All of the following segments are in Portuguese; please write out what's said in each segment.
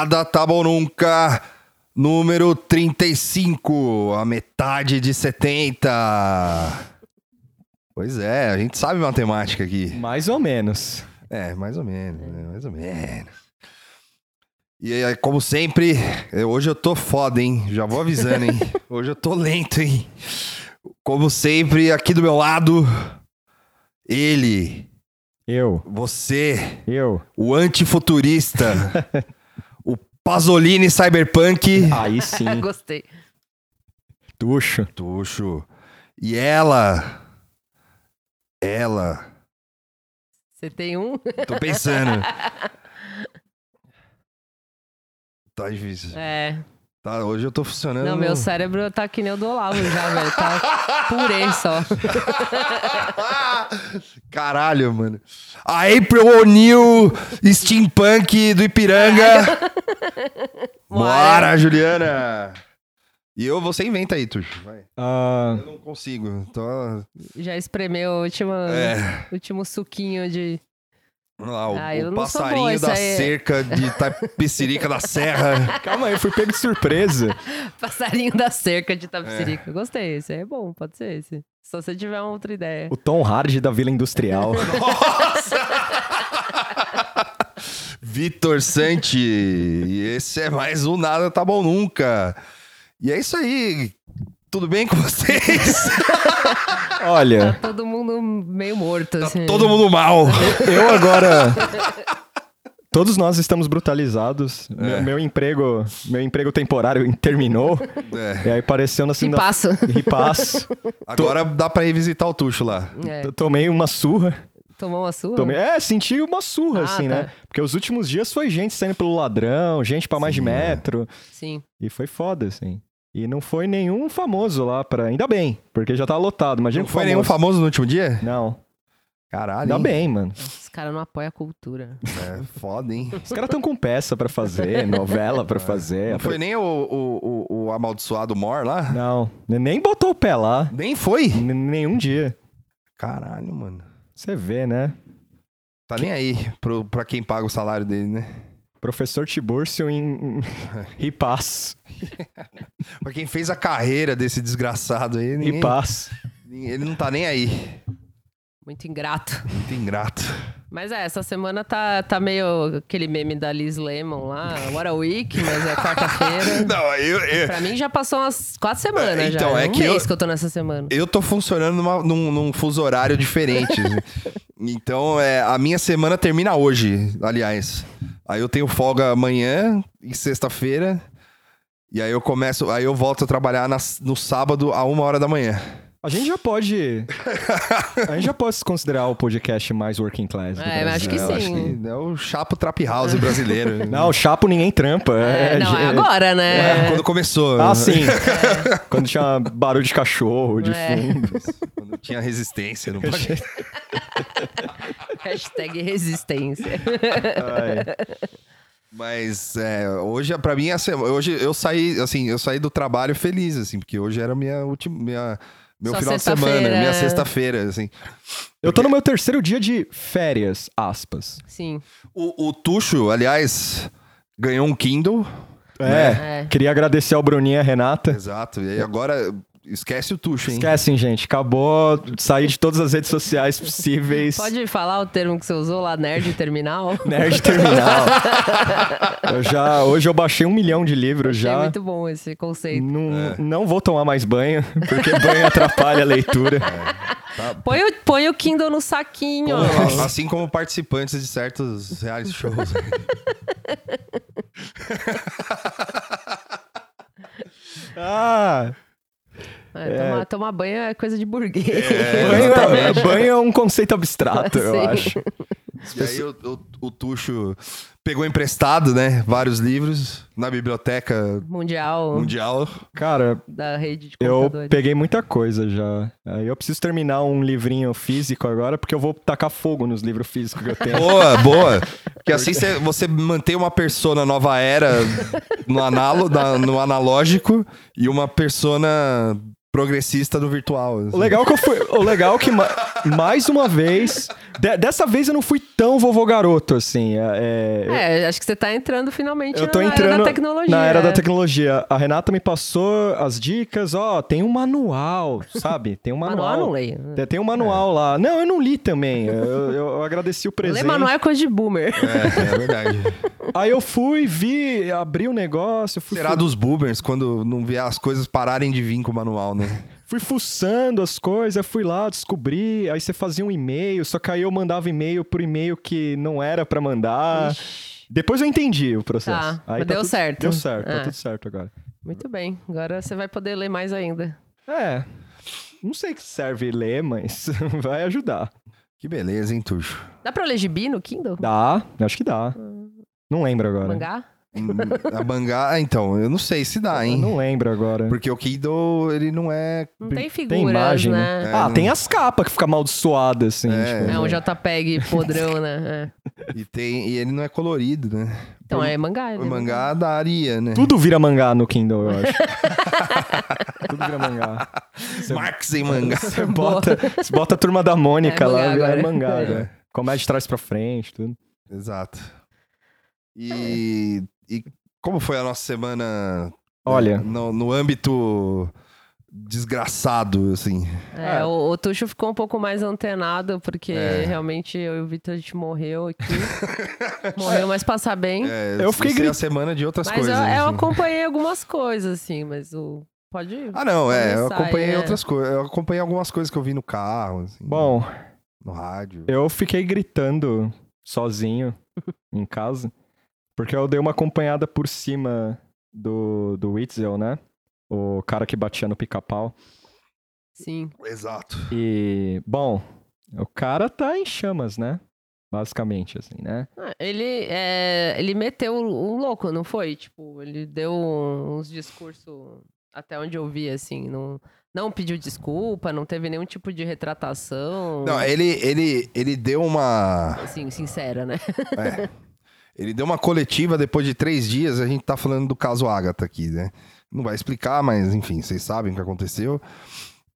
Nada Tá Bom Nunca, número 35, a metade de 70. Pois é, a gente sabe matemática aqui. Mais ou menos. É, mais ou menos, né? mais ou menos. E aí, como sempre, eu- hoje eu tô foda, hein? Já vou avisando, hein? Hoje eu tô lento, hein? Como sempre, aqui do meu lado, ele, Eu, você, eu. o antifuturista, Pasolini Cyberpunk, Aí sim. Gostei. Tuxo. Tuxo. E ela, ela, Você tem um? tô pensando. Tá difícil. É. Tá, hoje eu tô funcionando. Não, meu cérebro tá que nem o do Olavo já, velho. Tá purê só. Caralho, mano. A April O'Neil Steampunk do Ipiranga. Bora, Juliana. E eu, você inventa aí, Tuxo. Vai. Ah, Eu não consigo. Tô... Já espremeu o último, É. último suquinho de. Lá, o, Ah, o boa, passarinho da aí é- cerca de Tapicirica da Serra. calma aí, fui pego de surpresa. Passarinho da cerca de É. Tapsirica. Gostei, esse aí é bom, pode ser esse. Se você tiver uma outra ideia. O Tom Hardy da Vila Industrial. Nossa! Vitor Santi. Esse é mais um Nada Tá Bom Nunca. E é isso aí. Tudo bem com vocês? Olha, Todo mundo meio morto, Tá assim. todo mundo mal. eu agora. Todos nós estamos brutalizados. É. Meu, meu emprego, meu emprego temporário terminou. É, E aí apareceu na E segunda. passa. Ripasso. agora dá pra ir visitar o Tuxo lá. É. Eu Tomei uma surra. Tomou uma sua? Tomei... É, senti uma surra, Ah, assim, tá. né? Porque os últimos dias foi gente saindo pelo ladrão, gente pra mais de Sim, é. metro. Sim. E foi foda, assim. E não foi nenhum famoso lá pra. Ainda bem, porque já tá lotado. Imagina Não que foi nenhum famoso no último dia? Não. Caralho. Ainda hein? bem, mano. Os caras não apoiam a cultura. É, foda, hein? Os caras tão com peça pra fazer, novela pra fazer. Não foi nem o, o, o, o amaldiçoado Mor lá? Não, nem botou o pé lá. Nem foi? N- nenhum dia. Caralho, mano. Você vê, né? Tá nem aí pro, pra quem paga o salário dele, né? Professor Tibúrcio em em Ripaz. Pra quem fez a carreira desse desgraçado aí, ninguém, Ripaz. ele não tá nem aí. Muito ingrato. Muito ingrato. Mas é, essa semana tá, tá meio aquele meme da Liz Lemon lá. What a week, mas é quarta-feira. Não, eu, eu, Pra mim já passou umas quatro semanas É, então, já. é um que mês eu- que eu tô nessa semana. eu tô funcionando numa- num, num fuso horário diferente. então, é, a minha semana termina hoje, aliás. Aí eu tenho folga amanhã e sexta-feira. E aí eu começo, aí eu volto a trabalhar nas- no sábado a uma hora da manhã. A gente já pode. A gente já pode se considerar o podcast mais working class. do É, mas acho que Brasil. Eu acho sim. que é o chapo trap house brasileiro. Não, o Chapo ninguém trampa. É, não, é é- agora, né? É, quando começou. Ah, sim. Quando tinha barulho de cachorro de É. fundo. Quando tinha resistência no podcast. Hashtag resistência. Ai. Mas é, hoje, pra mim, essa- hoje eu saí, assim, eu saí do trabalho feliz, assim, porque hoje era minha última. Minha, meu Sua final de semana, minha sexta-feira, assim. Eu tô no meu terceiro dia de férias, aspas. Sim. O, o Tuxo, aliás, ganhou um Kindle. É. É. Queria agradecer ao Bruninho e a Renata. Exato. E aí agora, esquece o Tuxo, hein? Esquecem, gente. Acabou. Saí de todas as redes sociais possíveis. Pode falar o termo que você usou lá, nerd terminal? Nerd terminal. eu já, hoje eu baixei um milhão de livros Achei já. muito bom esse conceito. Não, É. não vou tomar mais banho, porque banho atrapalha a leitura. Põe o, põe o Kindle no saquinho. ó. Assim como participantes de certos reality shows. Ah, É, tomar, tomar banho é coisa de burguês. banho, é, banho é um conceito abstrato, eu acho. E aí o, o, o Tuxo pegou emprestado, né? Vários livros na biblioteca Mundial mundial. Cara, da rede de eu peguei muita coisa já. Aí eu preciso terminar um livrinho físico agora, porque eu vou tacar fogo nos livros físicos que eu tenho. Boa, boa. Porque assim cê- você mantém uma persona nova era no, analo, na- no analógico e uma persona progressista no virtual. assim. O legal que eu fui. O legal que ma- mais uma vez. de- dessa vez eu não fui tão vovô garoto, assim. É, é, É, acho que você tá entrando finalmente eu tô na entrando era da tecnologia. na era da é. tecnologia. A Renata me passou as dicas, ó, tem um manual, sabe? Tem um manual. Manual eu não leio. Tem- Tem um manual lá. Não, eu não li também. Eu, eu- eu agradeci o presente. Ler manual é coisa de boomer. É, é verdade. Aí eu fui, vi, abri o negócio, fui, Será dos boomers quando não vier as coisas pararem de vir com o manual, né? Fui fuçando as coisas, fui lá, descobri. Aí você fazia um e-mail, só que aí eu mandava e-mail por e-mail que não era pra mandar. Ixi, Depois eu entendi o processo. Tá, aí mas deu tudo- certo. Deu certo, tá É. tudo certo agora. Muito bem. Agora você vai poder ler mais ainda. É. Não sei que serve ler, mas vai ajudar. Que beleza, hein, Tuxo? Dá pra ler gibi no Kindle? Dá, acho que dá. Não lembro agora. Mangá? A mangá, ah, então, eu não sei se dá, Eu hein? não lembro agora. Porque o Kindle, ele não é. Não tem figuras, Tem imagem, né? É, ah, não- tem as capas que fica amaldiçoada, assim. É. tipo, É um JPEG podrão, né? É. E, tem, e ele não é colorido, né? Então é mangá. O é mangá daria, né? Tudo vira mangá no Kindle, eu acho. Tudo vira mangá. Você, Marx em mangá. você bota, você bota a turma da Mônica É lá, agora. mangá. É. já. Comédia de trás pra frente, tudo. Exato. E, e como foi a nossa semana Olha, no, no âmbito desgraçado, assim? É, É. o, o Tuxo ficou um pouco mais antenado, porque É. realmente eu e o Vitor a gente morreu aqui. morreu, mas passar bem. É, Eu fiquei você é gri- a semana de outras mas coisas. eu, eu assim. acompanhei algumas coisas, assim, mas o. Pode ir. Ah, não, é. Eu acompanhei é. outras coisas. Eu acompanhei algumas coisas que eu vi no carro, assim, bom, no rádio. eu fiquei gritando sozinho em casa, porque eu dei uma acompanhada por cima do, do Witzel, né? O cara que batia no pica-pau. Sim. Exato. E, bom, o cara tá em chamas, né? Basicamente, assim, né? Ah, Ele, é, ele meteu um louco, não foi? Tipo, ele deu uns discursos, até onde eu vi, assim, não, não pediu desculpa, não teve nenhum tipo de retratação. Não, ele, ele, ele deu uma. Assim, sincera, né? É. Ele deu uma coletiva depois de três dias. A gente tá falando do caso Agatha aqui, né? Não vai explicar, mas enfim, vocês sabem o que aconteceu.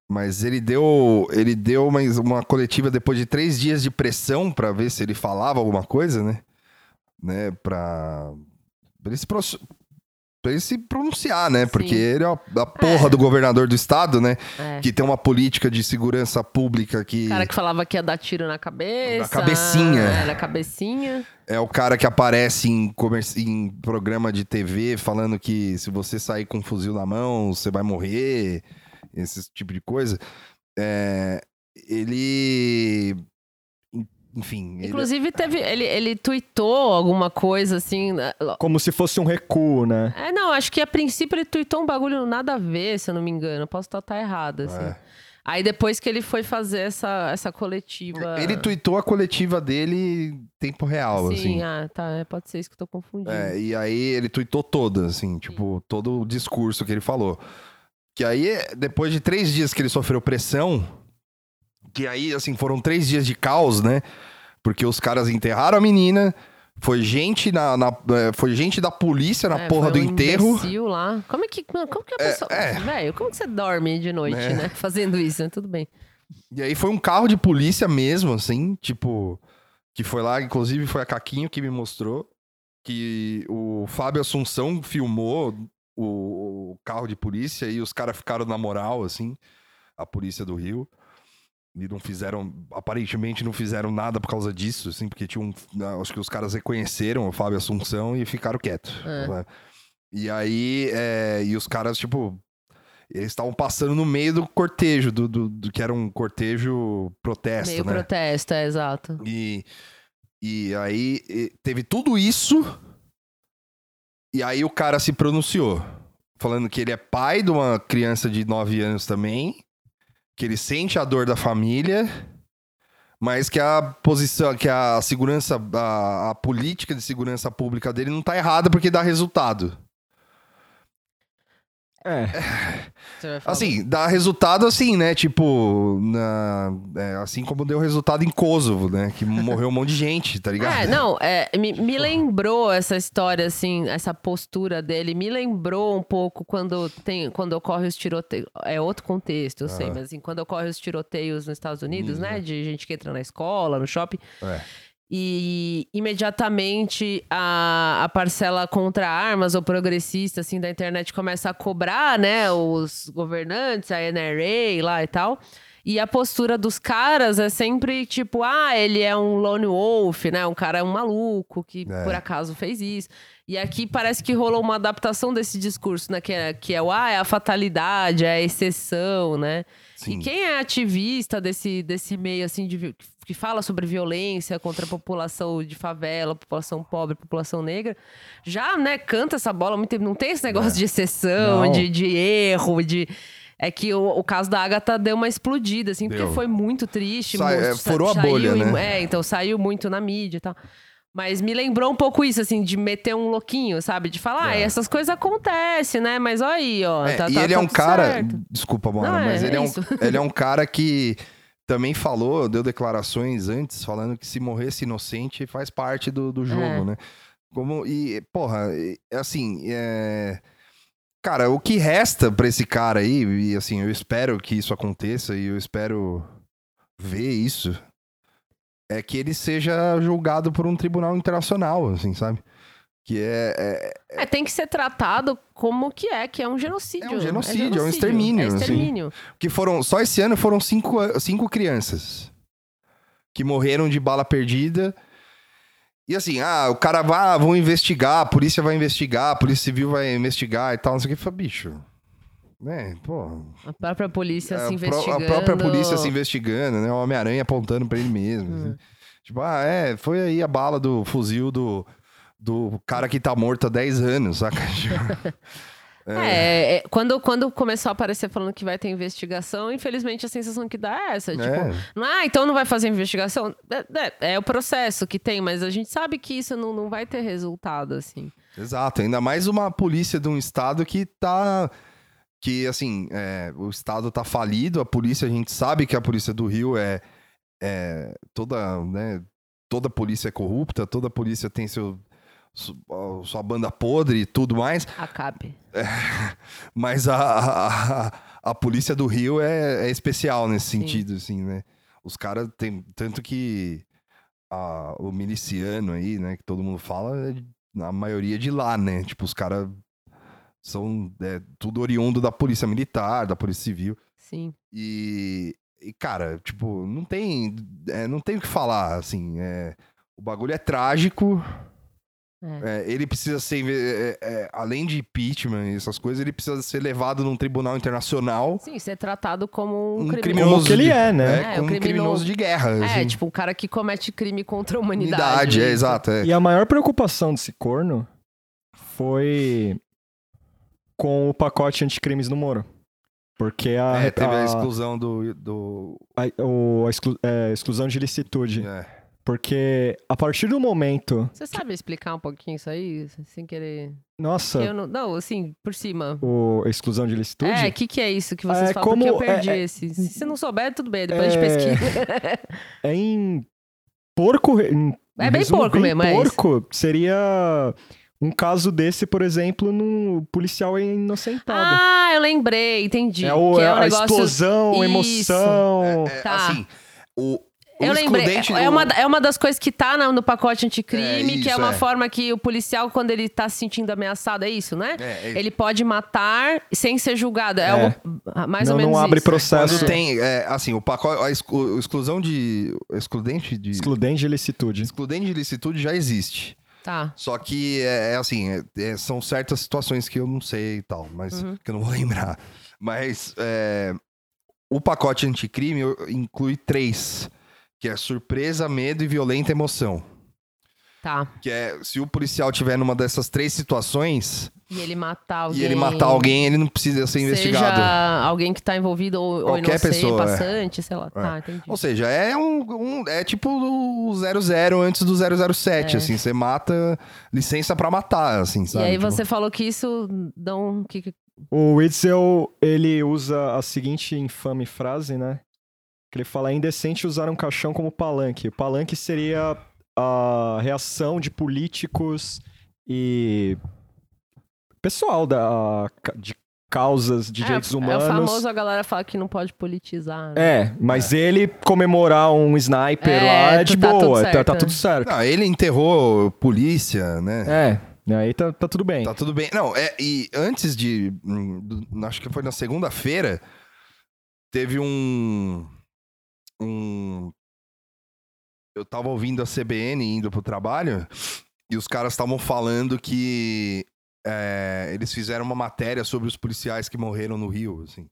Mas ele deu, ele deu uma, uma coletiva depois de três dias de pressão pra ver se ele falava alguma coisa, né? Né? Pra ele se ele se pronunciar, né? Porque Sim. ele é a, a porra É. do governador do estado, né? É. Que tem uma política de segurança pública que. O cara que falava que ia dar tiro na cabeça. Na cabecinha. É, na cabecinha. É o cara que aparece em, comerci- em programa de TV falando que se você sair com um fuzil na mão, você vai morrer, esse tipo de coisa. É, ele. Enfim. ele- Inclusive, teve. Ele, ele tweetou alguma coisa assim. né? Como se fosse um recuo, né? É, não, acho que a princípio ele tweetou um bagulho nada a ver, se eu não me engano. Posso estar tá errado, assim. É. Aí depois que ele foi fazer essa, essa coletiva. Ele tweetou a coletiva dele em tempo real, Sim, assim. ah, tá. é, Pode ser isso que eu tô confundindo. É, e aí ele tweetou toda, assim, tipo, todo o discurso que ele falou. Que aí, depois de três dias que ele sofreu pressão, que aí, assim, foram três dias de caos, né? Porque os caras enterraram a menina, foi gente na, na- é, foi gente da polícia na É, porra do um enterro. lá. Como é que, como que a pessoa. é. Velho, como que você dorme de noite, Né? né? Fazendo isso, né? Tudo bem. E aí foi um carro de polícia mesmo, assim, tipo, que foi lá, inclusive foi a Caquinho que me mostrou que o Fábio Assunção filmou o, o carro de polícia e os caras ficaram na moral, assim, a polícia do Rio. E não fizeram, aparentemente não fizeram nada por causa disso, assim, porque tinha um. Acho que os caras reconheceram o Fábio Assunção e ficaram quietos. É. né? E aí, é, e os caras, tipo, eles estavam passando no meio do cortejo, do, do, do que era um cortejo protesto, Meio né? protesto, é exato. E, e aí teve tudo isso. E aí o cara se pronunciou. Falando que ele é pai de uma criança de 9 anos também. Que ele sente a dor da família. mas que a posição, que a segurança, a, a política de segurança pública dele não tá errada porque dá resultado. É. Assim, dá resultado assim, né? Tipo, na, é, assim como deu resultado em Kosovo, né? Que morreu um monte de gente, tá ligado? É, não, é, me, me lembrou essa história, assim, essa postura dele, me lembrou um pouco quando tem, quando ocorre os tiroteios. É outro contexto, eu sei, Ah. mas assim, quando ocorre os tiroteios nos Estados Unidos, né? De gente que entra na escola, no shopping. É. E imediatamente a, a parcela contra armas ou progressista assim da internet começa a cobrar, né, os governantes, a NRA lá e tal. E a postura dos caras é sempre tipo, ah, ele é um lone wolf, né? Um cara é um maluco que É. por acaso fez isso. E aqui parece que rolou uma adaptação desse discurso, né? Que é, que é o, ah, é a fatalidade, é a exceção, né? Sim. E quem é ativista desse, desse meio, assim, de, que fala sobre violência contra a população de favela, população pobre, população negra, já, né, canta essa bola muito tempo. Não tem esse negócio de exceção, de, de erro, de... É que o, o caso da Agatha deu uma explodida, assim, Deu. porque foi muito triste. Sai- muito- é, furou a saiu bolha, em- né? É, então saiu muito na mídia e tal. Mas me lembrou um pouco isso, assim, de meter um louquinho, sabe? De falar, ah, É. essas coisas acontecem, né? Mas olha aí, ó. É, tá- e tá- ele é tá um tudo cara. certo. Desculpa, Mona, Não, é- mas ele é, é um, ele é um cara que também falou, deu declarações antes, falando que se morresse inocente faz parte do, do jogo, É. né? Como, e, porra, assim, é. Cara, o que resta pra esse cara aí, e assim, eu espero que isso aconteça e eu espero ver isso, é que ele seja julgado por um tribunal internacional, assim, sabe? Que é, é, É, tem que ser tratado como que é, que é um genocídio. É um genocídio, é um extermínio, É assim. extermínio. Que foram. Só esse ano foram cinco, cinco crianças que morreram de bala perdida. E assim, ah, o cara vai, ah, vão investigar, a polícia vai investigar, a polícia civil vai investigar e tal, não sei o que. Fala, bicho. Né, pô. A própria polícia a se investigando. A própria polícia se investigando, né? O Homem-Aranha apontando pra ele mesmo. Hum. assim. Tipo, ah, é, foi aí a bala do fuzil do, do cara que tá morto há 10 anos, saca? Tipo, É, é, quando, quando começou a aparecer falando que vai ter investigação, infelizmente a sensação que dá é essa. Tipo, É. não, ah, então não vai fazer investigação? É, é- é o processo que tem, mas a gente sabe que isso não, não vai ter resultado, assim. Exato, ainda mais uma polícia de um estado que tá. Que, assim, é, o estado tá falido, a polícia, a gente sabe que a polícia do Rio é. é toda, né, toda polícia é corrupta, toda polícia tem seu, sua banda podre e tudo mais, Acabe. mas a, a, a- polícia do Rio é, é especial nesse Sim. sentido, assim, né? Os caras tem. Tanto que a- o miliciano aí, né, que todo mundo fala, é de- a maioria de lá, né? Tipo, os caras são é, tudo oriundo da polícia militar, da polícia civil. Sim. E, e, cara, tipo, não tem, é, não tem o que falar, assim. é, o bagulho é trágico. É. é, ele precisa ser, é, é, além de impeachment e essas coisas, ele precisa ser levado num tribunal internacional. Sim, ser tratado como um, Um criminoso. que ele é, né? É, É, um criminoso. criminoso de guerra. É, assim. tipo, um cara que comete crime contra a humanidade. Unidade, é, isso. exato. É. E a maior preocupação desse corno foi com o pacote anticrimes do Moro. Porque a, É, teve a, a- exclusão do. do a- o- a exclu- é, exclusão de licitude. é. Porque a partir do momento. Você sabe explicar um pouquinho isso aí, sem querer? Nossa, Eu não, não, assim, por cima. o, a exclusão de licitude. É, o que, que é isso que vocês É, falam? Porque como- eu perdi é- é- esse. Se você não souber, tudo bem, depois a gente É, pesquisa. É em porco. em É bem resumo, porco mesmo, é isso. porco seria um caso desse, por exemplo, no policial é inocentado. ah, eu lembrei, entendi. é o, que é é um a negócio... explosão, a Isso. emoção. É, Tá. Assim, o. o Eu lembrei. É, é do- uma, é uma das coisas que tá na- no pacote anticrime, É, que é isso, uma é. forma que o policial, quando ele tá se sentindo ameaçado, é isso, né? É, é Ele pode matar sem ser julgado. É, É. algo mais não, ou menos não abre isso. processo. Quando tem, é, assim, o pacote, a exclu- exclusão de. Excludente de. Excludente de licitude. Excludente de licitude já existe. Tá. Só que é, é assim, é- é- são certas situações que eu não sei e tal, mas Uhum. que eu não vou lembrar. Mas é, o pacote anticrime inclui três, que é surpresa, medo e violenta emoção. Tá. Que é, se o policial tiver numa dessas três situações, E ele matar alguém. e ele matar alguém, ele não precisa ser investigado. Seja alguém que tá envolvido ou, ou Qualquer inocente, pessoa, é. passante, sei lá. Tá, entendi. Ou seja, é um, um- é tipo o 00 antes do 007, É. assim, você mata licença pra matar, assim, E sabe? aí Tipo, você falou que isso não. Que, que- O Witzel, ele usa a seguinte infame frase, né? Que ele fala, é indecente usar um caixão como palanque. O palanque seria a reação de políticos e pessoal da, de causas de é, direitos É humanos. o famoso a galera fala que não pode politizar. né? É, mas ele comemorar um sniper É, lá é de tá tudo boa, tá, certo, tá né? tudo certo. Não, ele enterrou polícia, né? É, aí tá, tá tudo bem. Tá tudo bem. Não, é, e antes de. hum, acho que foi na segunda-feira, teve um. Um. Eu tava ouvindo a CBN indo pro trabalho e os caras estavam falando que é, eles fizeram uma matéria sobre os policiais que morreram no Rio, assim.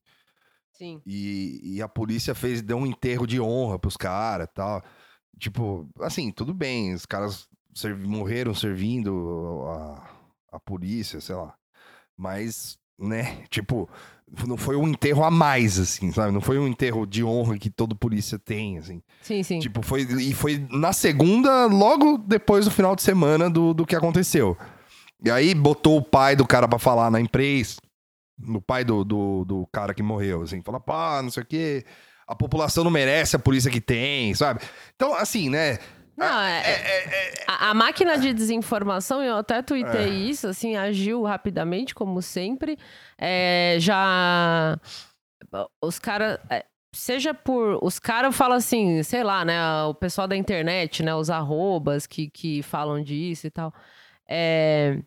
Sim. E, e a polícia fez, deu um enterro de honra pros caras e tal. Tipo, assim, tudo bem, os caras servi- morreram servindo a, a polícia, sei lá. Mas, né, tipo, não foi um enterro a mais, assim, sabe? Não foi um enterro de honra que todo polícia tem, assim. Sim, sim. Tipo, foi. E foi na segunda, logo depois do final de semana do, do que aconteceu. E aí botou o pai do cara pra falar na imprensa. O pai do, do, do cara que morreu, assim. Fala, pá, não sei o quê. A população não merece a polícia que tem, sabe? Então, assim, né? Não, é- a, a máquina de desinformação, eu até tuitei É. isso, assim, agiu rapidamente, como sempre. É, já. Os caras. seja por. Os caras falam assim, sei lá, né? O pessoal da internet, né? Os arrobas que, que falam disso e tal. É,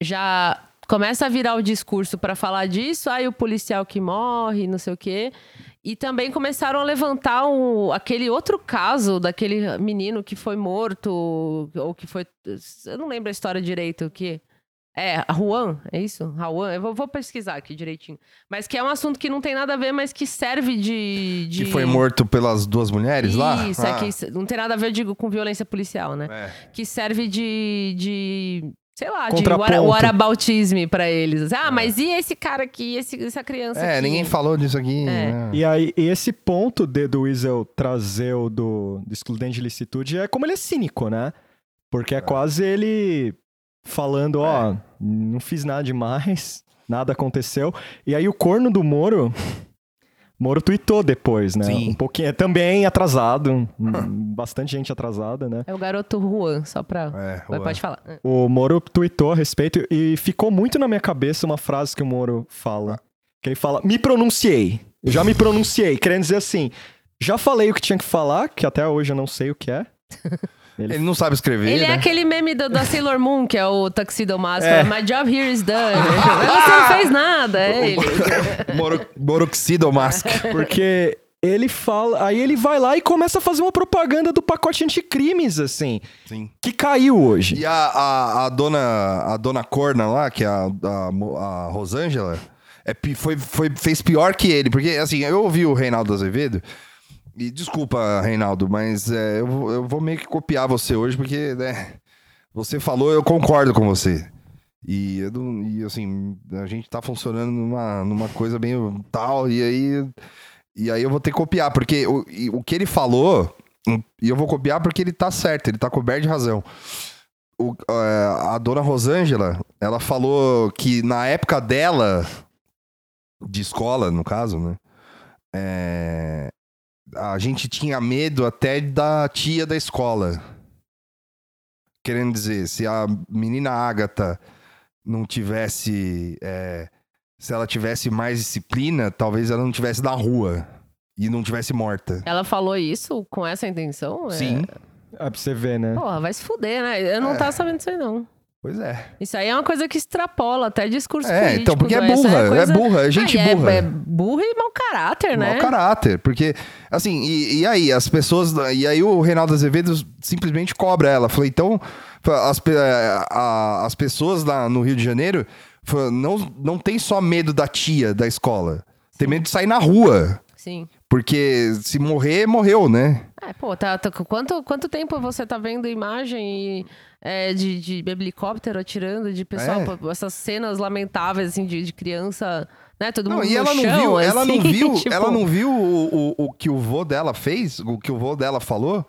já começa a virar o discurso para falar disso, aí o policial que morre, não sei o quê. E também começaram a levantar um, aquele outro caso daquele menino que foi morto, ou que foi. Eu não lembro a história direito, o que. É, Juan, é isso? Juan? Eu vou, vou pesquisar aqui direitinho. Mas que é um assunto que não tem nada a ver, mas que serve de. de... Que foi morto pelas duas mulheres lá? Isso, é Ah, que não tem nada a ver, eu digo, com violência policial, né? é. que serve de, de sei lá, de Contraponto. whata- whataboutisme pra eles. Ah, mas e esse cara aqui, esse, essa criança É, aqui? ninguém falou disso aqui. É. né? E aí, esse ponto de, do Weasel trazer o do, do excludente de licitude é como ele é cínico, né? Porque é, quase ele falando, ó, não fiz nada demais, nada aconteceu. E aí o corno do Moro, Moro tweetou depois, né? Sim. Um pouquinho, é também atrasado, bastante gente atrasada, né? É o garoto Juan, só pra... É, ué. pode falar. O Moro tweetou a respeito e ficou muito na minha cabeça uma frase que o Moro fala. Que ele fala, me pronunciei. Eu já me pronunciei, querendo dizer assim, já falei o que tinha que falar, que até hoje eu não sei o que é. Ele não sabe escrever, Ele né? é aquele meme do, da Sailor Moon, que é o Tuxedo Mask. É. My job here is done. Você não fez nada, é ele. Moro, Moroxido Mask. Porque ele fala, aí ele vai lá e começa a fazer uma propaganda do pacote anticrimes, assim, Sim. que caiu hoje. E a, a, a dona a dona Corna lá, que é a, a, a Rosângela, é, foi, foi, fez pior que ele. Porque, assim, eu ouvi o Reinaldo Azevedo. E desculpa, Reinaldo, mas é, eu, eu vou meio que copiar você hoje, porque, né? Você falou, eu concordo com você. E, e, assim, a gente tá funcionando numa, numa coisa bem tal, e aí. E aí eu vou ter que copiar, porque o, o que ele falou, e eu vou copiar porque ele tá certo, ele tá coberto de razão. O- é, a dona Rosângela, ela falou que na época dela, de escola, no caso, né? é, a gente tinha medo até da tia da escola. Querendo dizer, se a menina Ágata não tivesse. é, se ela tivesse mais disciplina, talvez ela não tivesse na rua e não tivesse morta. Ela falou isso com essa intenção? É- Sim, É pra você ver, né? Porra, vai se fuder, né? Eu não É. tava sabendo disso aí, não. Pois é. Isso aí é uma coisa que extrapola até discurso É, político. então, porque é Essa burra, coisa- é burra, é gente Ah, burra. É, é burra e mau caráter, né? Mau caráter, porque, assim, e, e aí, as pessoas. E aí o Reinaldo Azevedo simplesmente cobra ela. Falei, então, as, pe- a- as pessoas lá no Rio de Janeiro não, não tem só medo da tia da escola, tem medo de sair na rua. Sim. Porque se morrer, morreu, né? É, pô, tá, tá- quanto, quanto tempo você tá vendo imagem e, é, de, de helicóptero atirando, de pessoal, É. essas cenas lamentáveis, assim, de, de criança, né? Todo Não, mundo e no ela não chão, viu, ela não assim, viu, tipo, ela não viu o, o, o que o vô dela fez, o que o vô dela falou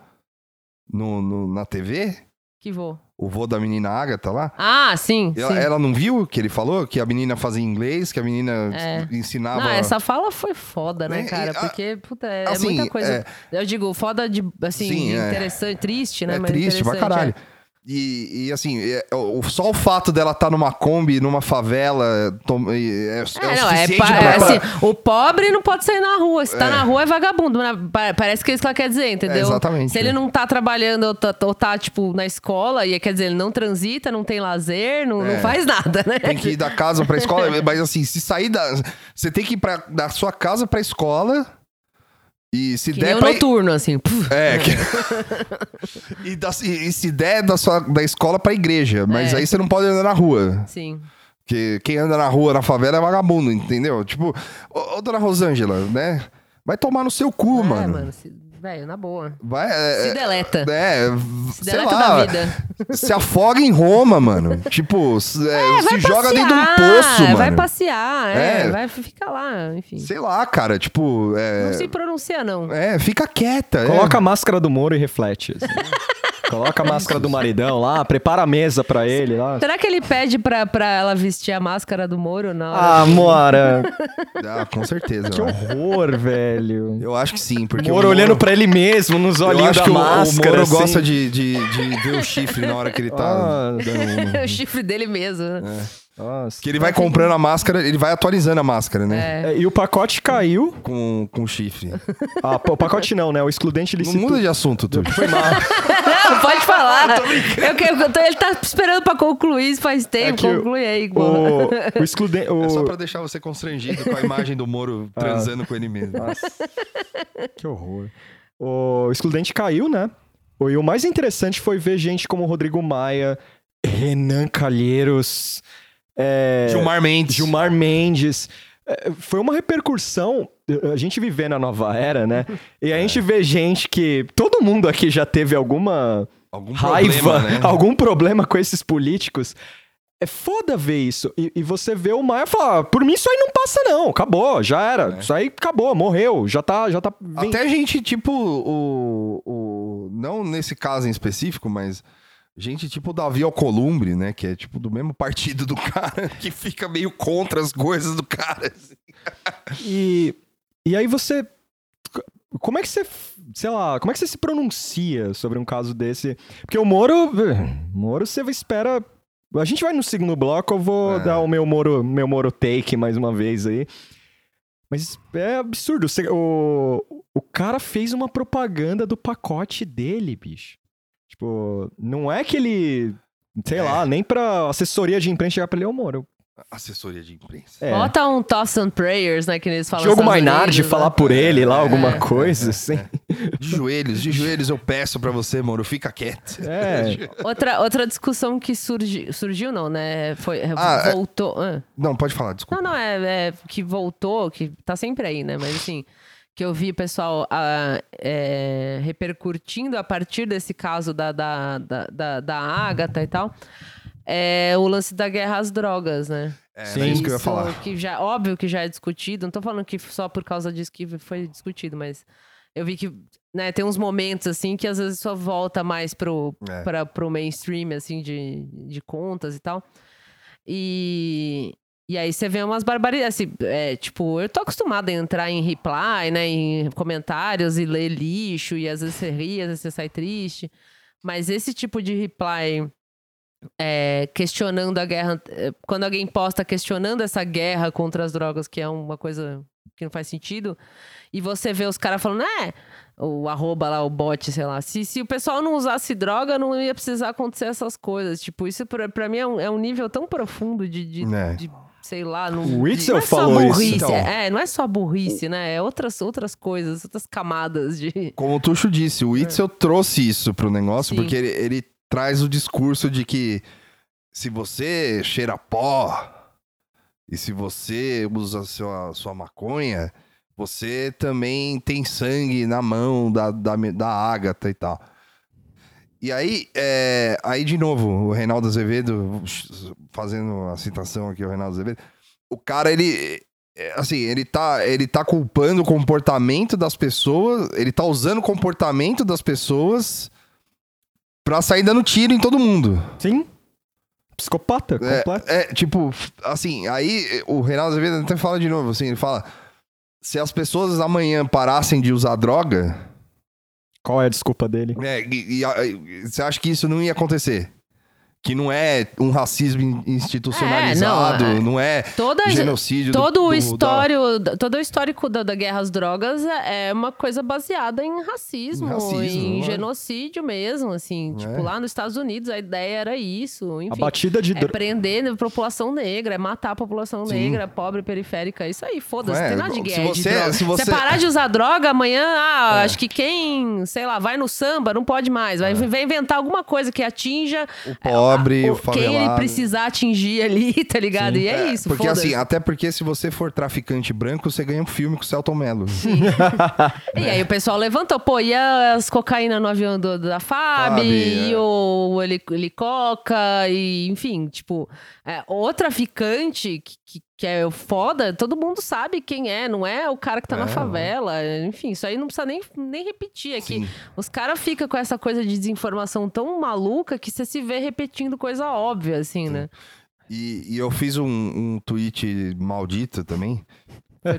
no, no- na TV? Que vou. O vô da menina Agatha lá? Ah, sim, Ela, sim. ela não viu o que ele falou? Que a menina fazia inglês, que a menina É. ensinava. Não, essa fala foi foda, né, É, cara? Porque, puta, é assim, muita coisa. é- Eu digo, foda de, assim, Sim, é. interessante, triste, né? É mas triste pra interessante, caralho. E, e, assim, é, o- só o fato dela estar numa Kombi, numa favela, é, é, É, o não, é, pa- pra- é assim, o pobre não pode sair na rua. Se tá É. na rua é vagabundo. né? Pa- Parece que é isso que ela quer dizer, entendeu? É, exatamente, Se ele é. não tá trabalhando ou tá, ou tá, tipo, na escola, e quer dizer, ele não transita, não tem lazer, não, É. não faz nada, né? Tem que ir da casa pra escola, mas assim, se sair da. Você tem que ir pra, da sua casa pra escola. E se Que der nem pra. noturno, assim. puf. É, que... e, da- e- e se der da, sua, da escola pra igreja. Mas É. aí você não pode andar na rua. Sim. Porque quem anda na rua, na favela, é vagabundo, entendeu? Tipo, ô, ô dona Rosângela, né? Vai tomar no seu cu, É, mano. mano. se- Velho, na boa. Vai. É, Se deleta. é, Se sei deleta lá, da vida. se afoga em Roma, mano. Tipo, se, é, É, se vai joga dentro de um poço, mano. Vai passear, é, É. Vai ficar lá, enfim. Sei lá, cara, tipo. É, Não se pronuncia, não. é fica quieta. é. Coloca a máscara do Moro e reflete. assim. Coloca a máscara do maridão lá, prepara a mesa pra ele lá. Será que ele pede pra, pra ela vestir a máscara do Moro hora? Ah, Mora, Ah, com certeza. que horror, velho. Eu acho que sim, porque. Moro o olhando pra ele mesmo, nos Eu olhinhos acho da que o- máscara. o Moro assim. gosta de, de, de ver o chifre na hora que ele tá. Ah, É o chifre dele mesmo. né? nossa. Que ele vai comprando a máscara, ele vai atualizando a máscara, né? É. É, e o pacote caiu. Com, com chifre. Ah, o pacote não, né? O excludente Não licito. muda de assunto, tu. Foi mal. Não, pode falar. Eu, que- eu tô- ele tá esperando pra concluir isso faz tempo. É que o- Conclui aí. O, o excludente. O... É só pra deixar você constrangido com a imagem do Moro Ah. transando com ele mesmo. Nossa, que horror. O excludente caiu, né? O- E o mais interessante foi ver gente como Rodrigo Maia, Renan Calheiros, é, Gilmar Mendes. Gilmar Mendes. É, Foi uma repercussão. A gente viver na nova era, né? E a gente vê gente que. Todo mundo aqui já teve alguma Algum raiva, problema, né? algum problema com esses políticos. É foda ver isso. E, e você vê o Maia falar: "Ah, por mim isso aí não passa, não. Acabou, já era. É. Isso aí acabou, morreu. Já tá. Já tá vem- Até gente tipo o, o. Não nesse caso em específico, mas. Gente tipo o Davi Alcolumbre, né? Que é tipo do mesmo partido do cara, que fica meio contra as coisas do cara. assim. E, e aí você. Como é que você. Sei lá, como é que você se pronuncia sobre um caso desse? Porque o Moro. Moro, você espera. A gente vai no segundo bloco, eu vou É. dar o meu Moro, meu Moro take mais uma vez aí. Mas é absurdo. o, o cara fez uma propaganda do pacote dele, bicho. Tipo, não é que ele. Sei É. lá, nem pra assessoria de imprensa chegar pra ele, ô Moro. Assessoria de imprensa. É. Bota um Toss and Prayers, né? Que eles falam Estados Mainardi Unidos, falar né? por ele lá, alguma É. coisa, assim. De joelhos, de joelhos eu peço pra você, Moro, fica quieto. É. Outra, outra discussão que surgiu, surgiu não, né? Foi, Ah, é- voltou. ah. Não, pode falar, desculpa. Não, não, é, é que voltou, que tá sempre aí, né? Mas assim, que eu vi o pessoal ah, é, repercutindo a partir desse caso da, da, da, da, da Agatha e tal. É o lance da guerra às drogas, né? É, Sim. era isso que eu ia falar. Que já, óbvio que já é discutido. Não tô falando que só por causa disso que foi discutido, mas eu vi que né, tem uns momentos assim que às vezes só volta mais pro, É. pra, pro mainstream, assim, de, de contas e tal. E, e aí você vê umas barbaridades. Assim, é, tipo, eu tô acostumada a entrar em reply, né? Em comentários e ler lixo, e às vezes você ri, às vezes você sai triste. Mas esse tipo de reply é, questionando a guerra. é, Quando alguém posta questionando essa guerra contra as drogas, que é uma coisa que não faz sentido, e você vê os caras falando, é, o arroba lá, o bot, sei lá, se, se o pessoal não usasse droga, não ia precisar acontecer essas coisas. Tipo, isso pra, pra mim é um, é um nível tão profundo de, de, É. de, sei lá, não, O Witzel não é só falou isso, burrice, então. É, não é só burrice, né? É outras, outras coisas, outras camadas de. Como o Tuxo disse, o Itzel trouxe isso pro negócio, Sim. porque ele, ele traz o discurso de que se você cheira pó e se você usa sua, sua maconha, você também tem sangue na mão da, da, da Ágata e tal. E aí, é, aí de novo, o Reinaldo Azevedo, fazendo a citação aqui, o Reinaldo Azevedo, o cara, ele, é, assim, ele tá, ele tá culpando o comportamento das pessoas, ele tá usando o comportamento das pessoas pra sair dando tiro em todo mundo. Sim. Psicopata, completo. É, é, tipo, assim, aí o Reinaldo Azevedo até fala de novo, assim, ele fala, se as pessoas amanhã parassem de usar droga, Qual é a desculpa dele? é, e- e- e- você acha que isso não ia acontecer? Que não é um racismo in- institucionalizado, É, não, é. não é Toda, genocídio. do- todo, do- o da- histório, todo o histórico da, da guerra às drogas é é uma coisa baseada em racismo, Em racismo, em é. genocídio mesmo, assim. É. Tipo, lá nos Estados Unidos a ideia era isso. A Enfim, batida de é prender a população negra, é matar a população Sim. negra, pobre, periférica. é Isso aí, foda-se, É, não tem nada de se guerra de você- droga. se você- parar de usar droga, amanhã, ah, É. acho que quem, sei lá, vai no samba não pode mais. Vai, vai inventar alguma coisa que atinja O pobre, o- o favelado. quem ele precisar atingir ali, tá ligado? E é, É, isso, Porque assim, até porque se você for traficante branco, você ganha um filme com o Celton Mello. E aí o pessoal levantou, pô, e as cocaína no avião do- da FAB, FAB, e é. o heli- helicoca, e enfim, tipo, é, o traficante que, que, que é foda, todo mundo sabe quem é, não é o cara que tá É, na não. favela, enfim, isso aí não precisa nem, nem repetir aqui. Sim. Os caras ficam com essa coisa de desinformação tão maluca que você se vê repetindo coisa óbvia, assim, né? E, e eu fiz um, um tweet maldito também,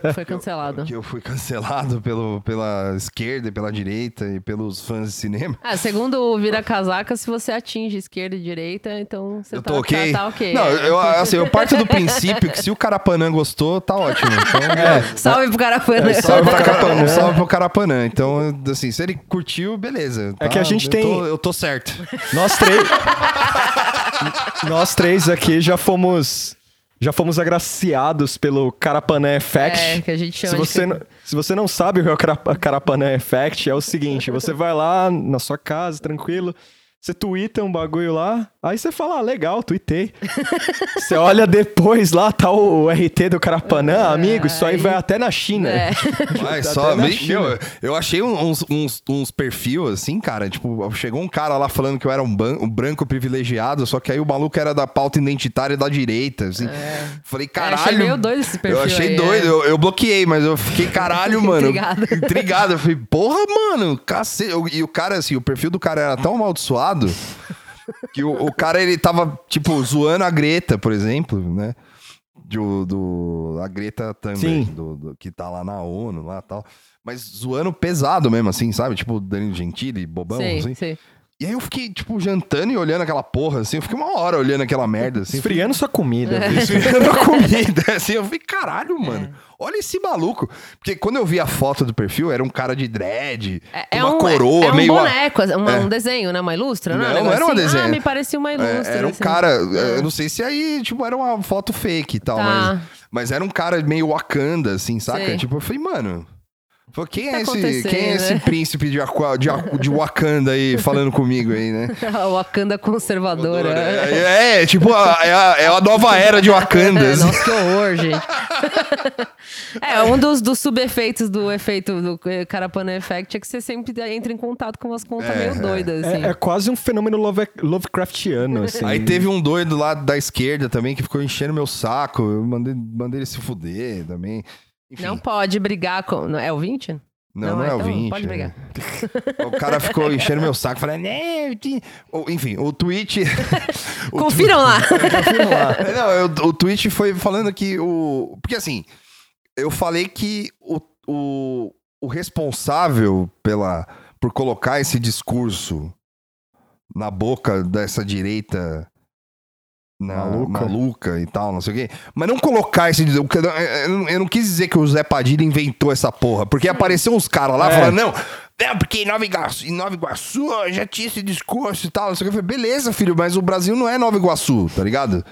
Foi, foi cancelado. que eu fui cancelado pelo, pela esquerda e pela direita e pelos fãs de cinema. Ah, segundo o Vira Casaca, se você atinge esquerda e direita, então você Eu tá, tô ok? tá, tá ok. Não, é. eu, assim, eu parto do princípio que se o Carapanã gostou, tá ótimo. Então, é, Salve pro Carapanã. salve, pra Carapanã, salve pro Carapanã. Então, assim, se ele curtiu, beleza. É que a gente eu tem- Tô, eu tô certo. Nós três. Nós três aqui já fomos. Já fomos agraciados pelo Carapané Effect. É, que a gente chama se de você, não, se você não sabe o que é o Carap- Carapané Effect, é o seguinte: você vai lá na sua casa, tranquilo, você twitta um bagulho lá, aí você fala, ah, legal, tuitei. você olha depois lá, tá o, o RT do Carapanã, amigo, isso aí aí- vai até na China. É. Mas Tá só, na meu, eu achei uns, uns, uns perfil assim, cara. Tipo, chegou um cara lá falando que eu era um, ban- um branco privilegiado, só que aí o maluco era da pauta identitária da direita, assim. Falei, É, achei caralho. meio doido esse perfil Eu achei aí, doido, é. eu, eu bloqueei, mas eu fiquei, caralho, mano. Intrigado. Intrigado. Eu falei, porra, mano, cacete. Eu- E o cara, assim, o perfil do cara era tão amaldiçoado que o, o cara, ele tava, tipo, zoando a Greta, por exemplo, né? Do, do, a Greta Sim. do, do- que tá lá na ONU, lá e tal. Mas zoando pesado mesmo, assim, sabe? Tipo, Danilo Gentili, bobão, Sim, assim. sim. E aí eu fiquei, tipo, jantando e olhando aquela porra, assim. Eu fiquei uma hora olhando aquela merda, assim. Esfriando sua comida. É. Esfriando a comida, assim. Eu falei, caralho, mano. Olha esse maluco. Porque quando eu vi a foto do perfil, era um cara de dread, É, com uma um, coroa, é um meio... a- boneco, um, É. um desenho, né? Uma ilustra, não, é Não, era um assim? desenho. Ah, me parecia uma É, ilustra. era um assim. cara, eu não sei se aí, tipo, era uma foto fake e tal, Tá. mas, mas era um cara meio Wakanda, assim, saca? Sei. Tipo, eu falei, mano. Falei, quem, tá é esse, acontecendo, quem é esse né? príncipe de, Aqua- de, de Wakanda aí falando comigo aí, né? A Wakanda conservadora. É, é, tipo, a- é, a, é a nova era de Wakanda. É, assim. nossa, que horror, gente. é, um dos, dos subefeitos do efeito do Carapana Effect é que você sempre entra em contato com umas contas É, meio é. doidas, assim. É, é quase um fenômeno Love, Lovecraftiano, assim. Aí teve um doido lá da esquerda também que ficou enchendo meu saco. Eu mandei, mandei ele se fuder também. Enfim, Não pode brigar com... não, É o 20? Não, não, é o então 20. Pode é. brigar. O cara ficou enchendo meu saco, falando, né, eu te-" Ou, enfim, o tweet. o Confiram lá. Confirma lá. É, Não, eu- o tweet foi falando que o. Porque assim, eu falei que o, o, o responsável pela, por colocar esse discurso na boca dessa direita Maluca. maluca e tal, não sei o quê. Mas não colocar esse. Eu, eu não- quis dizer que o Zé Padilha inventou essa porra. Porque apareceu uns caras lá É. falando, não. É, porque em Nova Iguaçu, em Nova Iguaçu já tinha esse discurso e tal. Não sei o que. Eu falei, beleza, filho, mas o Brasil não é Nova Iguaçu, tá ligado?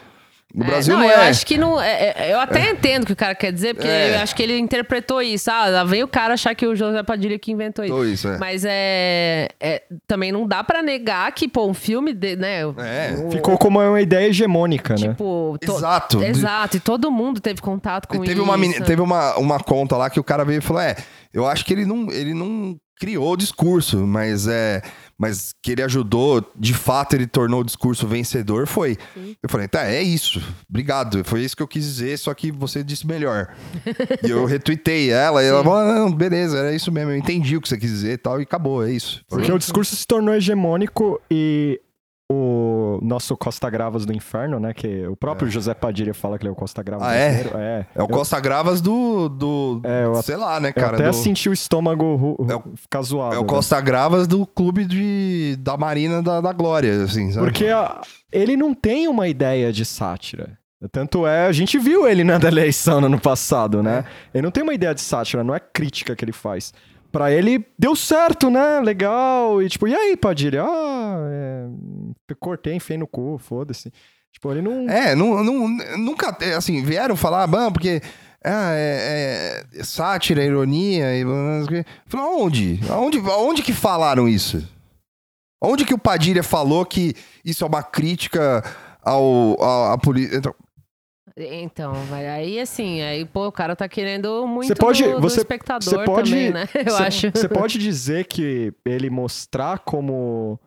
No É, Brasil não, eu é. acho que não. é- é- eu até entendo o que o cara quer dizer, porque É. eu acho que ele interpretou isso. Ah, lá vem o cara achar que o José Padilha que inventou isso. Isso, é. Mas é, é- Também não dá pra negar que, pô, um filme de, né? É. Ficou como uma ideia hegemônica, né? Tipo. to- Exato. Exato, e todo mundo teve contato com teve isso. uma, teve uma, uma conta lá que o cara veio e falou: É, eu acho que ele não, ele não criou o discurso, mas é. Mas que ele ajudou, de fato, ele tornou o discurso vencedor, foi. Eu falei, tá, é isso. Obrigado. Foi isso que eu quis dizer, só que você disse melhor. e eu retuitei ela, e ela Sim. falou: ah, não, beleza, era isso mesmo, eu entendi o que você quis dizer e tal, e acabou, é isso. Porque o discurso se tornou hegemônico e o nosso Costa Gravas do Inferno, né? Que o próprio José Padilha fala que ele é o Costa Gravas Ah, é? brasileiro. É. É o Costa Gravas do. do É, eu- sei lá, né, Eu cara? até do- senti o estômago ru- É o- ficar zoado. É o né? Costa Gravas do clube de, da Marina da, da Glória, assim, sabe? Porque a- ele não tem uma ideia de sátira. Tanto é, a gente viu ele na da eleição no ano passado, né? Ele não tem uma ideia de sátira, não é crítica que ele faz. Pra ele, deu certo, né? Legal. E tipo, e aí, Padilha? Ah, é... cortei, enfiei no cu, foda-se. Tipo, ele não... É, não, não, nunca, é, assim, vieram falar, bom, porque ah, é, é sátira, ironia, e... Falou, onde? Aonde, aonde que falaram isso? Onde que o Padilha falou que isso é uma crítica ao, à polícia? Então, Então, vai aí assim, aí, pô, o cara tá querendo muito Você pode- do, do você- espectador você pode- também, né? Eu Cê- acho. Você pode dizer que ele mostrar como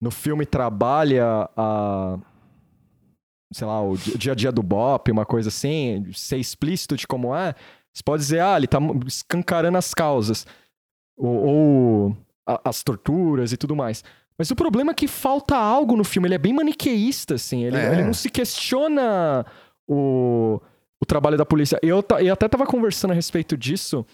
no filme trabalha a. Sei lá, o di- dia a dia do Bop, uma coisa assim, ser explícito de como é. Você pode dizer, ah, ele tá escancarando as causas. Ou, ou a- as torturas e tudo mais. Mas o problema é que falta algo no filme. Ele é bem maniqueísta, assim. Ele, É. ele não se questiona o, o trabalho da polícia. Eu, eu até tava conversando a respeito disso.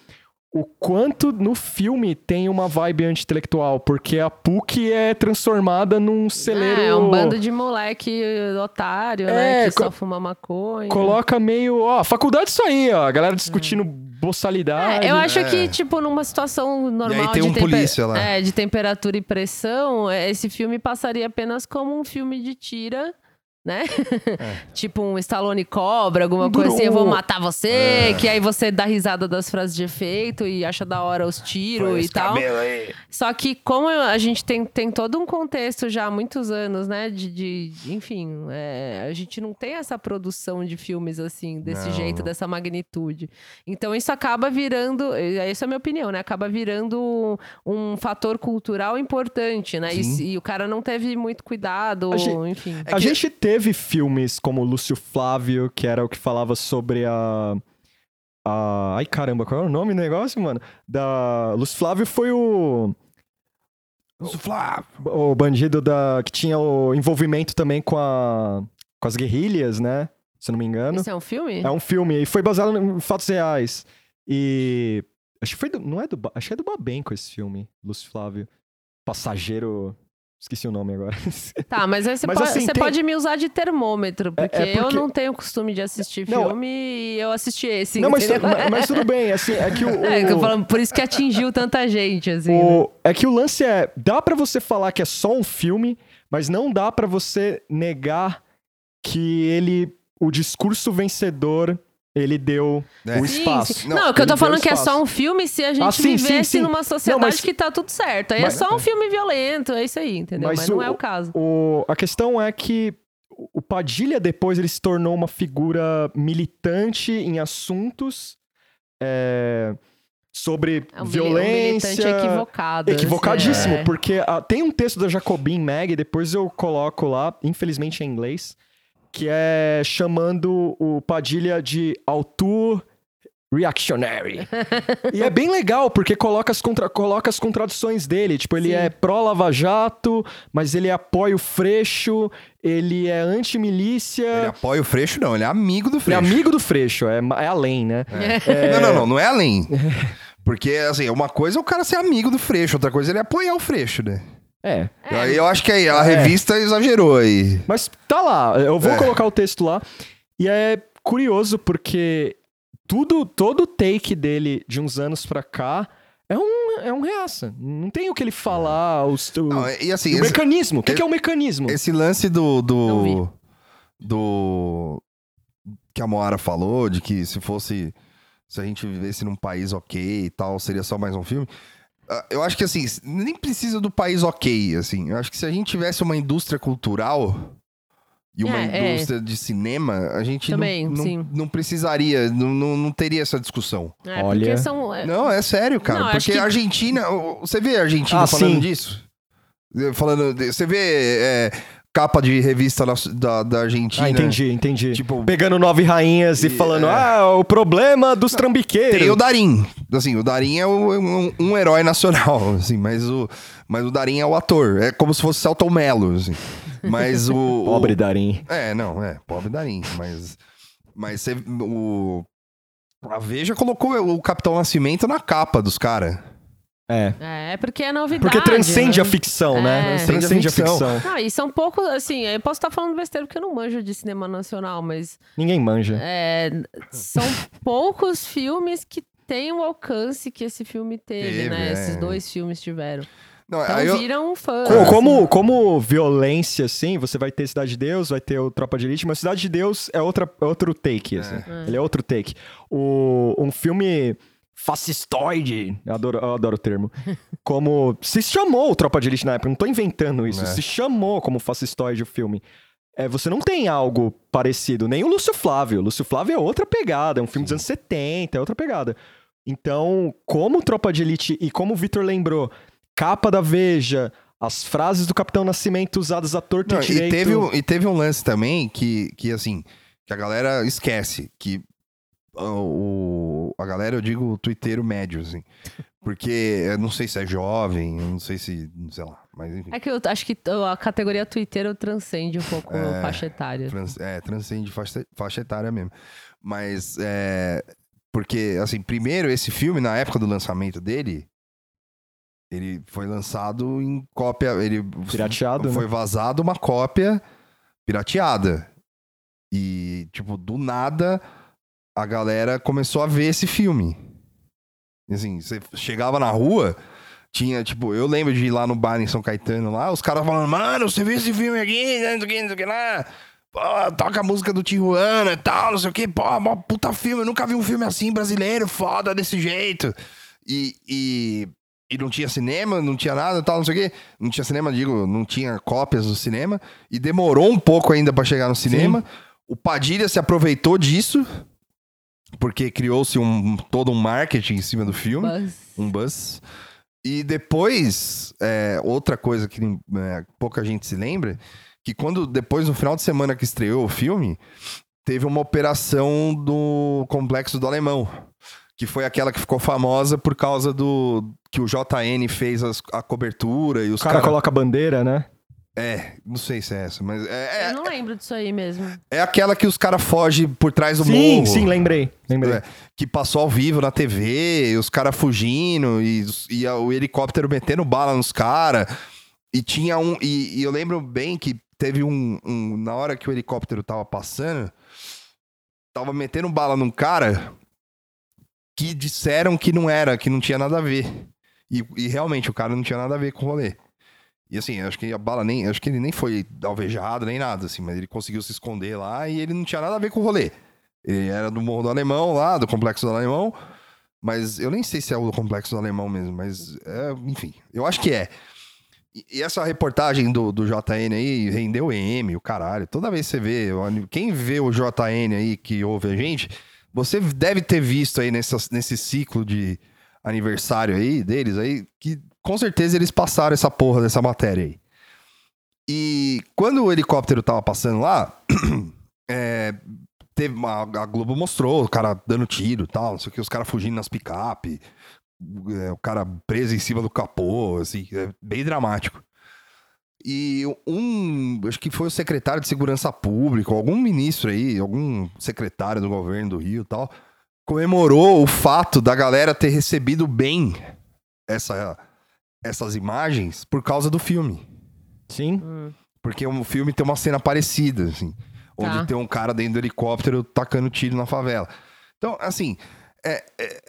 O quanto no filme tem uma vibe anti-intelectual, porque a PUC é transformada num celeiro. É, é um bando de moleque otário, É, né? Que co- só fuma maconha. Coloca meio. Ó, faculdade isso aí, ó. A galera discutindo boçalidade. É, eu acho É. que, tipo, numa situação normal E aí tem de, um polícia lá. é, de temperatura e pressão, é, esse filme passaria apenas como um filme de tira, né? tipo um Stallone Cobra, alguma coisa assim, eu vou matar você, É. que aí você dá risada das frases de efeito e acha da hora os tiros e tal. Só que como a gente tem, tem todo um contexto já há muitos anos, né? De, de- enfim, é, a gente não tem essa produção de filmes assim, desse Não, jeito, dessa magnitude. Então isso acaba virando, essa é a minha opinião, né? Acaba virando um fator cultural importante, né? E, e o cara não teve muito cuidado, A enfim. É a gente teve filmes como Lúcio Flávio, que era o que falava sobre a. a... Ai caramba, qual é o nome do negócio, mano? Da. Lúcio Flávio foi o. O bandido da. que tinha o envolvimento também com a. com as guerrilhas, né? Se eu não me engano. Isso é um filme? É um filme e foi baseado em fatos reais. E. Acho que foi do. Não é do. Acho que é do Babenco esse filme, Lúcio Flávio. Passageiro. Esqueci o nome agora. Tá, mas aí você, Mas, pode, assim, você tem- pode me usar de termômetro, porque, é porque- eu não tenho costume de assistir Não, filme e eu assisti esse. não, mas, mas, mas tudo bem, assim, é que o. É, que eu o- por isso que atingiu tanta gente, assim. né? O- é que o lance é, dá pra você falar que é só um filme, mas não dá pra você negar que ele, o discurso vencedor, ele deu É. o Sim, espaço. sim. Não, Não, o que eu tô falando deu que é só um filme se a gente Ah, sim, sim, vivesse sim. numa sociedade mas- que tá tudo certo. Aí Mas- é só um filme violento, é isso aí, entendeu? Mas, Mas não o- é o caso. O- a questão é que o Padilha depois ele se tornou uma figura militante em assuntos é, sobre É um mili- um violência. militante equivocado. Equivocadíssimo, assim, é. porque ah, tem um texto da Jacobin Mag, depois eu coloco lá, infelizmente em inglês, que é chamando o Padilha de autor reactionary. e é bem legal, porque coloca as, contra- coloca as contradições dele. Tipo, ele Sim. é pró-Lava Jato, mas ele apoia o Freixo, ele é anti-milícia. Ele apoia o Freixo, não, ele é amigo do Ele é Freixo. amigo do Freixo, é, é além, né? Não, não, não, não é além. Porque, assim, uma coisa é o cara ser amigo do Freixo, outra coisa é ele apoiar o Freixo, né? É. É. Aí eu acho que aí a É. revista exagerou aí. Mas tá lá, eu vou É. colocar o texto lá. E é curioso porque tudo, todo o take dele de uns anos pra cá é um, é um reaça. Não tem o que ele falar, os, o, Não, e assim, o esse, mecanismo. O que, esse- que é o mecanismo? esse lance do. Do, do que a Moara falou, de que se fosse. Se a gente vivesse num país ok e tal, seria só mais um filme. Ah, Eu acho que assim, nem precisa do país ok, assim. Eu acho que se a gente tivesse uma indústria cultural e uma É, é. indústria de cinema, a gente não- Também, não, sim. não precisaria, não, não, não teria essa discussão. É, Olha. porque são. é, Não, é sério, cara. Não, porque que- a Argentina. o- Você vê a Argentina Ah, falando sim. disso? Falando. de- Você vê é, capa de revista na- da, da Argentina. Ah, entendi, entendi. Tipo, Pegando nove rainhas e, E- falando, é. ah, o problema dos trambiqueiros. Tem o Darim. Assim, o Darim é o- um, um herói nacional, assim, mas o, mas o Darim é o ator. É como se fosse Celton Mello, assim. Mas o. o- Pobre Darim. É, não, é, pobre Darim, mas. Mas você, o. A Veja colocou o Capitão Nascimento na capa dos caras. É. É, porque é novidade. Porque transcende né? a ficção, né? É. Transcende a ficção. ficção. Não, e são poucos, assim, eu posso estar falando besteira porque eu não manjo de cinema nacional, mas Ninguém manja. é, são poucos filmes que têm o alcance que esse filme teve, Teve, né? é. Esses dois filmes tiveram. Não, Então eu, viram fãs. Co- assim. Como, como violência, assim, você vai ter Cidade de Deus, vai ter o Tropa de Elite, mas Cidade de Deus é, outra, é outro take, assim. É. Ele é outro take. O, um filme fascistoide, eu adoro, eu adoro o termo, como se chamou Tropa de Elite na época, não tô inventando isso, É. se chamou como fascistoide o filme. É, você não tem algo parecido, nem o Lúcio Flávio. O Lúcio Flávio é outra pegada, é um filme dos anos 70, é outra pegada. Então, como Tropa de Elite e como o Vitor lembrou, capa da Veja, as frases do Capitão Nascimento usadas à torta Não, e e, direito. teve, um- e teve um lance também que, que, assim, que a galera esquece. Que o, a galera, eu digo, o twitteiro médio, assim. Porque eu não sei se é jovem, eu não sei se, sei lá, mas enfim. É que eu acho que a categoria Twitter transcende um pouco É. a faixa etária. Trans, é, transcende faixa, faixa etária mesmo. Mas, é, porque, assim, primeiro, esse filme, na época do lançamento dele, ele foi lançado em cópia, ele Pirateado, foi né? vazado uma cópia pirateada. E, tipo, do nada, a galera começou a ver esse filme. Assim, você chegava na rua, tinha, tipo, eu lembro de ir lá no bar em São Caetano lá, os caras falando, mano, você viu esse filme aqui, não sei o que, não sei o que lá. Pô, toca a música do Tijuana e tal, não sei o que, pô, mó puta filme, eu nunca vi um filme assim brasileiro, foda desse jeito. E, e, e não tinha cinema, não tinha nada tal, não sei o quê. Não tinha cinema, digo, não tinha cópias do cinema. E demorou um pouco ainda pra chegar no cinema. O Padilha se aproveitou disso, porque criou-se um, todo um marketing em cima do filme Mas- um buzz. E depois, é, outra coisa que é, pouca gente se lembra, que quando depois, no final de semana que estreou o filme, teve uma operação do Complexo do Alemão, que foi aquela que ficou famosa por causa do que o JN fez as- a cobertura e os O cara caras... coloca a bandeira, né? É, não sei se é essa, mas é, Eu não lembro disso aí mesmo. é, é aquela que os caras fogem por trás do sim, morro. sim, lembrei. Lembrei. É, que passou ao vivo na TV, e os caras fugindo, e, e a- o helicóptero metendo bala nos caras. E tinha um. E, e eu lembro bem que teve um, um- Na hora que o helicóptero tava passando, tava metendo bala num cara que disseram que não era, que não tinha nada a ver. E, e realmente o cara não tinha nada a ver com o rolê. E assim, acho que a bala nem. Acho que ele nem foi alvejado, nem nada, assim, mas ele conseguiu se esconder lá e ele não tinha nada a ver com o rolê. Ele era do Morro do Alemão, lá, do Complexo do Alemão. Mas eu nem sei se é o Complexo do Alemão mesmo, mas é, enfim, eu acho que é. E, e essa reportagem do, do JN aí rendeu M, o caralho. Toda vez que você vê, quem vê o JN aí que ouve a gente, você deve ter visto aí nessa, nesse ciclo de aniversário aí deles aí, que com certeza eles passaram essa porra dessa matéria aí. E quando o helicóptero tava passando lá, é, teve uma, a Globo mostrou o cara dando tiro e tal, não sei o que, os caras fugindo nas picape, é, o cara preso em cima do capô, assim, é bem dramático. E um, acho que foi o secretário de Segurança Pública, algum ministro aí, algum secretário do governo do Rio e tal, comemorou o fato da galera ter recebido bem essa, essas imagens por causa do filme. Sim. Hum. Porque o filme tem uma cena parecida, assim. Onde Tá. tem um cara dentro do helicóptero tacando tiro na favela. Então, assim, é, é-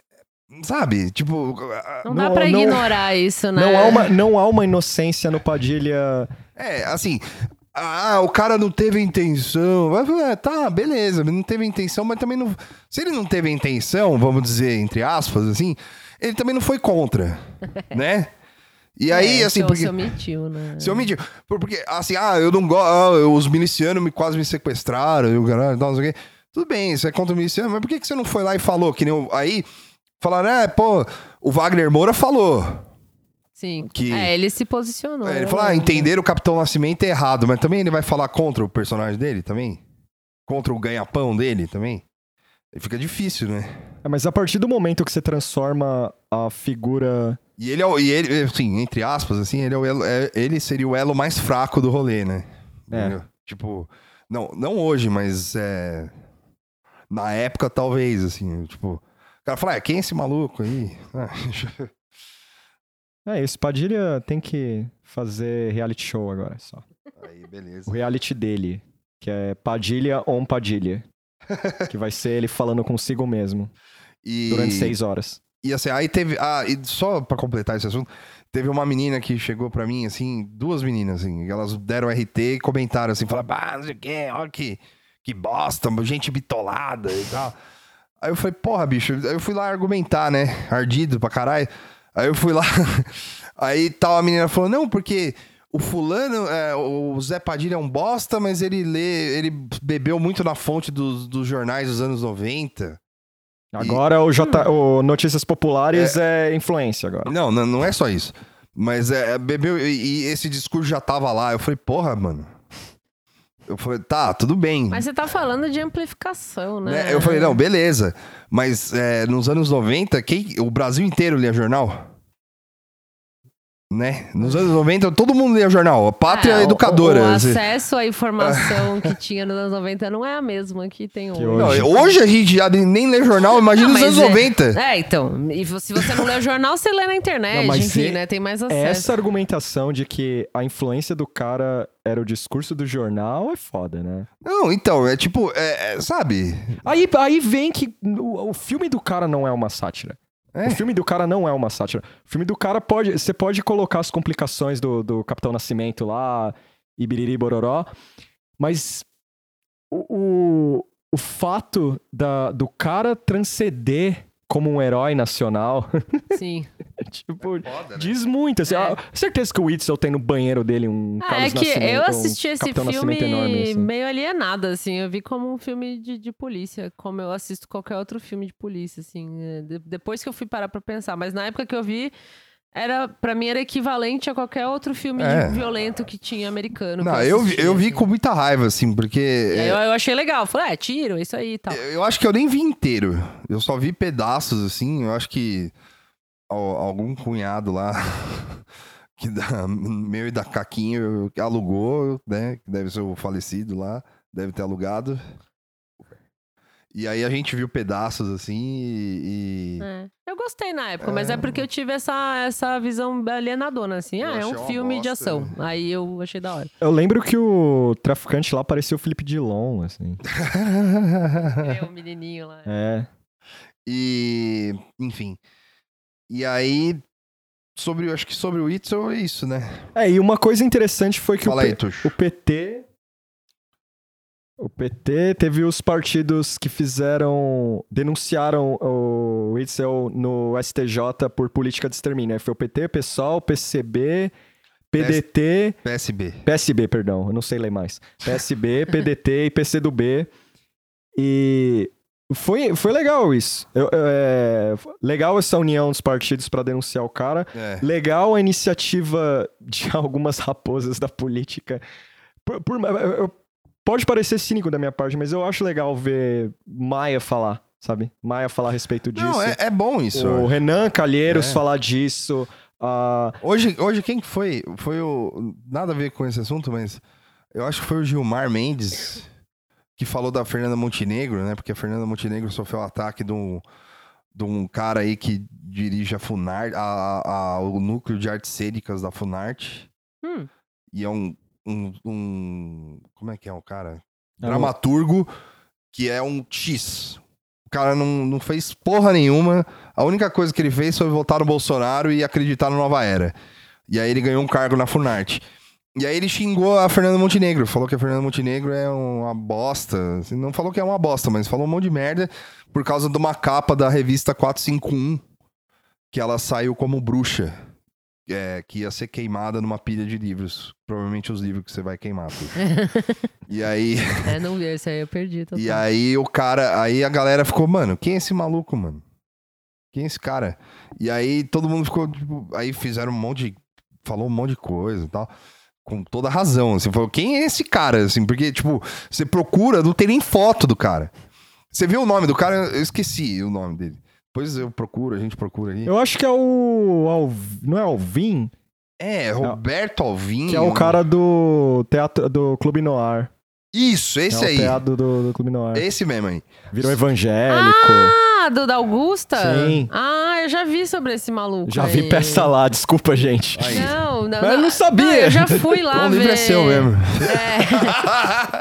sabe? Tipo, Não, Não- dá pra não- ignorar isso, né? Não, há uma, não há uma inocência no Padilha. é, assim, Ah, o cara não teve intenção. "Ah, Tá, beleza, não teve intenção, mas também não. Se ele não teve intenção, vamos dizer, entre aspas, assim, ele também não foi contra, né? E aí, É, assim, se, porque. se omitiu, né? Se omitiu. Por- Porque, assim, ah, eu não gosto. os milicianos me, quase me sequestraram, e tal, não sei o quê. Tudo bem, isso é contra o miliciano, mas por que, que você não foi lá e falou? Que nem o- aí falaram, ah, pô, o Wagner Moura falou. Sim. que- É, ele se posicionou. É, ele né? falou, ah, entender o Capitão Nascimento é errado, mas também ele vai falar contra o personagem dele também? Contra o ganha-pão dele também? Aí Fica difícil, né? É, mas a partir do momento que você transforma a figura. E ele, é o- e ele, assim, entre aspas, assim, ele, é o elo- é- ele seria o elo mais fraco do rolê, né? É. Tipo, não, não hoje, mas é, na época talvez, assim, tipo, o cara fala, ah, quem é esse maluco aí? Ah, É, esse Padilha tem que fazer reality show agora só. aí, O beleza. reality dele, que é Padilha on Padilha. que vai ser ele falando consigo mesmo E, durante seis horas. E assim, aí teve, ah, e só pra completar esse assunto, teve uma menina que chegou pra mim, assim, duas meninas, assim, elas deram RT e comentaram assim, falaram, bah, não sei o quê, olha que, que bosta, gente bitolada e tal. Aí eu falei, porra, bicho, aí eu fui lá argumentar, né, ardido pra caralho. Aí eu fui lá, aí tal, a menina falou, não, porque o fulano, é, o Zé Padilha é um bosta, mas ele lê, ele bebeu muito na fonte dos, dos jornais dos anos 90. Agora o, J... o Notícias Populares é... influência agora. Não, não, é só isso. Mas é, bebeu e, e esse discurso já tava lá. Eu falei, porra, mano. Eu falei, tá, tudo bem. Mas você tá falando de amplificação, né? Né? Eu falei, não, beleza. Mas é, nos anos 90, quem, o Brasil inteiro lia jornal? Né? Nos anos 90, todo mundo lia jornal. A pátria É, o- educadora. O, Você- acesso à informação que tinha nos anos 90 não é a mesma que tem hoje. Não, hoje. hoje a gente já nem lê jornal, imagina Não, nos anos é- 90. É, então. E se você não lê o jornal, você lê na internet, Não, mas enfim, né? Tem mais acesso. Essa argumentação de que a influência do cara era o discurso do jornal é foda, né? Não, então, é tipo, é, é, sabe? Aí, aí vem que o, o filme do cara não é uma sátira. É. O filme do cara não é uma sátira. O filme do cara pode. Você pode colocar as complicações do, do Capitão Nascimento lá, e biriri bororó, mas o, o, o fato da, do cara transcender como um herói nacional, Sim. tipo, Foda, né? diz muito. Assim, É. certeza que o Whitson tem no banheiro dele um Ah, Carlos é que Nascimento, eu um assisti esse Capitão filme enorme, assim. meio alienada, assim. Eu vi como um filme de, de polícia, como eu assisto qualquer outro filme de polícia, assim. é, de- depois que eu fui parar pra pensar. Mas na época que eu vi, era, pra mim era equivalente a qualquer outro filme É. violento que tinha americano. Não, eu, vi- eu vi com muita raiva, assim, porque. Aí é, Eu, eu achei legal. Falei, é, tiro, é isso aí e tal. Eu acho que eu nem vi inteiro. Eu só vi pedaços, assim. Eu acho que al- algum cunhado lá, que da, meu e da Caquinho, alugou, né? Que deve ser o falecido lá, deve ter alugado. E aí a gente viu pedaços, assim, e. e- É. Eu gostei na época, mas é porque eu tive essa, essa visão alienadona, assim. Eu Ah, é um filme de bosta. ação. Aí eu achei da hora. Eu lembro que o traficante lá parecia o Felipe Dilon, assim. É, o menininho lá. É. e. Enfim. E aí. Sobre, acho que sobre o Itzel é isso, né? É, e uma coisa interessante foi que Fala o, aí, P- o PT. O PT teve os partidos que fizeram. denunciaram o Witzel no STJ por política de extermínio. né? Foi o PT, PSOL, PCB, PDT. PSB. PSB, perdão, eu não sei ler mais. PSB, PDT e PCdoB. E foi, foi legal isso. Eu- eu- é, legal essa união dos partidos para denunciar o cara. É. Legal a iniciativa de algumas raposas da política. Por- por- eu- pode parecer cínico da minha parte, mas eu acho legal ver Maia falar, sabe? Maia falar a respeito disso. Não, é, é bom isso. o Renan Calheiros É. falar disso. ah, Hoje, hoje quem que foi? Foi o. Nada a ver com esse assunto, mas eu acho que foi o Gilmar Mendes que falou da Fernanda Montenegro, né? Porque a Fernanda Montenegro sofreu o ataque de um, de um cara aí que dirige a Funarte, a, a- o núcleo de artes cênicas da Funarte. Hum. E é um, um, um- Como é que é o cara? É Dramaturgo que é um X. O cara não, não fez porra nenhuma. A única coisa que ele fez foi votar no Bolsonaro e acreditar na nova era. E aí ele ganhou um cargo na Funarte. E aí ele xingou a Fernanda Montenegro. Falou que a Fernanda Montenegro é uma bosta. Assim, Não falou que é uma bosta, mas falou um monte de merda por causa de uma capa da revista 451 que ela saiu como bruxa. É, que ia ser queimada numa pilha de livros. Provavelmente os livros que você vai queimar. E aí. É, não vi, esse aí eu perdi. total. E aí o cara, aí a galera ficou, mano, quem é esse maluco, mano? Quem é esse cara? E aí todo mundo ficou, tipo, aí fizeram um monte de, falou um monte de coisa e tal, com toda razão, assim, falou, quem é esse cara, assim, porque, tipo, você procura, não tem nem foto do cara. Você viu o nome do cara? Eu esqueci o nome dele. Depois eu procuro, a gente procura aí. Eu acho que é o. Alv- Não é Alvin? É, Roberto Alvim. Que é o cara do teatro do Clube Noir. Isso, esse é aí. o teatro do, do Clube Noir. Esse mesmo aí. Virou evangélico. Ah, do da Augusta? Sim. Ah, eu já vi sobre esse maluco. Já vi aí. peça lá, desculpa, gente. Não, não. Mas eu não sabia. eu já fui lá o ver. livro é seu mesmo. É.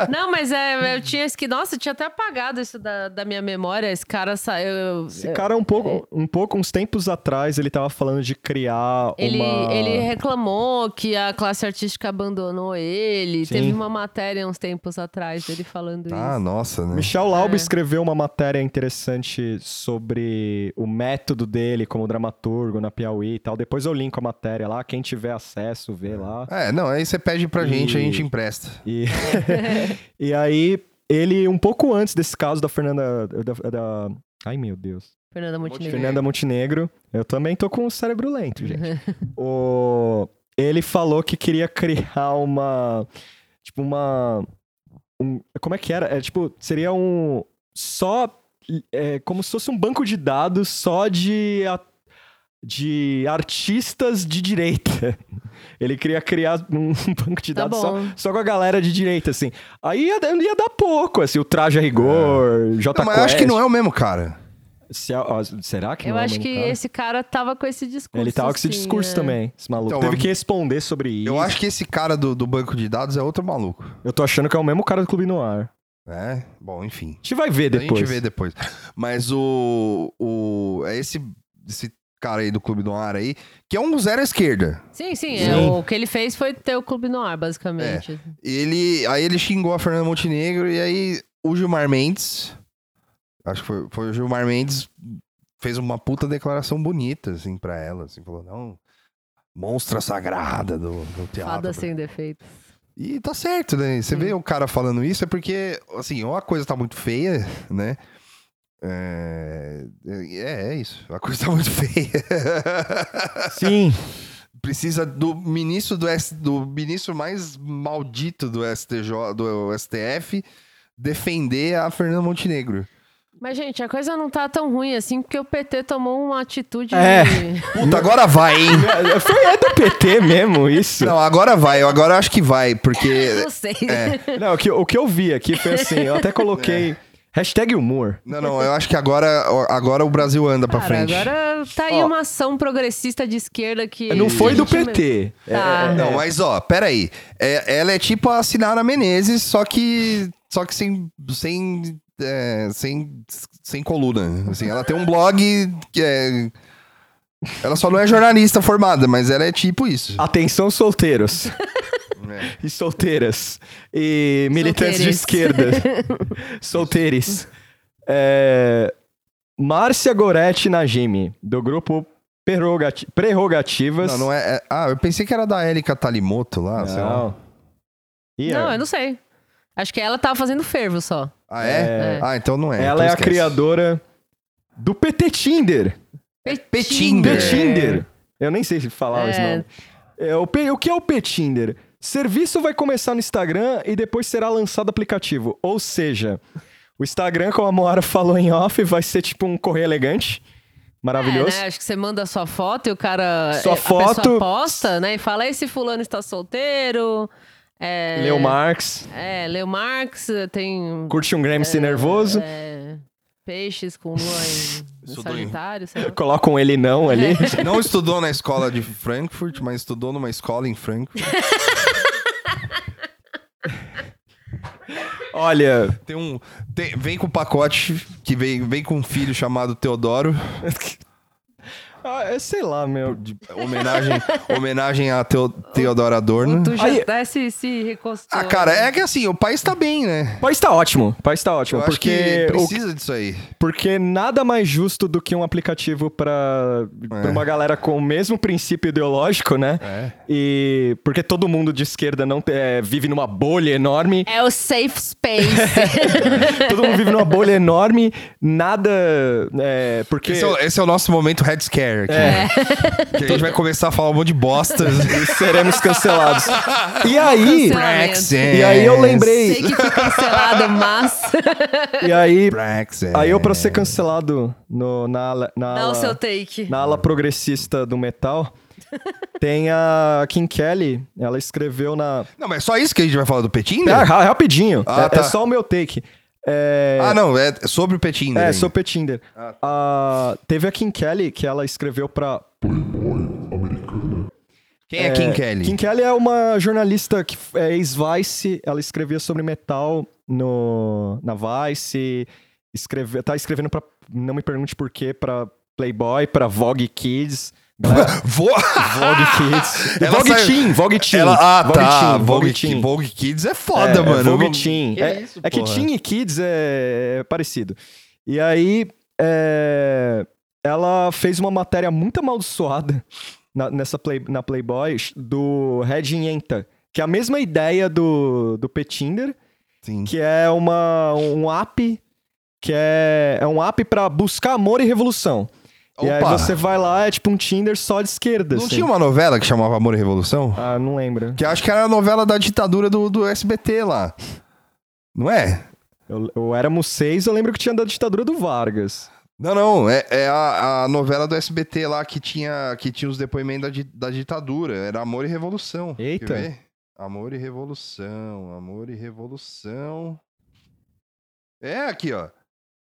Não, mas é, eu tinha esque... Nossa, eu tinha até apagado isso da, da minha memória. Esse cara saiu. Esse cara, um pouco, um pouco, uns tempos atrás, ele tava falando de criar Ele, uma... ele reclamou que a classe artística abandonou ele. Sim. Teve uma matéria uns tempos atrás dele falando Ah, isso. nossa, né? Michel Laub É. escreveu uma matéria interessante sobre o método dele como dramaturgo na Piauí e tal. Depois eu linko a matéria lá. Quem tiver acesso, vê lá. É, não, aí você pede pra E- gente, a gente empresta. E, e aí, ele, um pouco antes desse caso da Fernanda. Da, da- Ai, meu Deus. Fernanda Montenegro. Fernanda Montenegro. Eu também tô com o cérebro lento, gente. o... Ele falou que queria criar uma. Tipo, uma. um- Como é que era? É tipo, seria um. Só. É, como se fosse um banco de dados só de. a- De artistas de direita. Ele queria criar um banco de Tá dados só, bom. só com a galera de direita, assim. Aí ia, ia dar pouco, assim, o traje a rigor, J Não, mas eu acho que não é o mesmo cara. se a- ó, será que Eu não é o acho mesmo que cara? esse cara tava com esse discurso. Ele tava com esse assim, discurso é. também, esse maluco. Então, Teve que responder sobre isso. Eu acho que esse cara do, do banco de dados é outro maluco. Eu tô achando que é o mesmo cara do Clube Noir. É, bom, enfim. A gente vai ver A depois. gente vê depois. Mas o. o é esse, esse cara aí do Clube do Ar aí, que é um zero à esquerda. Sim, sim. Sim. é, o que ele fez foi ter o Clube no ar, basicamente. Ele, aí ele xingou a Fernanda Montenegro e aí o Gilmar Mendes, acho que foi, foi o Gilmar Mendes, fez uma puta declaração bonita, assim, pra ela, assim, falou, não, monstra sagrada do, do teatro. Fada sem defeitos. E tá certo, né? Você vê o cara falando isso é porque, assim, ou a coisa tá muito feia, né? É, é, é isso. A coisa tá muito feia. Sim. Precisa do ministro do, S, do ministro mais maldito do STJ, do STF defender a Fernanda Montenegro. Mas, gente, a coisa não tá tão ruim assim, porque o PT tomou uma atitude. É. Puta, agora vai, hein? Foi é do PT mesmo isso? Não, agora vai. Eu agora acho que vai, porque Não sei. É. Não, o que, o que eu vi aqui foi assim, eu até coloquei hashtag humor. não, não, eu acho que agora, agora o Brasil anda pra Cara, frente. agora tá aí Ó. uma ação progressista de esquerda que. Não foi do PT. Tá. É, Não, mas ó, peraí. É, ela é tipo a Sinara Menezes, só que. Só que sem. sem. É, sem, sem coluna. Assim, ela tem um blog que é. Ela só não é jornalista formada, mas ela é tipo isso. Atenção solteiros É. e solteiras e militantes de Solteiros. esquerda. Solteiros. É, Márcia Goretti Najimi, do grupo Prerrogati- Prerrogativas. Não, não é, é- Ah, eu pensei que era da Erika Talimoto lá, sei lá. Não. Ih, Não, é- eu não sei. Acho que ela tava fazendo fervo só. Ah, é? É. Ah, então não é. Ela então é a criadora do PT Tinder. Petinder. Petinder. Eu nem sei se falava É. esse nome. É, o, P- o que é o Petinder? Serviço vai começar no Instagram e depois será lançado aplicativo. Ou seja, o Instagram, como a Moara falou em off, vai ser tipo um correio elegante. Maravilhoso. É, né? Acho que você manda sua foto e o cara. Sua a foto- pessoa posta, né? E fala: esse fulano está solteiro. É, Leo Marx, É, Leo Marx, tem. curte um Gramsci nervoso. é, peixes com lua em, sei lá. Coloca um ele não ali. Não estudou na escola de Frankfurt, mas estudou numa escola em Frankfurt. Olha, Tem um. tem- vem com um pacote que vem, vem com um filho chamado Teodoro. Ah, é, sei lá, meu. De- homenagem, homenagem a Teo, Teodoro Adorno. Tu já Aí- até se, se recostou. Ah, cara, é que assim, o país tá bem, né? O país tá ótimo. O país tá ótimo. Eu acho porque, que o- precisa disso aí. porque nada mais justo do que um aplicativo pra, pra uma galera com o mesmo princípio ideológico, né? É. E porque todo mundo de esquerda não é, vive numa bolha enorme. É o safe space. todo mundo vive numa bolha enorme. Nada. É, porque. Esse é, o, esse é o nosso momento Red Scare aqui. É. Que a gente vai começar a falar um monte de bostas. seremos cancelados. E aí. Cancelamento. E aí eu lembrei. Sei que foi cancelado, mas. E aí. Praxis. Aí eu, pra ser cancelado no, na, ala- na, Dá o ala- seu take. na ala progressista do metal, tem a Kim Kelly. Ela escreveu na. Não, mas só isso que a gente vai falar do Petinder? É, ra- rapidinho. Ah, é, tá. é só o meu take. É, Ah, não, é sobre o Petinder. é ainda. sou Petinder. Ah, Ah, teve a Kim Kelly que ela escreveu pra. Quem é, Kim Kelly? Kim Kelly é uma jornalista que é ex-Vice. Ela escrevia sobre metal no, na Vice. Escreve, tá escrevendo pra. Não me pergunte por quê, pra Playboy, pra Vogue Kids. Vogue Kids. Ela Vogue saiu- Teen, Vogue Teen. Ela... Ah, Vogue tá. Teen, Vogue, Teen. Vogue Kids é foda, É, mano. É Vogue Teen. Que É, isso, é que? Teen e Kids é, é parecido. E aí, é, ela fez uma matéria muito amaldiçoada na, nessa play, na Playboy do Red Yenta, que é a mesma ideia do, do Petinder, Sim. que é uma, um app que é, é um app pra buscar amor e revolução. E aí você vai lá, é tipo um Tinder só de esquerda. Não assim. tinha uma novela que chamava Amor e Revolução? Ah, não lembro. Que acho que era a novela da ditadura do, do SBT lá. Não é? Eu, eu Éramos Seis, eu lembro que tinha da ditadura do Vargas. Não, não. É, é a, a novela do SBT lá que tinha, que tinha os depoimentos da, da ditadura. Era Amor e Revolução. Eita. Amor e Revolução. Amor e Revolução. É aqui, ó.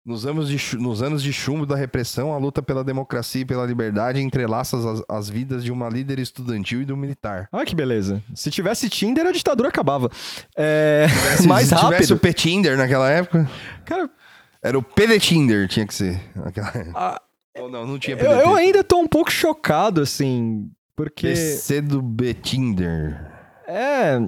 Nos anos, de, nos anos de chumbo da repressão, a luta pela democracia e pela liberdade entrelaça as, as vidas de uma líder estudantil e do militar. Olha que beleza. Se tivesse Tinder, a ditadura acabava. É... Se- Mais se tivesse rápido. o Petinder naquela época, Cara, era o Pedetinder, tinha que ser. Naquela época. a- Ou não, não tinha eu, PDT. eu ainda tô um pouco chocado, assim, porque... PC do Betinder. É,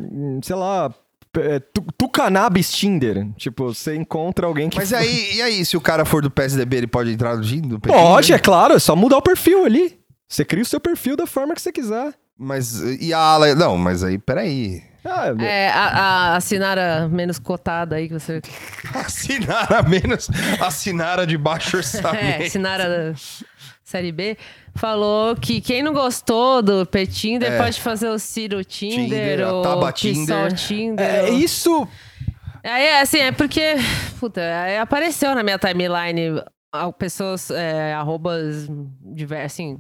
sei lá... é, tu, tu cannabis Tinder. Tipo, você encontra alguém que... Mas aí, e aí, se o cara for do PSDB, ele pode entrar no do Petinder? Pode, é claro. É só mudar o perfil ali. Você cria o seu perfil da forma que você quiser. Mas, e a ala... Não, mas aí, peraí. Ah, É, a, a, a Sinara menos cotada aí que você. Assinar a menos... Assinar a de baixo É, orçamento. Sinara da Série B. Falou que quem não gostou do Petinder É. pode fazer o Ciro Tinder, Tinder, ou Taba o Tinder. É, ou- isso... Aí, é assim, é porque, puta, apareceu na minha timeline ah, pessoas, é, arrobas diversas, assim,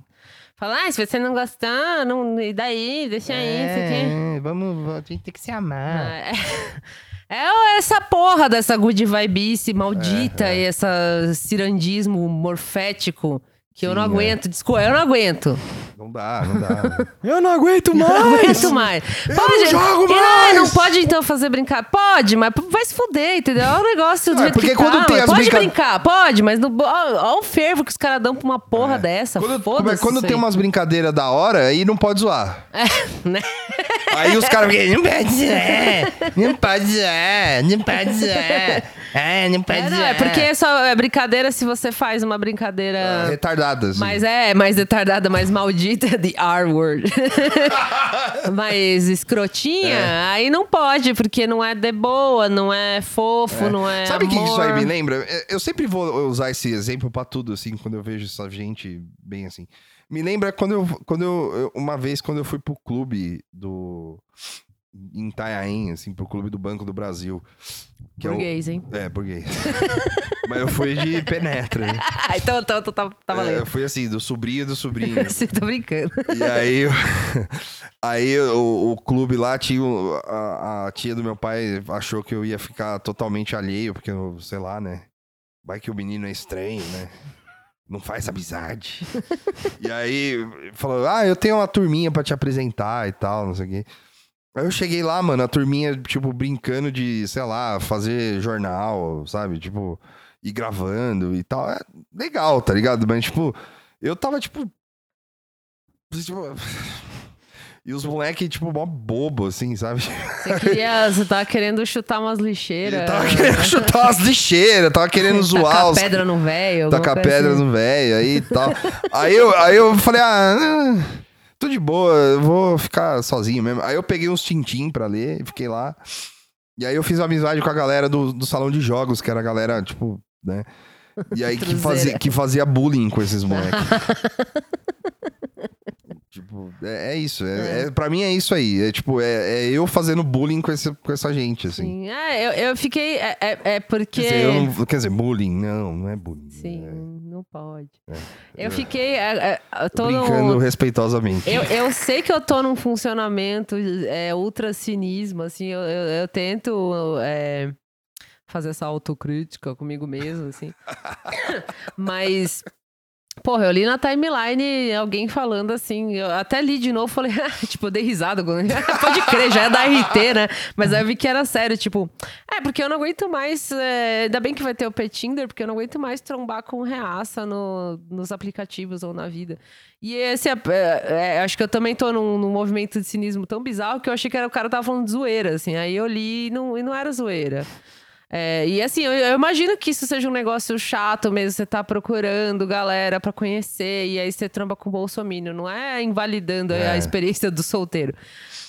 falando, ah, se você não gostar, não, e daí, deixa aí, isso aqui. É, vamos... A gente tem que se amar. É, é essa porra dessa good vibice maldita É, e essa cirandismo morfético que eu não é. aguento, desculpa, eu não aguento. Não dá, não dá. Eu não aguento mais! Não aguento mais. Pode, não jogo não, mais! não pode então fazer brincar. Pode, mas vai se fuder, entendeu? É um negócio do Não, é jeito porque que quando tá, tem as Pode brinca- brincar, pode, mas no, ó, ó o fervo que os caras dão pra uma porra dessa. É. Quando, Foda-se quando tem umas brincadeiras da hora, aí não pode zoar. É, né? Aí os caras não pode zoar, não pode zoar, não pode zoar. É, não pode É, não, é porque é só é brincadeira se você faz uma brincadeira. Retardadas. Mas é, mais retardada, mais maldita, the R-word. mais escrotinha, É. aí não pode, porque não é de boa, não é fofo, não é. Sabe o que isso aí me lembra? É, Eu sempre vou usar esse exemplo pra tudo, assim, quando eu vejo essa gente bem assim. Me lembra quando eu, quando eu, eu- uma vez, quando eu fui pro clube do, em Itanhaém, assim, pro clube do Banco do Brasil. Que Burguês, hein? É, o, é, burguês. Mas eu fui de penetra, né? Então, então, então tá, tá É, valendo. eu fui assim, do sobrinho do sobrinho. Você tá brincando. E aí, aí o, o clube lá tinha. A, a tia do meu pai achou que eu ia ficar totalmente alheio, porque, eu, sei lá, né? Vai que o menino é estranho, né? Não faz amizade. e aí falou: Ah, eu tenho uma turminha pra te apresentar e tal, não sei o quê. Aí eu cheguei lá, mano, a turminha, tipo, brincando de, sei lá, fazer jornal, sabe? Tipo, ir gravando e tal. É legal, tá ligado? Mas, tipo, eu tava, tipo, tipo, E os moleques, tipo, mó bobo, assim, sabe? Você queria. Você tava querendo chutar umas lixeiras. Eu tava querendo chutar umas lixeiras, tava querendo zoar Tacar os. pedra no velho. Tacar pedra assim. no velho aí e tal. aí, eu, aí eu falei, ah, tô de boa, eu vou ficar sozinho mesmo. Aí eu peguei uns tintim pra ler e fiquei lá. E aí eu fiz amizade com a galera do, do salão de jogos, que era a galera, tipo, né? E aí que fazia, que fazia bullying com esses moleques. tipo, é, é isso. É, é, pra mim é isso aí. É tipo, é, é eu fazendo bullying com, esse, com essa gente, assim. Sim. É, eu, eu fiquei. É, é, é porque. Quer dizer, eu não- quer dizer, bullying, não, não é bullying. Sim, não pode. É. Eu fiquei. é, é, Tô brincando num- respeitosamente. Eu, eu sei que eu tô num funcionamento é, ultra cinismo, assim, eu, eu, eu tento é, fazer essa autocrítica comigo mesmo, assim. Mas, porra, eu li na timeline alguém falando assim, eu até li de novo, falei, tipo, eu dei risada. Pode crer, já é da RT, né? Mas aí eu vi que era sério, tipo, é, porque eu não aguento mais, é, ainda bem que vai ter o Petinder, porque eu não aguento mais trombar com reaça no, nos aplicativos ou na vida. E esse, é, é, acho que eu também tô num, num movimento de cinismo tão bizarro que eu achei que era, o cara tava falando zoeira, assim. Aí eu li e não, e não era zoeira. É, e assim, eu, eu imagino que isso seja um negócio chato mesmo, você tá procurando galera pra conhecer, e aí você tromba com o Bolsonaro. Não é invalidando É. a experiência do solteiro.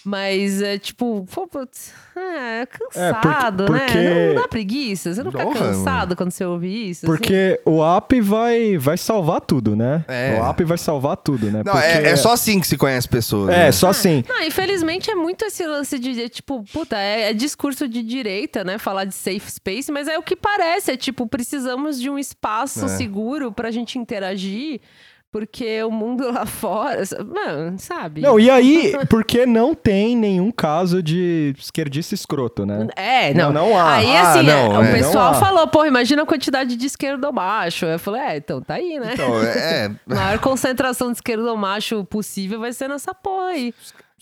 Mas é tipo, pô, putz, é cansado, porque- porque- né? Não dá preguiça? Você não fica Porra, cansado quando você ouve isso? assim? Porque o app vai, vai salvar tudo, né? É. O app vai salvar tudo, né? Não, Porque- é, é só assim que se conhece pessoas. É, né? só assim. Não, infelizmente é muito esse lance de, de, tipo, puta, é, é discurso de direita, né? Falar de safe space, mas é o que parece, é tipo, precisamos de um espaço É. seguro pra gente interagir, porque o mundo lá fora, mano, sabe? Não, e aí, porque não tem nenhum caso de esquerdista escroto, né? É, não. Não, não há. Aí, Ah, assim, não, o é. pessoal falou, porra, imagina a quantidade de esquerdo macho. Eu falei, é, então tá aí, né? Então, é, A maior concentração de esquerdo macho possível vai ser nessa porra aí.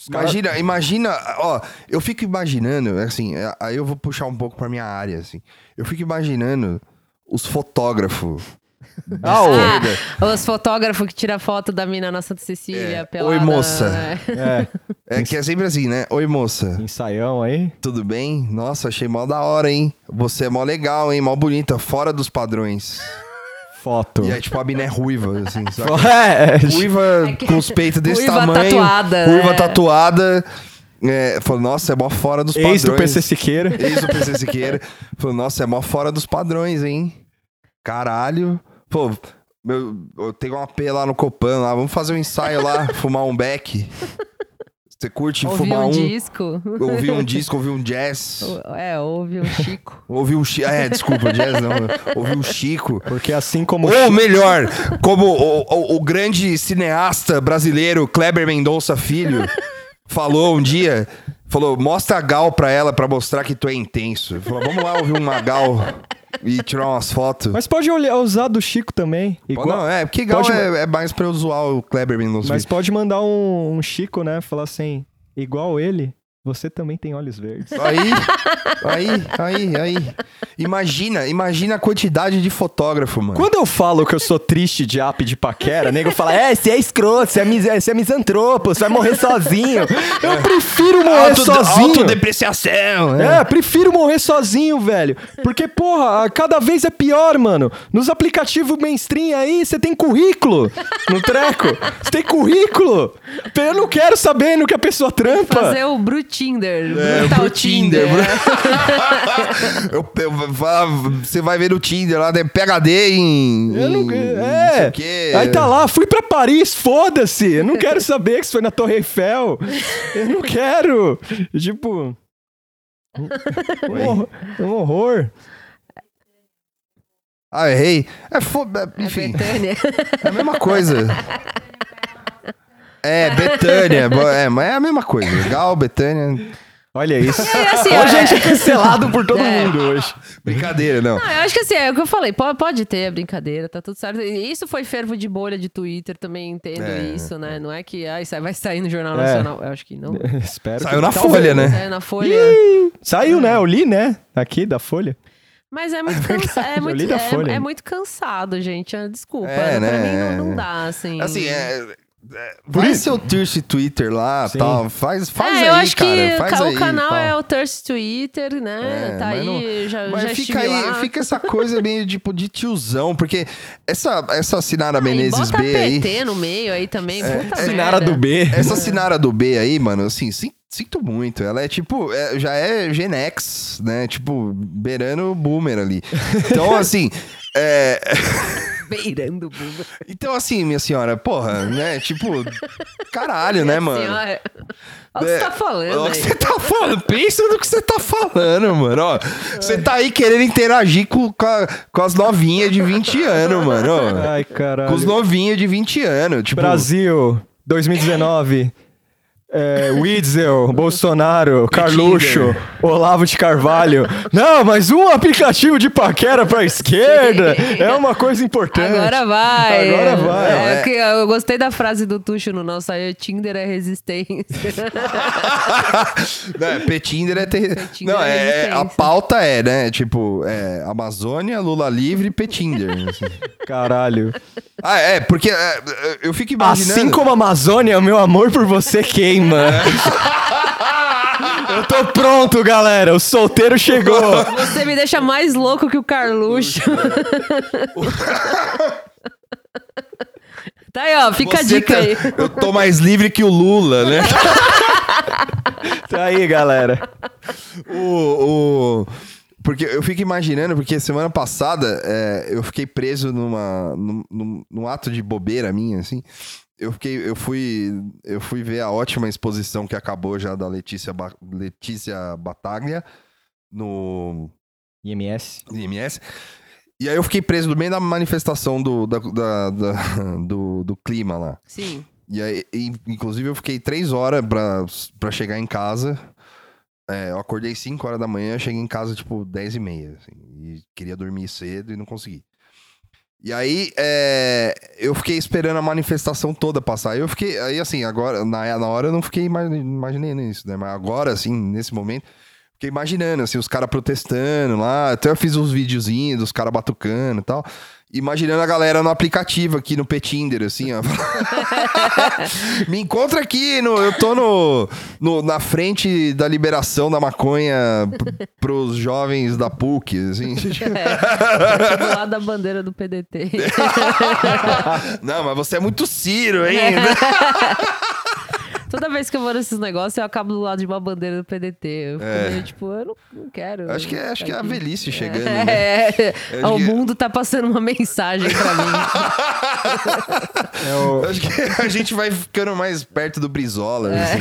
Imagina, imagina, ó, eu fico imaginando, assim, é, aí eu vou puxar um pouco pra minha área, assim. Eu fico imaginando os fotógrafos. Ah. Os fotógrafos que tiram foto da mina na Santa Cecília. É. pelada, Oi, moça. né? É, É que é sempre assim, né? Oi, moça, ensaião aí. tudo bem? Nossa, achei mó da hora, hein? Você é mó legal, hein? Mó bonita, fora dos padrões. Foto. E aí, tipo, a mina é ruiva, assim, sabe? É, Ruiva É que- com os peitos desse ruiva tamanho. tatuada, Ruiva né? tatuada. É, falou, nossa, é mó fora dos padrões. ex do PC Siqueira. Ex do PC Siqueira. Falou, nossa, é mó fora dos padrões, hein? Caralho. Pô, meu, eu tenho uma P lá no Copan lá, vamos fazer um ensaio lá, fumar um beck. Você curte Ouvi fumar um, um, disco. ouvir um disco, ouvir um jazz, É, ouve um Chico. ouvir um Chico. É, desculpa, jazz não. Ouvir um Chico. Porque assim como. Ou melhor, como o, o- o grande cineasta brasileiro Kleber Mendonça Filho falou um dia, falou, mostra a Gal pra ela pra mostrar que tu é intenso. Falou, vamos lá ouvir uma Gal e tirar umas fotos. Mas pode olhar, usar do Chico também. Igual- Não, é, porque Gal Pode- é, é mais pra eu zoar o Kleber Mendonça Mas Filho. pode mandar um, um Chico, né? Falar assim, igual ele, você também tem olhos verdes. Aí, aí, aí, aí. Imagina, imagina a quantidade de fotógrafo, mano. Quando eu falo que eu sou triste de app de paquera, nego fala, é, você é escroto, você é, mis você é misantropo, você vai morrer sozinho. Eu prefiro morrer Auto- sozinho. Autodepreciação, né? É, prefiro morrer sozinho, velho. Porque, porra, cada vez é pior, mano. Nos aplicativos mainstream aí, você tem currículo no treco. Você tem currículo. Eu não quero saber no que a pessoa trampa. Fazer o Brutinder. É, Brutal pro Tinder. Tinder. eu, eu- fala- você vai ver no Tinder lá, né? PHD em. Eu não, é. o quê. Aí tá lá, fui pra Paris, foda-se. Eu não quero saber que isso foi na Torre Eiffel. Eu não quero. Tipo. Um, horror, um horror. Ah, errei. É foda. É Enfim, Betânia. é a mesma coisa. É, Betânia. É, mas é a mesma coisa. Gal, Betânia. Olha isso. É, assim, Hoje a gente é cancelado por todo É. mundo hoje. Brincadeira, não. Não, eu acho que assim, é o que eu falei, pode, pode ter a brincadeira, tá tudo certo. E Isso foi fervo de bolha de Twitter, também entendo É, isso, né? Não é que ah, isso aí vai sair no Jornal É. Nacional. Eu acho que não. Espero Saiu que na talvez. Folha, né? É, na Folha. Saiu, né? Eu li, né? Aqui da Folha. Mas é muito, cansa é, muito, é, é muito cansado, gente. Ah, Desculpa. É, pra né? mim não, É. não dá, assim. Assim, é. Vai seu Thirsty Twitter lá, Sim. tal. Faz, faz é, aí, eu acho cara. que faz ca- aí, o canal tal. é o Thirst Twitter, né? É, tá mas aí, não- já, Mas já fica aí, lá. fica essa coisa meio tipo de tiozão, porque essa, essa Sinara Ah, Menezes bota B aí. PT no meio aí também, puta Sinara merda. do B. Essa Sinara do B aí, mano, assim, sin- sinto muito. Ela é tipo, é- já é Gen X, né? Tipo, beirando boomer ali. Então, assim. É... Beirando o bumbo. Então, assim, minha senhora, porra, né? Tipo, caralho, né, mano? Senhora, Olha o que É, você tá falando Olha o que você tá falando. Pensa no que você tá falando, mano. Ó, você tá aí querendo interagir com, com, a- com as novinhas de 20 anos, mano. ó. Ai, caralho. Com os novinhos de 20 anos. Tipo, Brasil, 2019. É, Witzel, Bolsonaro, Carluxo, Olavo de Carvalho. Não, mas um aplicativo de paquera pra esquerda é uma coisa importante. Agora vai. Agora vai. É, É. que eu gostei da frase do Tuxo no nosso aí, Tinder é resistência. né, Petinder é ter... Petinder Não, é é, resistência. a pauta é, né? Tipo, é, Amazônia, Lula livre e Petinder. assim. Caralho. Ah, é, porque é, eu fico imaginando. Assim como a Amazônia, o meu amor por você queima. Eu tô pronto, galera. O solteiro chegou. Você me deixa mais louco que o Carluxo. tá aí, ó, fica a Você dica tá- aí. Eu tô mais livre que o Lula, né? Tá aí, galera. o, o- Porque eu fico imaginando, porque semana passada é, eu fiquei preso numa, num, num- num ato de bobeira minha, assim. Eu, fiquei, eu, fui, eu fui ver a ótima exposição que acabou já da Letícia, Ba- Letícia Bataglia no IMS. IMS. E aí eu fiquei preso no meio da manifestação do, da- da- da- do, do clima lá. Sim. E aí, inclusive, eu fiquei três horas pra, pra chegar em casa. É, eu acordei 5 horas da manhã, cheguei em casa, tipo, 10 e meia. assim, e queria dormir cedo e não consegui. E aí, é, eu fiquei esperando a manifestação toda passar. Eu fiquei, aí assim, agora, na, na hora eu não fiquei ima- imaginando isso, né? Mas agora, assim, nesse momento, fiquei imaginando, assim, os caras protestando lá. Até eu fiz uns videozinhos dos caras batucando e tal. Imaginando a galera no aplicativo aqui no Petinder, assim, ó. Me encontra aqui, no, eu tô no, no- na frente da liberação da maconha pros jovens da PUC, assim. É, do lado da bandeira do PDT. Não, mas você é muito Ciro, hein? Toda vez que eu vou nesses negócios, eu acabo do lado de uma bandeira do PDT. Eu fico É. meio, tipo, eu não, não quero. Acho que, é- acho que é a velhice chegando, né? É, Eu acho o que- mundo tá passando uma mensagem pra mim. É o- Acho que a gente vai ficando mais perto do Brizola, assim.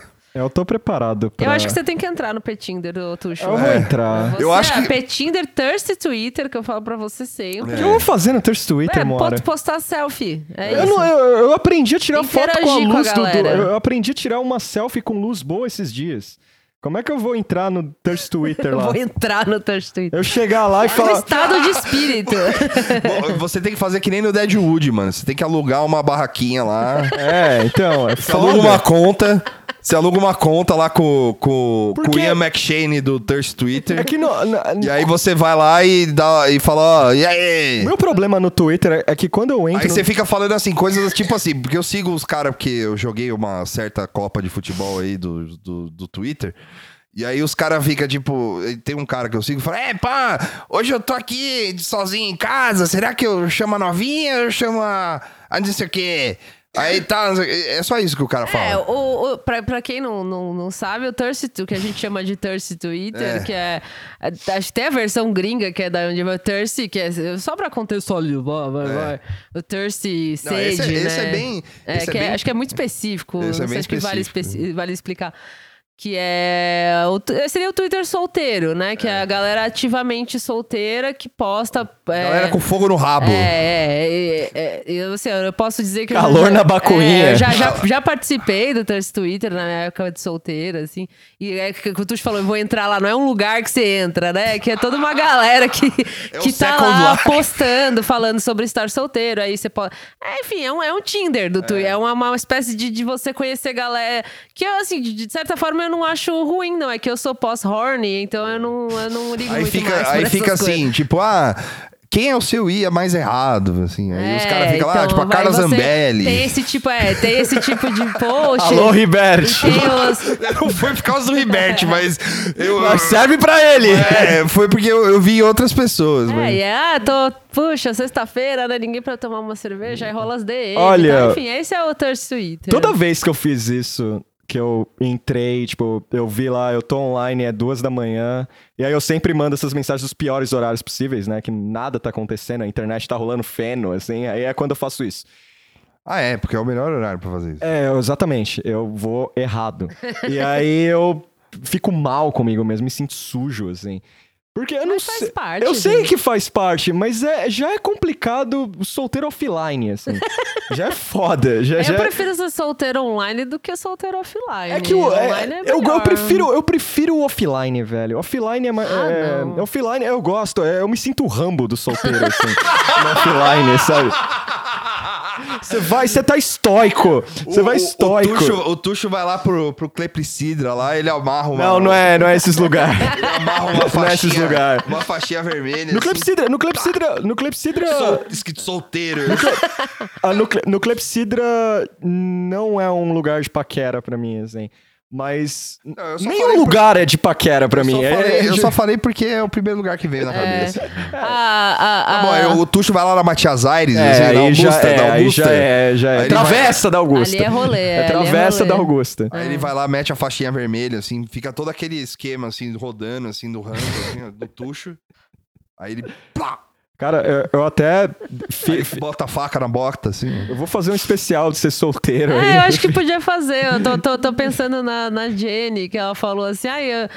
Eu tô preparado pra... Eu acho que você tem que entrar no Petinder, ô Tuxo. Eu vou É. entrar. Você Eu acho é que- Petinder, Thirsty Twitter, que eu falo pra você sempre. O que eu vou fazer no Thirst Twitter, É, hora? postar selfie. É Eu, isso. não- eu, eu aprendi a tirar foto com a Interagir com a luz do, do-. Eu aprendi a tirar uma selfie com luz boa esses dias. Como é que eu vou entrar no Thirst Twitter Eu lá? vou entrar no Thirsty Twitter. Eu chegar lá e No falar. estado de espírito. Você tem que fazer que nem no Deadwood, mano. Você tem que alugar uma barraquinha lá. É, então, é Você aluga foda. uma conta. Você aluga uma conta lá com, com, com o Ian McShane do Thirst Twitter. É que no, na- E aí você vai lá e, dá, e fala, ó, e aí? meu problema no Twitter é que quando eu entro. Aí você fica falando assim, coisas tipo assim, porque eu sigo os caras, porque eu joguei uma certa Copa de Futebol aí do, do, do Twitter. E aí os caras ficam, tipo, tem um cara que eu sigo e fala, é, pá, hoje eu tô aqui sozinho em casa, será que eu chamo a novinha ou eu chamo a, a não sei o quê? Aí tá, não é só isso que o cara É, fala. o, o, pra, pra quem não, não, não sabe, o Thirsty, o que a gente chama de Thirsty Twitter, É. que é. é, Acho que tem a versão gringa, que é da onde vai o Thirsty, que é só pra contextualizar, vai, vai, vai. O Thirsty Não, Sage, esse é- né? esse é bem- É, é que é- bem- acho que é muito específico. Esse é não sei bem acho que vale, específico. vale explicar. Que é. O, seria o Twitter solteiro, né? Que é, a galera ativamente solteira que posta. é, Galera com fogo no rabo. é, é, é, é, eu, assim, eu posso dizer que... Calor já- na bacuinha. É, eu já, já, já participei do Twitter na minha época de solteira, assim. E é que o Tuxo falou, eu vou entrar lá. Não é um lugar que você entra, né? Que é toda uma galera que, É que tá lá Life. postando, falando sobre estar solteiro. Aí você pode... É, enfim, é um, é um Tinder do Twitter. É uma, uma espécie de, de você conhecer galera... Que assim, de, de certa forma, eu não acho ruim, não. É que eu sou pós-horny, então eu não, eu não ligo Aí muito fica, mais aí fica coisas. assim, tipo, ah, quem é o seu IA mais errado, assim. Aí os caras ficam lá, então, tipo, a Carla Zambelli. Tem esse tipo, é, tem esse tipo de post. Alô, Ribert. Os, Não foi por causa do Ribert, mas eu... Mas serve pra ele. É, foi porque eu, eu vi outras pessoas. É, mas- é, ah, tô, puxa, sexta-feira, né? Ninguém pra tomar uma cerveja, aí rola as DM. Olha- tá? Enfim, esse é o Thirst Twitter. Toda vez que eu fiz isso, que eu entrei, tipo, eu vi lá, eu tô online, é duas da manhã, e aí eu sempre mando essas mensagens dos piores horários possíveis, né? Que nada tá acontecendo, a internet tá rolando feno, assim, aí é quando eu faço isso. Ah, é, porque é o melhor horário pra fazer isso. É, exatamente, eu vou errado. e aí eu fico mal comigo mesmo, me sinto sujo, assim. Porque eu não Mas faz sei. parte, eu sei gente. que faz parte, mas é, já é complicado solteiro offline, assim. já é foda. Já, Eu já é- prefiro ser solteiro online do que solteiro offline. É que o, é- é eu, eu prefiro eu prefiro o offline, velho. Offline é, Ah, é- não. offline eu gosto, é, eu me sinto o Rambo do solteiro assim. no offline, sabe? Você vai, você tá estoico. Você O- vai o- estoico. O Tuxo, o Tuxo vai lá pro, pro Clepsidra lá, ele amarra uma... Não, não é, não é esses lugares. Ele amarra uma Não é esses faixinha, lugar. uma faixinha vermelha. No assim, Clepsidra, no Clepsidra, no Clepsidra, sol, escrito solteiro. ah, no, Cle- no Clepsidra não é um lugar de paquera pra mim, assim. Mas eu nenhum falei por- lugar é de paquera pra eu mim. só É- falei- eu é- só falei porque é o primeiro lugar que veio na cabeça. Ah, ah, Tá ah, bom, aí o Tuxo vai lá na Matias Aires, É, assim, na aí já Augusta, é, da aí Augusta. já é, já Aí é. ele vai- Travessa da Augusta. Ali é rolê, É é travessa rolê. da Augusta. Aí ele vai lá, mete a faixinha vermelha, assim, fica todo aquele esquema, assim, rodando, assim, do rambo, assim, do Tuxo. Aí ele, plá, Cara, eu, eu até. fi- fi- bota a faca na bota, assim. eu vou fazer um especial de ser solteiro aí. É, eu acho que podia fazer. Eu tô, tô, tô pensando na, na Jenny, que ela falou assim: ai, eu-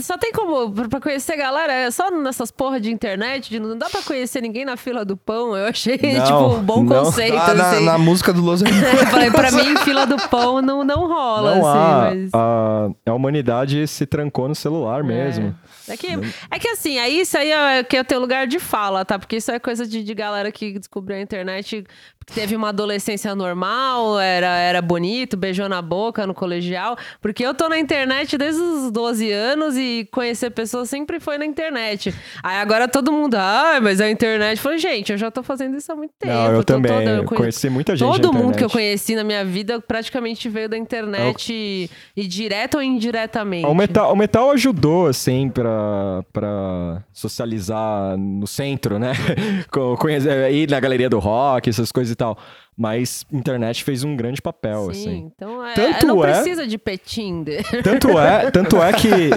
só tem como, pra conhecer a galera, é só nessas porra de internet, de, não dá pra conhecer ninguém na fila do pão. Eu achei, Não, tipo, um bom não. conceito, Ah, na, assim. na música do Los falei, pra mim, fila do pão não, não rola, Não há. assim, mas... A, a humanidade se trancou no celular mesmo. É que, é que assim, aí isso aí é que é o teu lugar de fala, tá? Porque isso é coisa de, de galera que descobriu a internet, teve uma adolescência normal, era, era bonito, beijou na boca no colegial. Porque eu tô na internet desde os 12 anos e conhecer pessoas sempre foi na internet. Aí agora todo mundo, ah, mas a internet. Eu falei, gente, eu já tô fazendo isso há muito tempo. Não, eu também. toda- eu conhe- conheci muita gente. Todo mundo que eu conheci na minha vida praticamente veio da internet, e, e direto ou indiretamente. O metal, o metal ajudou, assim, pra, pra socializar no centro, né? Ir na galeria do rock, essas coisas e tal. Mas internet fez um grande papel, Sim, assim. então é, Tanto não é- precisa de petinder. Tanto é, tanto é que,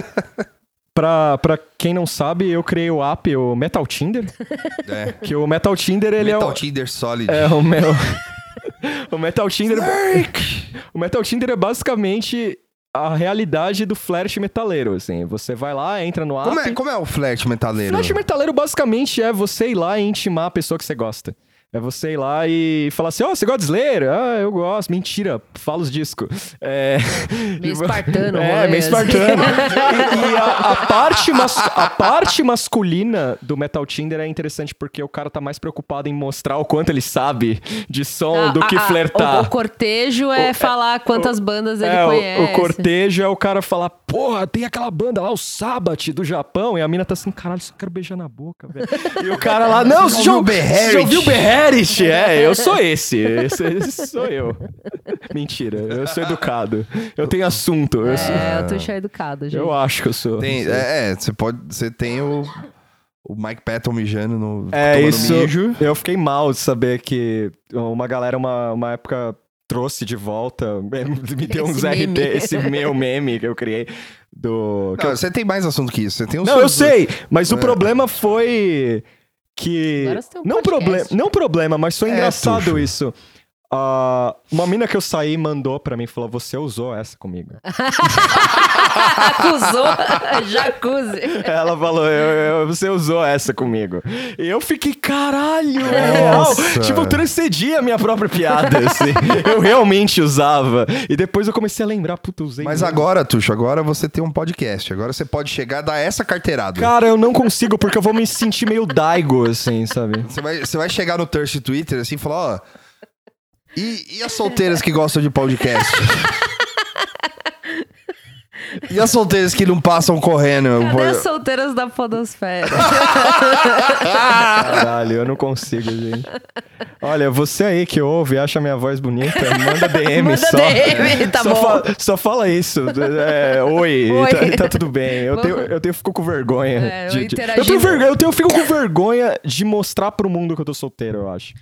pra, pra quem não sabe, eu criei o app, o Metal Tinder. É. Que o Metal Tinder, ele Metal é o... Tinder Solid. É o meu... o Metal Tinder... o Metal Tinder é basicamente a realidade do flash metaleiro, assim. Você vai lá, entra no app... Como é, como é o flat metaleiro? Flash metaleiro basicamente é você ir lá e intimar a pessoa que você gosta. É você ir lá e falar assim, ó, você gosta de Slayer? Ah, eu gosto. Mentira, fala os discos. É... Meio espartano, o É, rolê, meio espartano. e e a, a parte mas- a parte masculina do Metal Tinder é interessante porque o cara tá mais preocupado em mostrar o quanto ele sabe de som do Ah, que ah, ah, flertar. O, o cortejo é falar quantas bandas ele É, o- conhece. o, cortejo é o cara falar, porra, tem aquela banda lá, o Sabbath do Japão, e a mina tá assim, caralho, só quero beijar na boca, velho. E o cara lá, não, você já ouviu o ouviu O Beherit? É, eu sou esse, esse, esse sou eu. Mentira, eu sou educado. Eu tenho assunto, eu, sou- É, eu tô cheio educado, gente. eu acho que eu sou. Tem, é, é, você pode. Você tem o. O Mike Patton mijando no. É, isso. mijo. Eu fiquei mal de saber que uma galera, uma, uma época, trouxe de volta, me deu uns Esse RT, esse meu meme que eu criei. Do, que Não, eu- você tem mais assunto que isso. Você tem os Não, eu sei, mas o É. problema foi que. Agora você tem um não, podcast. problema, não problema, mas foi É, engraçado Tuxo. isso. Ah, uma mina que eu saí mandou pra mim falou: Você usou essa comigo. Acusou jacuzzi. Ela falou: eu, eu- Você usou essa comigo. E eu fiquei: Caralho, é. Nossa. Tipo, eu transcedi a minha própria piada. assim. Eu realmente usava. E depois eu comecei a lembrar: Puta, eu usei. Mas mesmo. agora, Tuxo, agora você tem um podcast. Agora você pode chegar e dar essa carteirada. Cara, eu não consigo porque eu vou me sentir meio daigo, assim, sabe? Você vai, você vai chegar no Thirst Twitter assim e falar, ó. E, e as solteiras que gostam de podcast? E as solteiras que não passam correndo? Cadê as solteiras da podosfera? Caralho, eu não consigo, gente. Olha, você aí que ouve e acha minha voz bonita, manda DM Manda só. DM, tá só, bom. Fala, só fala isso. É, oi, Oi. Tá, tá tudo bem. Eu Vamos- tenho, eu tenho, fico com vergonha. É, eu de, de- interagi- eu tenho vergonha, eu tenho, fico com vergonha de mostrar pro mundo que eu tô solteiro, eu acho.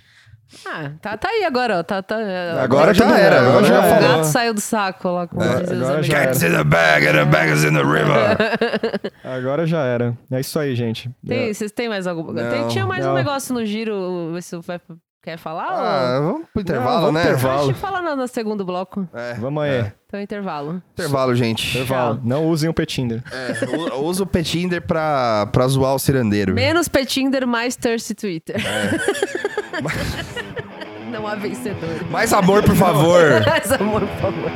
Ah, tá, tá aí agora, ó. Tá, tá, Agora já não era, agora já O falou. gato saiu do saco lá com É, os agora já americanos. Cats in the bag and the bag is in the river. Agora já era. É isso aí, gente. Tem, vocês têm mais alguma Não, Tem- Tinha mais um não. negócio no giro. Você vai, quer falar? Ah, ou... vamos pro intervalo, vamos né? pro intervalo. Acho que fala no, no segundo bloco. É, Vamos aí. É. Então, intervalo. Intervalo, gente. Intervalo. Não usem o Petinder. É, usa o Petinder pra, pra zoar o cirandeiro. Menos Petinder, mais Thirsty Twitter. É. Não há vencedor. Mais amor, por favor. Mais amor, por favor.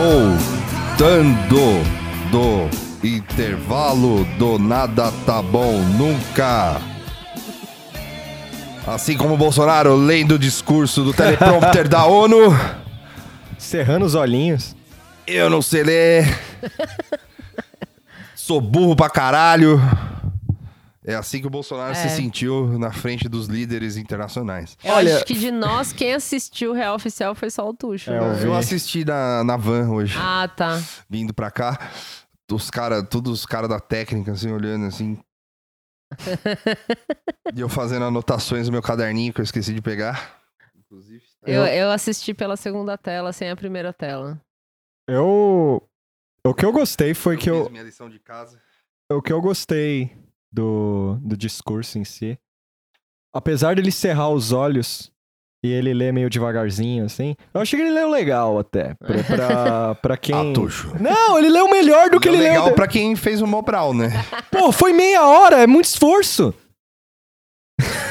Voltando do intervalo do nada tá bom nunca. Assim como o Bolsonaro lendo o discurso do teleprompter da ONU, Cerrando os olhinhos. eu não sei ler. Sou burro pra caralho. É assim que o Bolsonaro se É. sentiu na frente dos líderes internacionais. Eu Olha- acho que de nós, quem assistiu o Real Oficial foi só o Tuxo. É, né? eu. Eu assisti na, na van hoje. Ah, tá. vindo pra cá, os caras, todos os caras da técnica, assim, olhando assim. e eu fazendo anotações no meu caderninho que eu esqueci de pegar. Inclusive. Eu, eu assisti pela segunda tela, sem a primeira tela. Eu. O que eu gostei foi que fiz eu. minha lição de casa. O que eu gostei do, do discurso em si. Apesar dele cerrar os olhos e ele ler meio devagarzinho, assim. Eu achei que ele leu legal até. Pra, pra, pra quem. Atucho. Não, ele leu melhor do que Leu ele legal leu. pra quem fez o Mobral, né? Pô, foi meia hora, é muito esforço.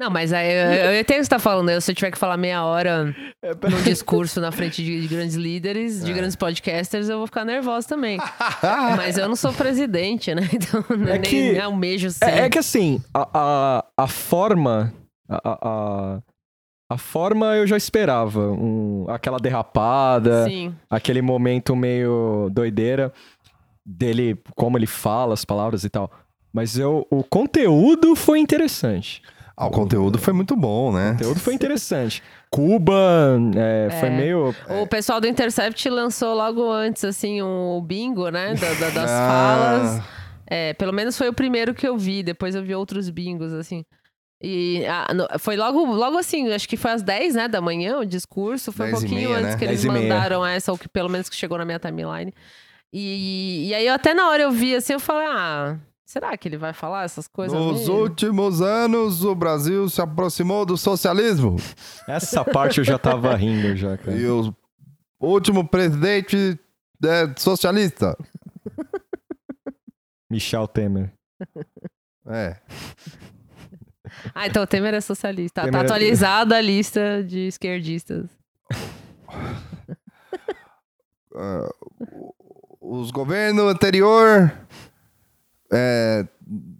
Não, mas aí eu, eu entendo o que você tá falando. né? Se eu tiver que falar meia hora É, num discurso na frente de, de grandes líderes, É. de grandes podcasters, eu vou ficar nervosa também. Mas eu não sou presidente, né? Então É nem, que- nem almejo ser. É, é que assim, a, a, a forma. A, a, a- a forma eu já esperava. Um, aquela derrapada, Sim. aquele momento meio doideira dele, como ele fala as palavras e tal. Mas eu, o conteúdo foi interessante. Ah, o conteúdo foi muito bom, né? O conteúdo foi interessante. Cuba é, foi É. meio. O pessoal do Intercept lançou logo antes, assim, um bingo, né? da- da- das Ah, falas. É, pelo menos foi o primeiro que eu vi. Depois eu vi outros bingos, assim. E ah, no- foi logo, logo assim, acho que foi às 10, né, da manhã o discurso. Foi um 10 pouquinho meia, antes né? que eles 10 meia. mandaram essa, ou que pelo menos que chegou na minha timeline. E, e aí eu até na hora eu vi assim, eu falei, ah, será que ele vai falar essas coisas Nos mesmo? últimos anos, o Brasil se aproximou do socialismo. Essa parte eu já tava rindo já, cara. E o último presidente é socialista. Michel Temer. É. Ah, então o Temer é socialista. Tá- Temer é- Tá atualizada a lista de esquerdistas. O- os governos anterior é,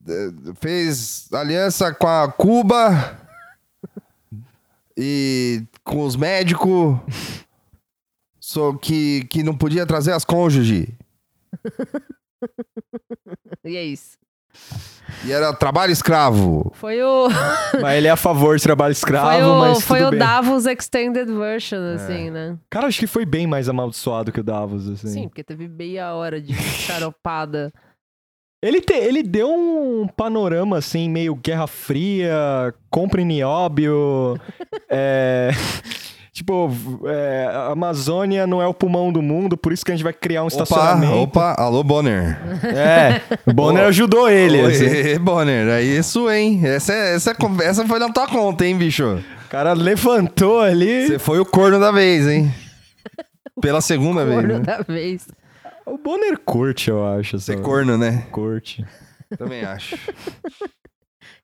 é, fez aliança com a Cuba e com os médicos só que, que não podia trazer as cônjuges E é isso. e era trabalho escravo Foi o. Mas ele é a favor de trabalho escravo, Foi o, mas foi tudo o bem. Davos Extended Version, assim, né? Cara, acho que foi bem mais amaldiçoado que o Davos, assim. Sim, porque teve meia hora de charopada. Ele, te- ele deu um panorama, assim, meio Guerra Fria, compra em nióbio. é... Tipo, é, a Amazônia não é o pulmão do mundo, por isso que a gente vai criar um Opa, estacionamento. opa, alô, Bonner. É, o Bonner ajudou ele. assim. Oi, Bonner, é isso, hein? Essa, é- essa, é- essa foi na tua conta, hein, bicho? O cara levantou ali. Você foi o corno da vez, hein? Pela segunda vez, Corno né? da vez. O Bonner curte, eu acho. Você é corno, né? Curte. Também acho.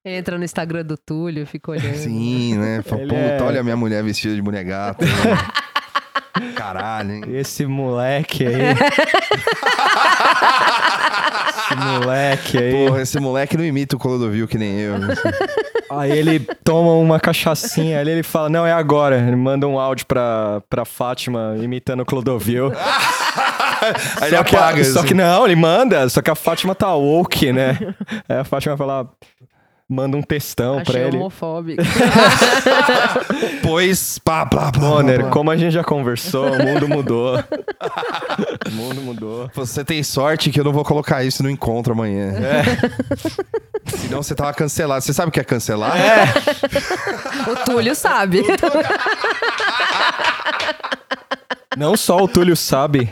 Entra no Instagram do Túlio, fica olhando. Sim, né? Fala, Ele Puta, é- olha a minha mulher vestida de mulher gata. Caralho, hein? Esse moleque aí. Esse moleque aí. Porra, esse moleque não imita o Clodovil que nem eu. assim. Aí ele toma uma cachaçinha ali, ele fala, não, é agora. Ele manda um áudio pra, pra Fátima imitando o Clodovil. Aí ele só, que a- apaga. só assim. que não, ele manda, só que a Fátima tá woke, né? Aí a Fátima fala, manda um textão pra Achei ele. homofóbico. Pois, pá, plá, plá, Bonner, como a gente já conversou, o mundo mudou. o mundo mudou. Você tem sorte que eu não vou colocar isso no encontro amanhã. É. Senão você tava cancelado. Você sabe o que é cancelar? o Túlio sabe. Não só o Túlio sabe,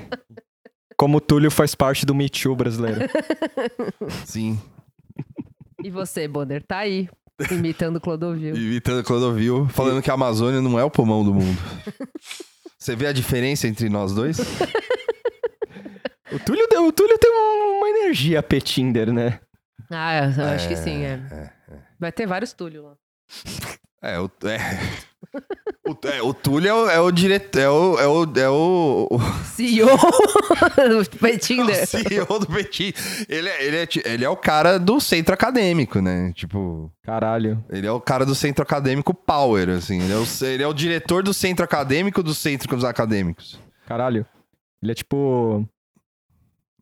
como o Túlio faz parte do Me Too brasileiro. Sim. e você, Bonner, tá aí, imitando o Clodovil. Imitando Clodovil, falando que a Amazônia não é o pulmão do mundo. Você vê a diferença entre nós dois? O Túlio, o Túlio tem um- uma energia Petinder, né? Ah, eu acho que sim, é. Vai ter vários Túlio lá. É, o, é, o, é, o Túlio é o, é o diretor. É o, é o, é o, o CEO do Petinder. CEO do Petit. Ele é, ele, é, ele é o cara do centro acadêmico, né? Tipo, Caralho. ele é o cara do centro acadêmico Power, assim. Ele é o, ele é o diretor do centro acadêmico dos centros acadêmicos. Caralho. Ele é tipo.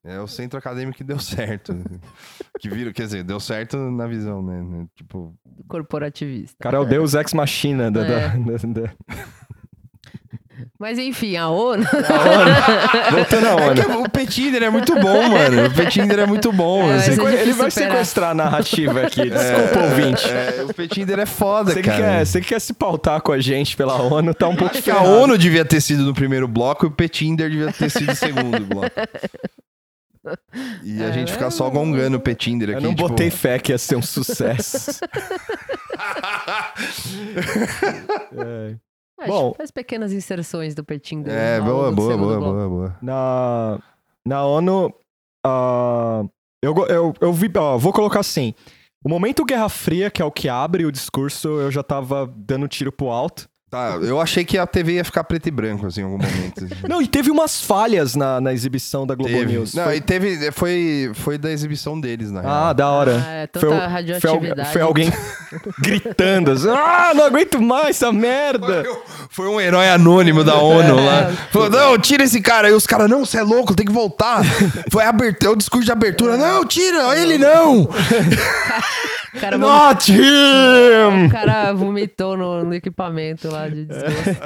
É o centro acadêmico que deu certo. que vira, quer dizer, deu certo na visão, né? Tipo, Corporativista. O cara é o Deus Ex Machina da. da- É. da- da- Mas enfim, a ONU. Voltando a É ONU. que o Petinder é muito bom, mano. O Petinder é muito bom. É, é Ele vai superar. sequestrar a narrativa aqui. Desculpa, ouvinte. É, o Petinder é foda, Você que, cara. quer, você que quer se pautar com a gente pela ONU, tá um pouco Acho que a. ONU devia ter sido no primeiro bloco e o Petinder devia ter sido no segundo bloco. E a É, gente ficar só gongando o Petinder Eu aqui. não tipo... botei fé que ia ser um sucesso. É. Bom. Faz pequenas inserções do Petinder. É, ao boa, boa, boa, boa, boa. Na, na ONU, ah, eu, eu, eu vi, ó, vou colocar assim. O momento Guerra Fria, que é o que abre o discurso, eu já tava dando tiro pro alto. Tá, eu achei que a TV ia ficar preto e branco, assim, em algum momento. Não, e teve umas falhas na, na exibição da Globo Teve. News. Não, Foi- e teve. Foi, foi da exibição deles, na Ah, real. da hora. Ah, é tanta foi, al- foi, radioatividade. foi alguém gritando assim, ah, não aguento mais essa merda. Foi um herói anônimo da ONU É. lá. Falou, não, tira esse cara. Aí os caras, não, você é louco, tem que voltar. Foi a abertura, é o discurso de abertura. Não, tira, ele não. O cara, vom- Not him! o cara vomitou no, no equipamento lá de É. desgosto.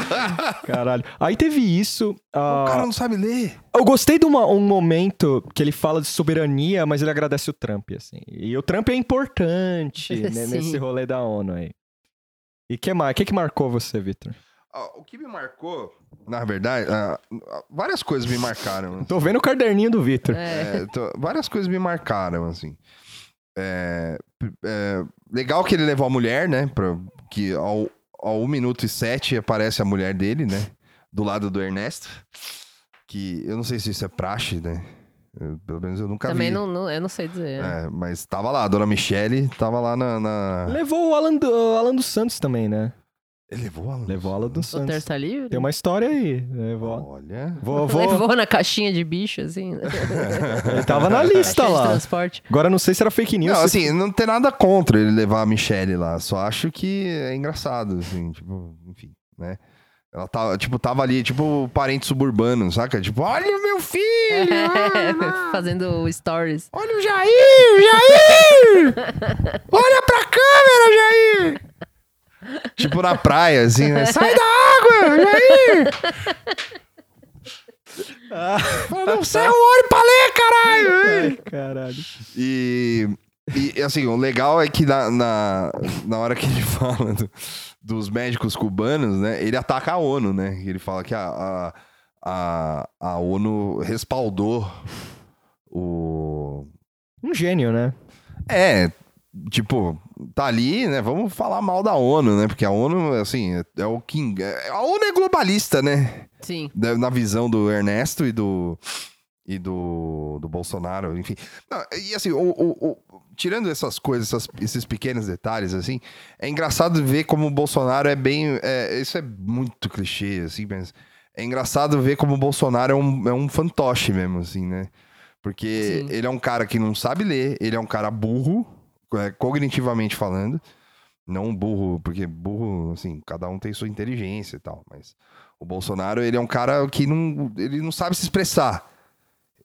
Caralho. Aí teve isso. ah, O cara não sabe ler. Eu gostei de uma- um momento que ele fala de soberania, mas ele agradece o Trump, assim. E o Trump é importante né, nesse rolê da ONU aí. E que mais? O que, que marcou você, Victor? Ó, O que me marcou, na verdade, ah, várias coisas me marcaram. Tô vendo o caderninho do Victor. É. É, tô- várias coisas me marcaram, assim. É, é, legal que ele levou a mulher, né? Pra, que ao, ao 1 minuto e 7 aparece a mulher dele, né? Do lado do Ernesto. Que eu não sei se isso é praxe, né? Eu- pelo menos eu nunca Também vi. não, não, eu não sei dizer. É, mas tava lá, a dona Michele tava lá na. na- Levou o Alan, do, o Alan dos Santos também, né? Ele levou a Levou o Alan dos O Santos. Terça Livre? Tem uma história aí. Levou. Olha. Vou, vou... Levou na caixinha de bicho, assim. Ele tava na lista lá. transporte. Agora não sei se era fake news. Não, se- assim, não tem nada contra ele levar a Michelle lá. Só acho que é engraçado, assim, tipo, enfim, né? Ela tava, tipo, tava ali, tipo, parente suburbano, saca? Tipo, olha o meu filho! Fazendo stories. olha o Jair! Jair! Olha pra câmera, Jair! Tipo na praia, assim, né? Sai da água, Jair! Fala, Não sai o olho pra ler, caralho! Ai, caralho. E, e assim, o legal é que na, na, na hora que ele fala do, dos médicos cubanos, né? Ele ataca a ONU, né? Ele fala que a, a, a, a ONU respaldou o. Um gênio, né? É, tipo, tá ali, né? Vamos falar mal da ONU, né? Porque a ONU, assim, é, é o King. A ONU é globalista, né? Sim. Da- Na visão do Ernesto e do. E do, do Bolsonaro, enfim. Não, e assim, o, o- o- tirando essas coisas, essas- esses pequenos detalhes, assim, é engraçado ver como o Bolsonaro é bem. é, isso é muito clichê, assim, mas é engraçado ver como o Bolsonaro é um, é um fantoche mesmo, assim, né? Porque Sim. ele é um cara que não sabe ler, ele é um cara burro, cognitivamente falando. Não burro, porque burro, assim, cada um tem sua inteligência e tal, mas o Bolsonaro, ele é um cara que não, ele não sabe se expressar.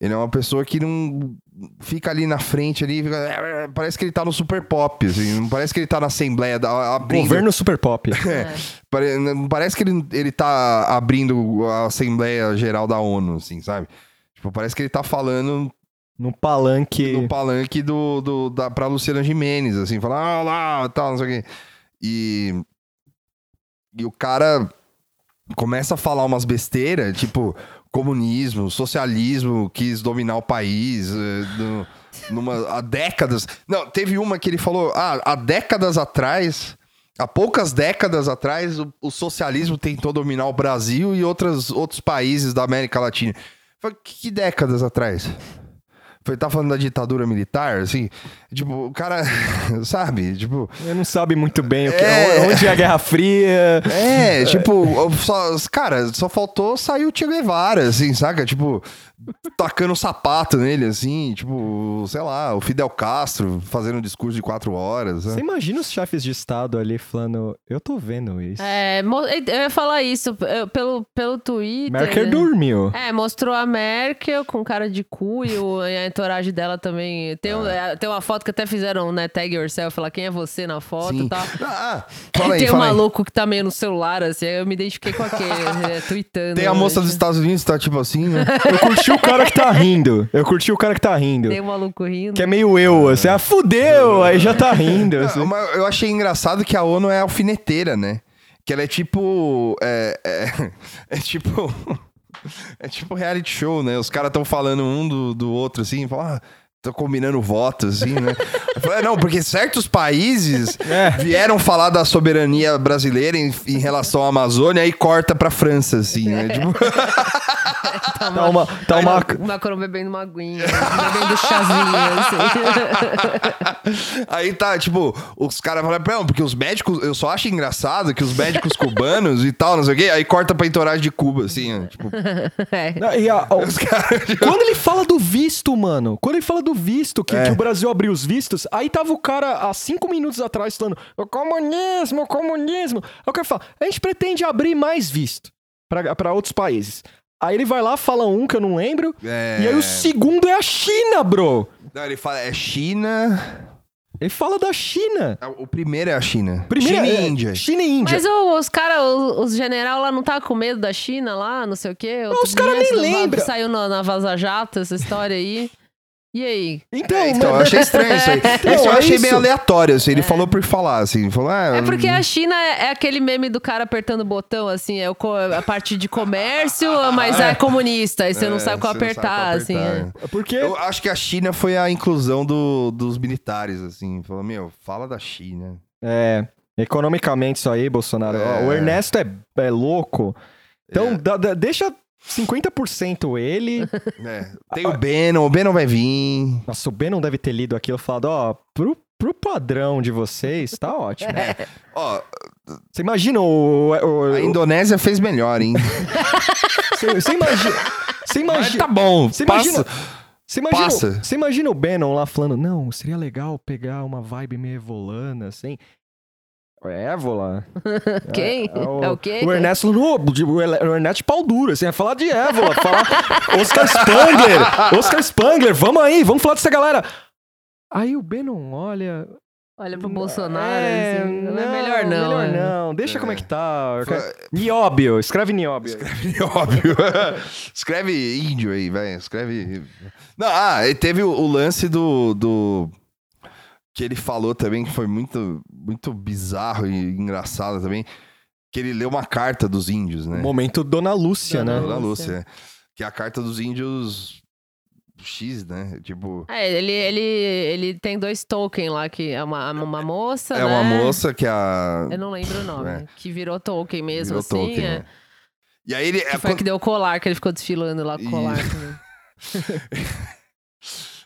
Ele é uma pessoa que não fica ali na frente ali, fica- "É, parece que ele tá no super pop, assim, não parece que ele tá na assembleia da, abrindo, Governo super pop. É. Não parece que ele, ele tá abrindo a Assembleia Geral da ONU, assim, sabe? Tipo, parece que ele tá falando No palanque. no palanque do, do, da, pra Luciana Jimenez, assim, falar, ah lá, tal, não sei o quê. E, e o cara começa a falar umas besteiras, tipo, comunismo, socialismo, quis dominar o país, eh, no- numa, há décadas. Não, teve uma que ele falou, ah, há décadas atrás, há poucas décadas atrás, o, o socialismo tentou dominar o Brasil e outras, outros países da América Latina. Que décadas atrás? Tá falando da ditadura militar, assim? Tipo, o cara, sabe? Tipo, Ele não sabe muito bem o que, É. onde é a Guerra Fria. é, tipo, só, cara, só faltou sair o Che Guevara, assim, saca? Tipo, tacando sapato nele, assim, tipo, sei lá, o Fidel Castro fazendo um discurso de quatro horas. né? Você imagina os chefes de Estado ali falando, eu tô vendo isso. É, eu ia falar isso eu- pelo, pelo Twitter. Merkel né? dormiu. É, mostrou a Merkel com cara de cu e, o- e a entourage dela também. Tem, um- é, tem uma foto que até fizeram, né? Tag yourself, lá quem é você na foto e tal. Ah, fala aí, tem um aí. maluco que tá meio no celular, assim, aí eu me identifiquei com aquele, é, tweetando. Tem a moça dos Estados Unidos, tá tipo assim, né? Eu curti o cara que tá rindo. Eu curti o cara que tá rindo. Tem um maluco rindo. Que é meio eu, assim, ah, fudeu, aí já tá rindo. assim. Não, mas eu achei engraçado que a ONU é alfineteira, né? Que ela é tipo. É, é, é tipo. É tipo reality show, né? Os caras estão falando um do, do outro, assim, falam, ah, tô combinando votos, assim, né? Falei, não, porque certos países É. vieram falar da soberania brasileira em, em relação à Amazônia e corta pra França, assim, né? Tipo, Tá Tá uma, tá uma, O Macron bebendo uma aguinha, bebendo chazinho, assim. Aí tá, tipo, os caras falam, não, porque os médicos, eu só acho engraçado que os médicos cubanos e tal, não sei o quê, aí corta pra entourage de Cuba, assim, ó, tipo, É. Não, e a- os caras. tipo, Quando ele fala do visto, mano, quando ele fala do visto, que, É. que o Brasil abriu os vistos, aí tava o cara há cinco minutos atrás falando o comunismo, o comunismo. Aí o cara fala, a gente pretende abrir mais visto pra, pra outros países. Aí ele vai lá, fala um que eu não lembro, É... e aí o segundo é a China, bro. Não, ele fala, é China. Ele fala da China. O primeiro é a China. Primeiro China é- e Índia. China e Índia. Mas o- os caras, os, os general lá não tá com medo da China lá, não sei o quê? Outro os cara dia, nem esse- lembra. Saiu na, na Vaza Jato essa história aí. E aí? Então, É, então, eu achei estranho isso aí. Então, Isso eu é achei isso. meio aleatório, assim. Ele falou por falar, assim. Falou, ah, É porque a China é, é aquele meme do cara apertando o botão, assim, é a parte de comércio, mas é comunista, aí você não É, sabe qual você não sabe apertar, qual assim. apertar, é. é. porque... Eu acho que a China foi a inclusão do- dos militares, assim. Falou, meu, fala da China. É, economicamente isso aí, Bolsonaro. É. O Ernesto é, é louco. Então, É. dá- dá- deixa 50% ele. É, Tem o Bannon, o Bannon vai vir. Nossa, o Ben não deve ter lido aquilo e falado, ó, pro, pro padrão de vocês, tá ótimo. Ó, Você imagina o... o- a Indonésia fez melhor, hein? Você você imagina... Você imagina... tá bom, Você passa. imagina... Você imagina, Passa. você imagina o Bannon lá falando, não, seria legal pegar uma vibe meio evolana, assim. É Évola? Quem? É o quê? O Ernesto falando, "Ô, de- o o Ernesto pau duro, assim, ia falar de Évola, falar Oscar Spangler, Oscar Spangler, vamos aí, vamos falar dessa galera. Aí o Bannon olha... Olha pro Bolsonaro, é, assim, não, é melhor não. Melhor é. não, deixa como é que tá. Foi- Nióbio, escreve Nióbio. Óbvio. Escreve índio aí, vai. Escreve. Não, ah, e teve o, o lance do, do. Que ele falou também, que foi muito, muito bizarro e engraçado também, que ele leu uma carta dos índios, né? Momento Dona Lúcia, Dona né? Dona Lúcia. Lúcia, é. que é a carta dos índios X, né? Tipo, É, ele, ele, ele tem dois tokens lá, que é uma, uma moça, é né? uma moça que a Eu não lembro o nome. É. Que virou token mesmo, virou assim. token, é. né? E aí ele Que é foi quando- que deu o colar, que ele ficou desfilando lá com o colar. Isso.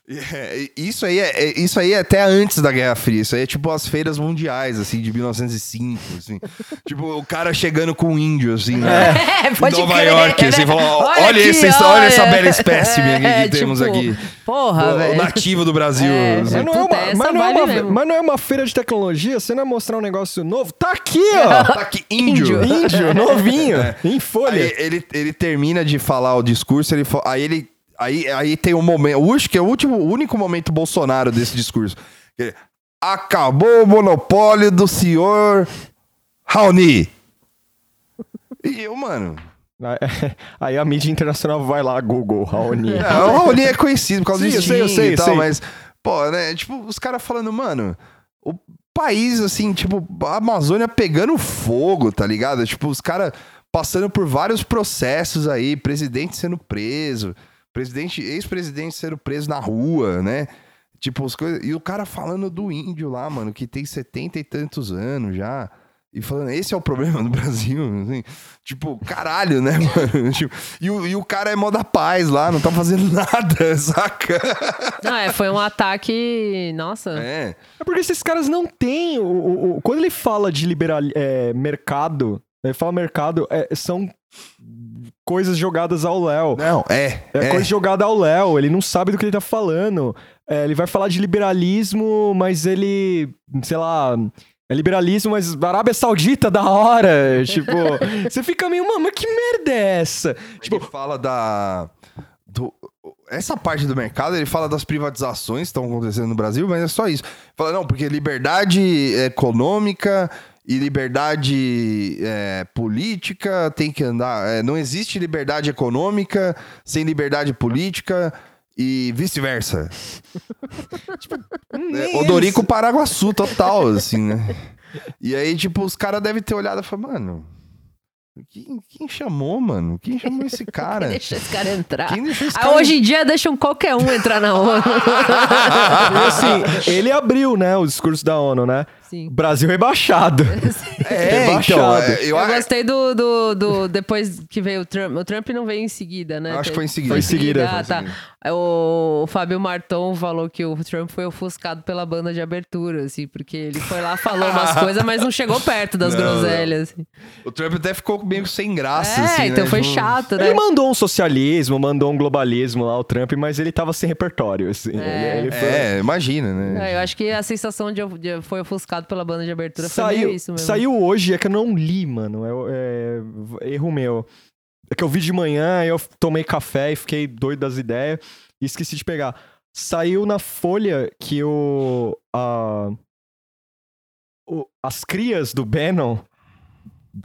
É, isso aí é, é- isso aí é até antes da Guerra Fria. Isso aí é tipo as feiras mundiais, assim, de 1905, assim. tipo, o cara chegando com um índio, assim, né? É, pode Nova crer, York, né? assim, falou, olha, aqui, esse, olha essa bela espécime aqui É, que temos tipo, aqui. Porra, velho. nativo do Brasil. É, assim. Mas não, é uma, essa mas, não é vibe uma, mesmo. mas não é uma feira de tecnologia? Você não é mostrar um negócio novo? Tá aqui, ó! Tá aqui, índio. Índio, novinho, em folha. Aí ele, ele termina de falar o discurso, ele, aí ele. Aí, aí tem um momento. Acho que é o último, o único momento Bolsonaro desse discurso. Acabou o monopólio do senhor Raoni. E eu, mano. Aí a mídia internacional vai lá, Google, Raoni. É, o Raoni é conhecido por causa Sim, do eu sei, eu sei, e tal, sei. mas, pô, né? Tipo, os caras falando, mano, o país, assim, tipo, a Amazônia pegando fogo, tá ligado? Tipo, os caras passando por vários processos aí, presidente sendo preso, presidente, ex-presidente sendo preso na rua, né? Tipo, as coisas. E o cara falando do índio lá, mano, que tem setenta e tantos anos já. E falando, esse é o problema do Brasil, assim. Tipo, caralho, né, mano? Tipo, e, o, e o cara é mó da paz lá, não tá fazendo nada, saca? Não, é, foi um ataque. Nossa. É. É porque esses caras não têm. O, o- o- quando ele fala de liberal, é, mercado, ele fala mercado, é, são coisas jogadas ao Léo. Não, é. É, coisa jogada ao Léo, ele não sabe do que ele tá falando. É, ele vai falar de liberalismo, mas ele, sei lá, é liberalismo, mas Arábia Saudita da hora. Tipo, você fica meio, mano, mas que merda é essa? Tipo, ele fala da. do- essa parte do mercado, ele fala das privatizações que estão acontecendo no Brasil, mas é só isso. Fala, não, porque liberdade econômica e liberdade é, política tem que andar. é, não existe liberdade econômica sem liberdade política e vice-versa. É, Odorico Paraguaçu, total, assim, né? E aí, tipo, os caras devem ter olhado e falado, mano. Quem, quem chamou, mano? Quem chamou esse cara? Deixa esse cara entrar. Quem deixou esse Ah, cara? hoje em dia deixam qualquer um entrar na ONU. Assim, ele abriu, né, o discurso da ONU, né? Sim. Brasil rebaixado. É, então, rebaixado. é, eu, Eu gostei do, do, do- Depois que veio o Trump. O Trump não veio em seguida, né? Eu acho que foi em seguida. Foi em seguida, Ah, foi em tá. seguida. O, o Fábio Marton falou que o Trump foi ofuscado pela banda de abertura, assim, porque ele foi lá, falou umas coisas, mas não chegou perto das Não, groselhas. assim. o Trump até ficou meio sem graça, É, assim, então né? foi Tipo, chato, né? Ele mandou um socialismo, mandou um globalismo lá, o Trump, mas ele tava sem repertório, assim. É. Ele, ele foi... É, imagina, né? É, eu acho que a sensação de, de foi ofuscado pela banda de abertura foi Saiu, meio isso mesmo. saiu hoje, é que eu não li, mano. É, é erro meu. É que eu vi de manhã, eu tomei café e fiquei doido das ideias e esqueci de pegar. Saiu na Folha que o, a, o- as crias do Bannon,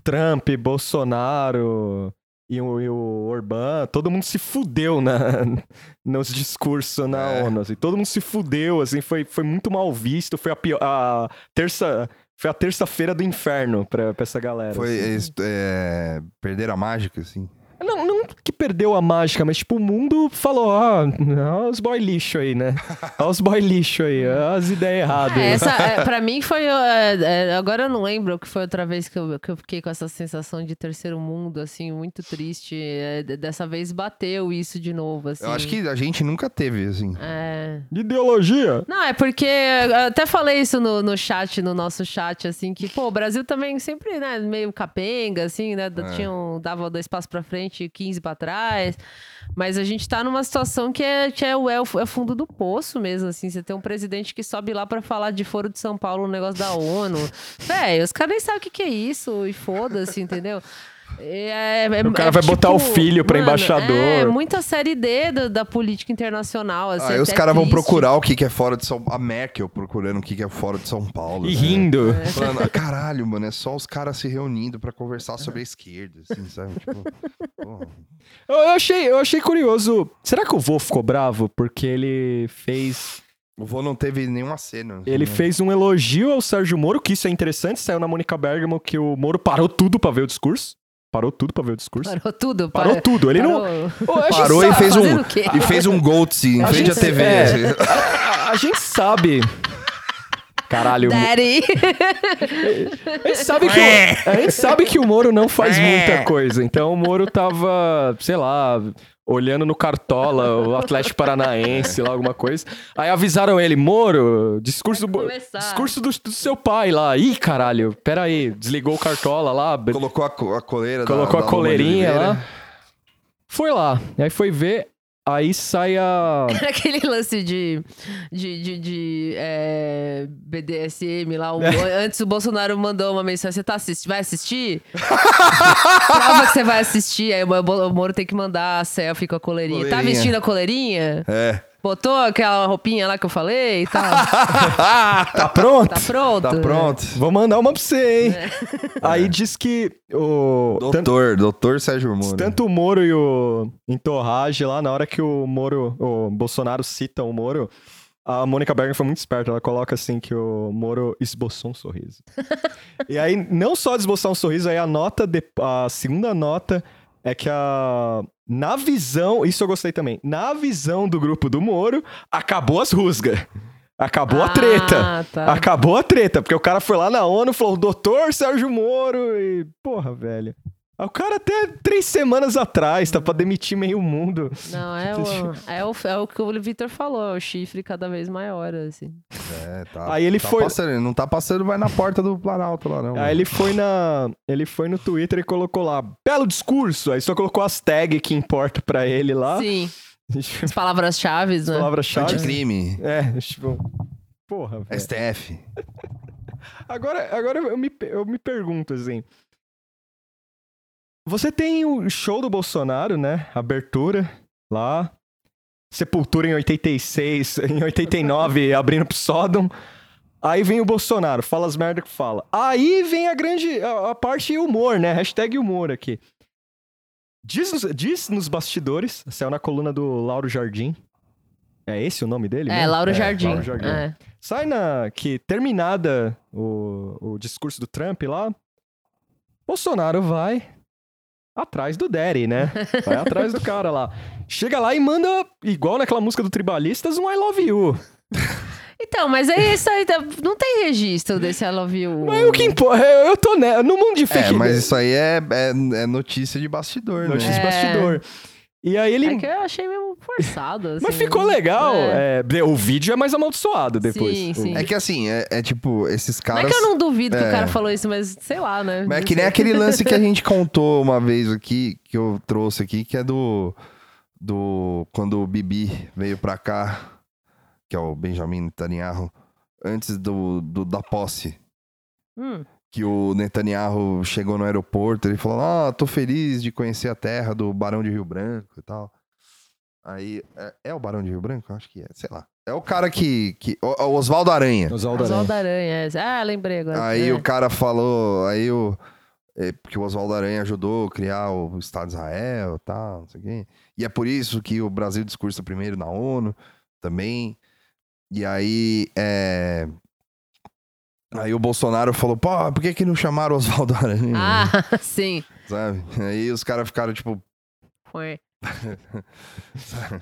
Trump, Bolsonaro e o, e o Orbán, todo mundo se fudeu na, nos discursos na É. ONU. Assim, todo mundo se fudeu, assim, foi, foi muito mal visto. Foi a, pior, a terça. Foi a terça-feira do inferno pra, pra essa galera. Foi assim. é, perder a mágica, assim. Não, não que perdeu a mágica, mas tipo, o mundo falou, ah, olha os boy lixo aí, né? Olha os boy lixo aí, olha as ideias erradas. É, essa, é, pra mim foi. é, é, agora eu não lembro o que foi outra vez que eu, que eu fiquei com essa sensação de terceiro mundo, assim, muito triste. É, dessa vez bateu isso de novo, assim. Eu acho que a gente nunca teve, assim. É. Ideologia. Não, é porque eu até falei isso no, no chat, no nosso chat, assim, que, pô, o Brasil também sempre, né, meio capenga, assim, né? É. Tinha um, dava dois passos pra frente, 15 pra trás. Mas a gente tá numa situação que é, que é, o, é o é o fundo do poço mesmo, assim. Você tem um presidente que sobe lá pra falar de Foro de São Paulo, um negócio da ONU. Véi, os caras nem sabem o que, que é isso, e foda-se, entendeu? É, é- O cara é vai botar o tipo, filho pra mano, embaixador. É, muita série D da, da política internacional. Assim, Aí os até caras vão procurar o que, que é fora de São A Merkel procurando o que, que é fora de São Paulo. E né? rindo. Falando, "Ah, caralho, mano, é só os caras se reunindo pra conversar sobre a esquerda, assim, sabe? Tipo, porra. Eu, eu achei, eu achei curioso. Será que o vô ficou bravo porque ele fez O vô não teve nenhuma cena. Ele né? fez um elogio ao Sérgio Moro, que isso é interessante, saiu na Mônica Bergamo que o Moro parou tudo pra ver o discurso. Parou tudo pra ver o discurso. Parou tudo. Parou para- tudo. Ele não. parou. A gente Parou e fez um, e fez um Goltz em A frente à TV. é. assim. A, a gente sabe. Caralho, Daddy. a gente sabe que o, a gente sabe que o Moro não faz muita coisa. Então o Moro tava, sei lá, olhando no Cartola, o Atlético Paranaense, lá alguma coisa. Aí avisaram ele, Moro, discurso do, discurso do, do seu pai lá. Ih, caralho, pera aí, desligou o Cartola lá, Colocou a, co- a coleira da- colocou da a de coleirinha lá. Foi lá. Aí foi ver, aí sai a... Aquele lance de, de, de, de, é, BDSM lá. o- antes o Bolsonaro mandou uma mensagem: Você tá assistindo? Vai assistir? Prova que você vai assistir. Aí o Moro tem que mandar a selfie com a coleirinha. Tá Coleirinha. vestindo a coleirinha? É. Botou aquela roupinha lá que eu falei e tal? Tá pronto? Tá pronto? Tá pronto. Vou mandar uma pra você, hein? Aí diz que o... tanto- Doutor, doutor Sérgio Moro. Tanto o Moro e o Entorrage lá, na hora que o Moro, o Bolsonaro cita o Moro, a Mônica Berger foi muito esperta. Ela coloca assim que o Moro esboçou um sorriso. e aí, não só de esboçar um sorriso, aí a nota, de- a segunda nota é que a. Na visão, isso eu gostei também. Na visão do grupo do Moro, acabou as rusgas. Acabou a treta. Ah, tá. Acabou a treta, porque o cara foi lá na ONU e falou, doutor Sérgio Moro, e porra, velho. O cara até três semanas atrás, tá pra demitir meio mundo. Não, é o, é, o, é o que o Vitor falou, é o chifre cada vez maior, assim. É, tá. Aí ele tá foi- passando, não tá passando, vai na porta do Planalto lá, não. Aí ele foi na. Ele foi no Twitter e colocou lá, belo discurso. Aí só colocou as tags que importa pra ele lá. Sim, as palavras-chave, né? Palavra-chave. Anticrime. É, tipo. Porra, velho. STF. Agora, agora eu, me, eu me pergunto assim. Você tem o show do Bolsonaro, né? Abertura lá. Sepultura em 86, em 89, abrindo pro Sodom. Aí vem o Bolsonaro, fala as merda que fala. Aí vem a grande. a, a parte humor, né? Hashtag humor aqui. Diz, nos- diz nos bastidores, saiu na coluna do Lauro Jardim. É esse o nome dele? É, mesmo? Lauro É, Jardim. Lauro Jardim. É. Sai na. que terminada o, o discurso do Trump lá, Bolsonaro vai atrás do Daddy, né? Vai atrás do cara lá. Chega lá e manda, igual naquela música do Tribalistas, um I love you. Então, mas é isso aí, tá- não tem registro desse I Love You. Mas o que importa? Eu, eu tô né, no mundo de fake É, mas isso aí é, é, é notícia de bastidor, Notícia né? de bastidor. E aí ele. É que eu achei meio forçado, assim. Mas ficou legal. É. é, o vídeo é mais amaldiçoado depois. Sim, sim. É que assim, é, é tipo, esses Não caras... é que eu não duvido que É. o cara falou isso, mas sei lá, né? Mas é Não que nem aquele lance que a gente contou uma vez aqui, que eu trouxe aqui, que é do. do quando o Bibi veio pra cá, que é o Benjamin Netanyahu, antes do, do- da posse. Hum, Que o Netanyahu chegou no aeroporto, ele falou: Ah, tô feliz de conhecer a terra do Barão de Rio Branco e tal. Aí, é, é o Barão de Rio Branco? Acho que é, sei lá. É o cara que. que o, o Oswaldo Aranha. Oswaldo Aranha. Oswaldo Aranha. é. Ah, lembrei agora. Aí É. o cara falou, aí o. É, porque o Oswaldo Aranha ajudou a criar o Estado de Israel e tal, não sei o quê. E é por isso que o Brasil discursa primeiro na ONU também. E aí. É... Aí o Bolsonaro falou, pô, por que, que não chamaram o Oswaldo Aranha? Ah, sim. Sabe? Aí os caras ficaram tipo, Foi. porra,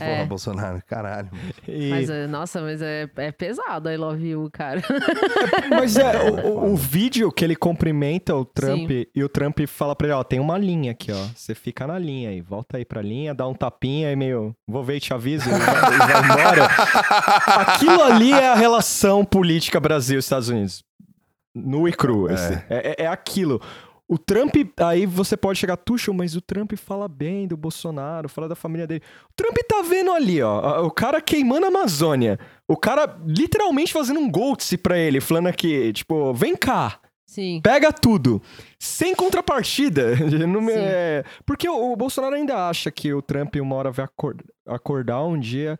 É. Bolsonaro, caralho. E- Mas, é, nossa, mas é, é pesado I Love You, cara. Mas é, o, o- o vídeo que ele cumprimenta o Trump Sim. e o Trump fala pra ele, ó, tem uma linha aqui, ó. Você fica na linha aí, volta aí pra linha, dá um tapinha e meio, vou ver e te aviso, e vai, e vai embora. Aquilo ali é a relação política Brasil-Estados Unidos. Nu e cru, É. assim. É, é- é aquilo. O Trump, aí você pode chegar, Tuxo, mas o Trump fala bem do Bolsonaro, fala da família dele. O Trump tá vendo ali, ó, o cara queimando a Amazônia. O cara literalmente fazendo um goltse pra ele, falando aqui, tipo, vem cá, Sim. pega tudo. Sem contrapartida. Não me- é, porque o, o Bolsonaro ainda acha que o Trump uma hora vai acor- acordar um dia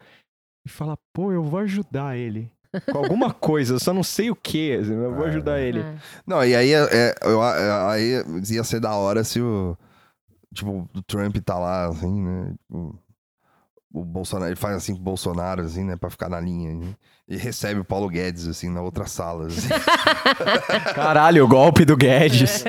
e falar, pô, eu vou ajudar ele. Com alguma coisa, eu só não sei o que, eu vou ajudar ele. É. Não, e aí, é, é, eu, a- aí ia ser da hora se o. Tipo, o Trump tá lá, assim, né? tipo, o Bolsonaro, ele faz assim com o Bolsonaro, assim, né, pra ficar na linha. né? E recebe o Paulo Guedes, assim, na outra sala. assim. Caralho, o golpe do Guedes.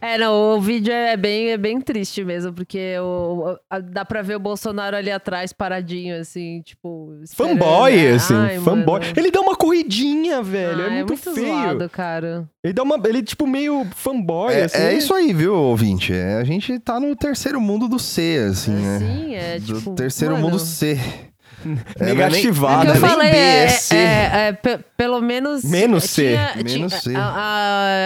É, não, o vídeo é bem, é bem triste mesmo, porque o, a- dá pra ver o Bolsonaro ali atrás, paradinho, assim, tipo. esperando, Fanboy, né? assim, Ai, fanboy. mano. Ele dá uma corridinha, velho. Ah, é muito, feio. zoado, cara. Ele dá uma. Ele, tipo, meio fanboy, É, assim. é isso aí, viu, ouvinte? É, a gente tá no terceiro mundo do C, assim, né? Sim, é Do tipo. terceiro mano, mundo C. É, não é nem-. É o que eu não é nem falei, B, é, é C. é- é pe- pelo menos. Menos C. tinha- Menos tinha- C. a-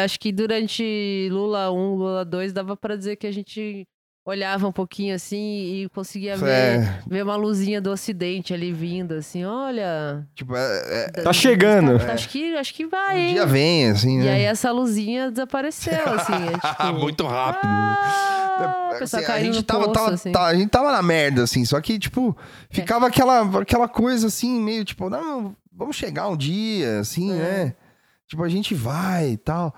a- acho que durante Lula 1, Lula 2, dava pra dizer que a gente olhava um pouquinho assim e conseguia ver, É, ver uma luzinha do ocidente ali vindo, assim, olha. tipo, é- é- Tá chegando. Tá- Acho, que, acho que vai, um hein? dia vem, assim, E né? aí essa luzinha desapareceu, assim. É, tipo, Muito rápido. Ah, pessoal Assim, a gente no tava, poço, tava- assim. tá- a gente tava na merda, assim, só que, tipo, ficava aquela, aquela coisa assim, meio tipo, não, vamos chegar um dia, assim, É. né? Tipo, a gente vai e tal.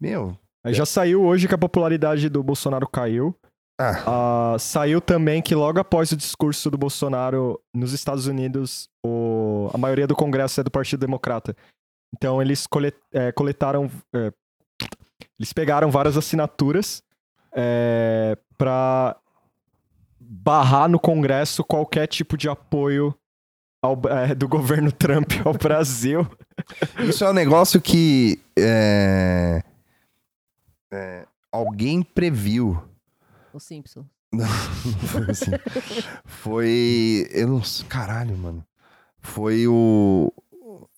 Meu. Aí já saiu hoje que a popularidade do Bolsonaro caiu. Ah, Ah, saiu também que logo após o discurso do Bolsonaro nos Estados Unidos, o- a maioria do Congresso é do Partido Democrata. Então eles cole- é, coletaram. é, eles pegaram várias assinaturas é, para barrar no Congresso qualquer tipo de apoio ao- é, do governo Trump ao Brasil. isso é um negócio que é, é, alguém previu. O Simpson. Foi assim. Foi. Eu não. Caralho, mano. Foi o.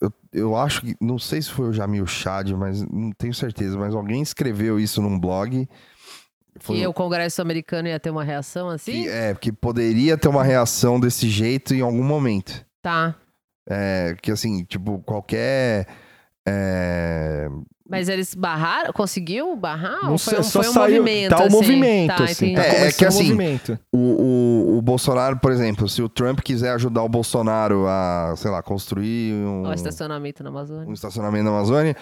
Eu, eu acho que. Não sei se foi o Jamil Chad, mas não tenho certeza. Mas alguém escreveu isso num blog. Foi Que o Congresso americano ia ter uma reação assim? que, é, que poderia ter uma reação desse jeito em algum momento. Tá. É, que assim, tipo, qualquer. É, Mas eles barraram? Conseguiu barrar? Não Ou foi, sei, um- só foi um saiu. movimento? tá o assim? movimento, Tá, assim. Tá É, é que o assim, movimento. o, o, o Bolsonaro, por exemplo, se o Trump quiser ajudar o Bolsonaro a, sei lá, construir um. Ó, estacionamento na um Amazônia. estacionamento na Amazônia,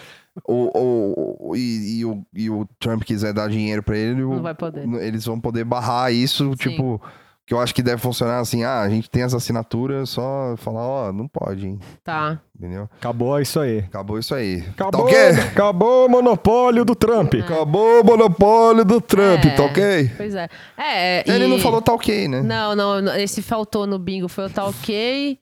ou, ou- ou- e, e o, e o Trump quiser dar dinheiro pra ele, o- Não vai poder. eles vão poder barrar isso, tipo, que eu acho que deve funcionar assim, ah, a gente tem as assinaturas, só falar, ó, não pode, hein, Tá. entendeu? Acabou isso aí. Acabou isso aí. Acabou, Tá ok? acabou o monopólio do Trump. Acabou o monopólio do Trump, É. tá ok? Pois é. É, Ele e- não falou tá ok, né? Não, não, não, esse faltou no bingo foi o tá ok.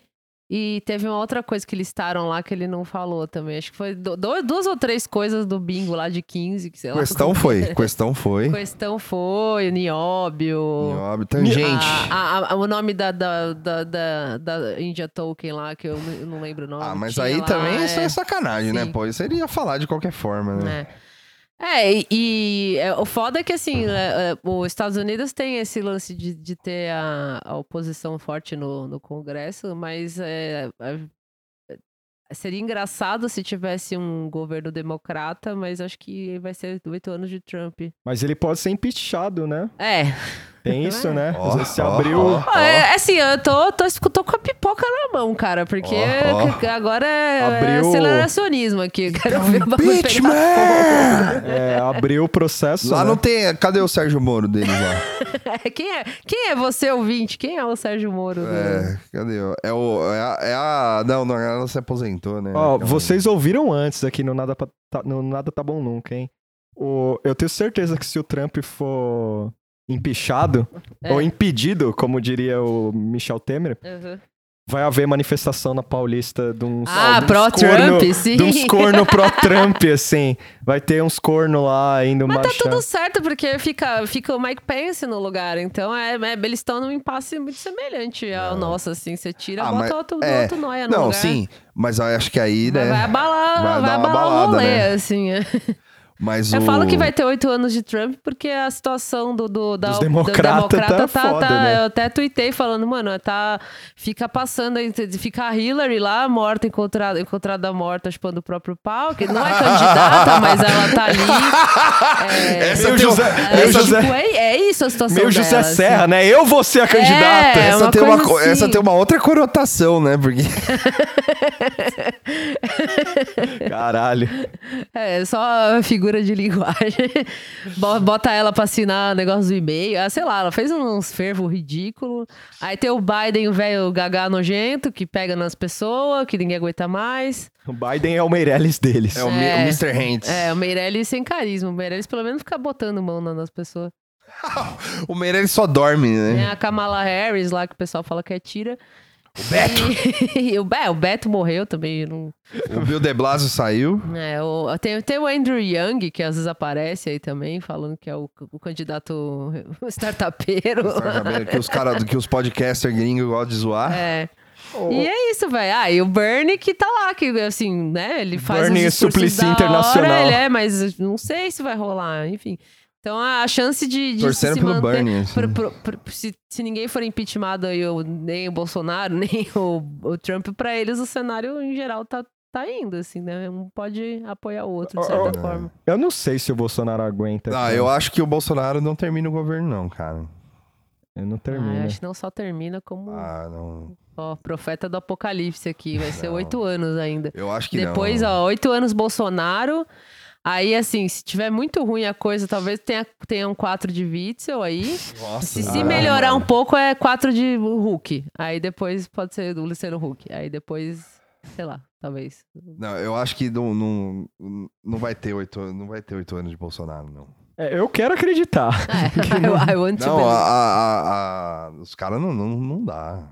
E teve uma outra coisa que listaram lá que ele não falou também. Acho que foi do- duas ou três coisas do bingo lá de 15, que sei lá. Questão foi, questão foi. Questão foi, Nióbio. Óbvio, Tangente. A- a- a- o nome da, da, da, da, da India Token lá, que eu não, lembro o nome. Ah, mas aí lá, também isso é. é sacanagem, né? Sim. Pô, isso ele ia falar de qualquer forma, né? É. É, e, e, é, o foda é que, assim, é, é, os Estados Unidos tem esse lance de, de ter a, a oposição forte no, no Congresso, mas é, é, é, seria engraçado se tivesse um governo democrata, mas acho que vai ser oito anos de Trump. Mas ele pode ser impeachado, né? É. Tem isso, né? Às vezes se abriu. ó. Ah, é, assim, eu tô, tô, tô com a pipoca na mão, cara, porque agora é, é Abriu- aceleracionismo aqui. Quero ver o Impeachment! É, abriu o processo. Lá né? não tem. Cadê o Sérgio Moro deles lá? quem, é, quem é você, ouvinte? Quem é o Sérgio Moro? É, cadê? É, o, é, a, é a- Não, não, ela se aposentou, né? Ó, É vocês ouviram antes aqui no Nada, tá, no Nada Tá Bom Nunca, hein? O, eu tenho certeza que se o Trump for empichado, É. ou impedido, como diria o Michel Temer, Uhum. vai haver manifestação na Paulista de uns... Ah, pró-Trump, sim. De uns corno pró-Trump, assim. Vai ter uns corno lá indo Mas tá tudo certo, porque fica, fica o Mike Pence no lugar. Então, é, é- eles estão num impasse muito semelhante ao nosso, assim. Você tira, Ah, bota mas- outro, é, outro noia no Não, lugar. sim, mas eu acho que aí, né? Vai, vai abalar, vai vai, dar uma abalar o rolê, né? assim. É. Mas Eu o... falo que vai ter oito anos de Trump porque a situação do, do, da, Dos do democrata democrata tá foda, né? Eu até tuitei falando, mano, tá, fica passando, fica a Hillary lá, morta, encontrada, encontrada morta, chupando o próprio pau, que não é candidata, mas ela tá ali. É, Essa Meio tem, José- é, meio essa, José- tipo, é, é isso a situação Meio José dela, Serra, assim. né? Eu vou ser a candidata. É, essa, uma tem uma, co- essa assim. tem uma outra conotação, né? Porque Caralho. É, só figura de linguagem. Bo- Bota ela pra assinar o negócio do e-mail. Ah, sei lá, ela fez uns fervos ridículos. Aí tem o Biden, o velho gagá nojento, que pega nas pessoas, que ninguém aguenta mais. O Biden é o Meirelles deles. É o, É. o Mr. Hands. É, o Meirelles sem carisma. O Meirelles pelo menos fica botando mão na- nas pessoas. O Meirelles só dorme, Tem né? a Kamala Harris lá, que o pessoal fala que é tira. O Beto. E, o, Be- o Beto morreu também. Não, O Bill de Blasio saiu. é, o- tem, tem o Andrew Young, que às vezes aparece aí também, falando que é o, o candidato startupeiro. que os caras, que os podcasters gringos gostam de zoar. É. E é isso, velho. Ah, e o Bernie que tá lá, que assim, né? Ele faz Bernie uns é Suplicy da hora, internacional. Ele é, mas não sei se vai rolar, enfim. Então a chance de, de Torcendo se pelo manter... Bernie. assim. Pro- pro- pro- se, se ninguém for impeachmentado aí, nem o Bolsonaro, nem o, o Trump, pra eles o cenário em geral tá, tá indo, assim, né? Um pode apoiar o outro, de certa Oh, oh. forma. Eu não sei se o Bolsonaro aguenta. Ah, cara. eu acho que o Bolsonaro não termina o governo, não, cara. Eu não Ah, termino. acho que não só termina como Ah, não. ó, profeta do apocalipse aqui. Vai ser oito anos ainda. Eu acho que Depois, não. ó, oito anos Bolsonaro. Aí, assim, se tiver muito ruim a coisa, talvez tenha, tenha um quatro de Witzel aí. Nossa, Se, se melhorar um pouco, é quatro de Hulk. Aí depois pode ser do Luciano Huck. Aí depois, sei lá, talvez. Não, eu acho que não, não, não vai ter oito não vai ter oito anos de Bolsonaro, não. É, eu quero acreditar. É, I, I want to Não, a, believe. a- a- a- os caras não, não, não dá.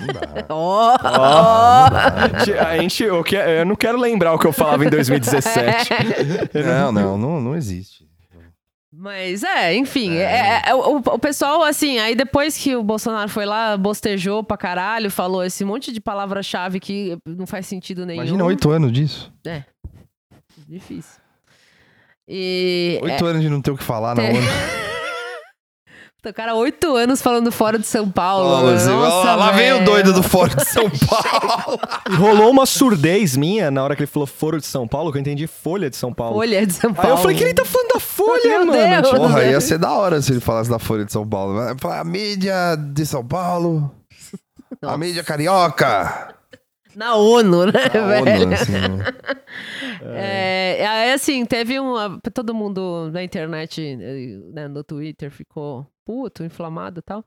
Não dá. Ó! a gente, eu, que- eu não quero lembrar o que eu falava em 2017. Não, não, não, não existe. Mas é, enfim, é, é, o, o pessoal, assim, aí depois que o Bolsonaro foi lá, bostejou pra caralho, falou esse monte de palavra-chave que não faz sentido nenhum. Imagina oito anos disso. Difícil. E. Oito anos de não ter o que falar na É. ONU. é, o cara, oito anos falando fora de São Paulo. Você- Nossa, lá, lá vem o doido do Fora de São Paulo. Rolou uma surdez minha na hora que ele falou Foro de São Paulo, que eu entendi Folha de São Paulo. Folha de São Aí Paulo. eu falei que ele tá falando da Folha, Meu mano. Deus. Tipo, Porra, né? ia ser da hora se ele falasse da Folha de São Paulo. A mídia de São Paulo. A Nossa. mídia carioca. Na ONU, né, A velho? ONU, assim, né? É, aí, assim, teve um. a- Todo mundo na internet, eh, né, no Twitter, ficou puto, inflamado e tal.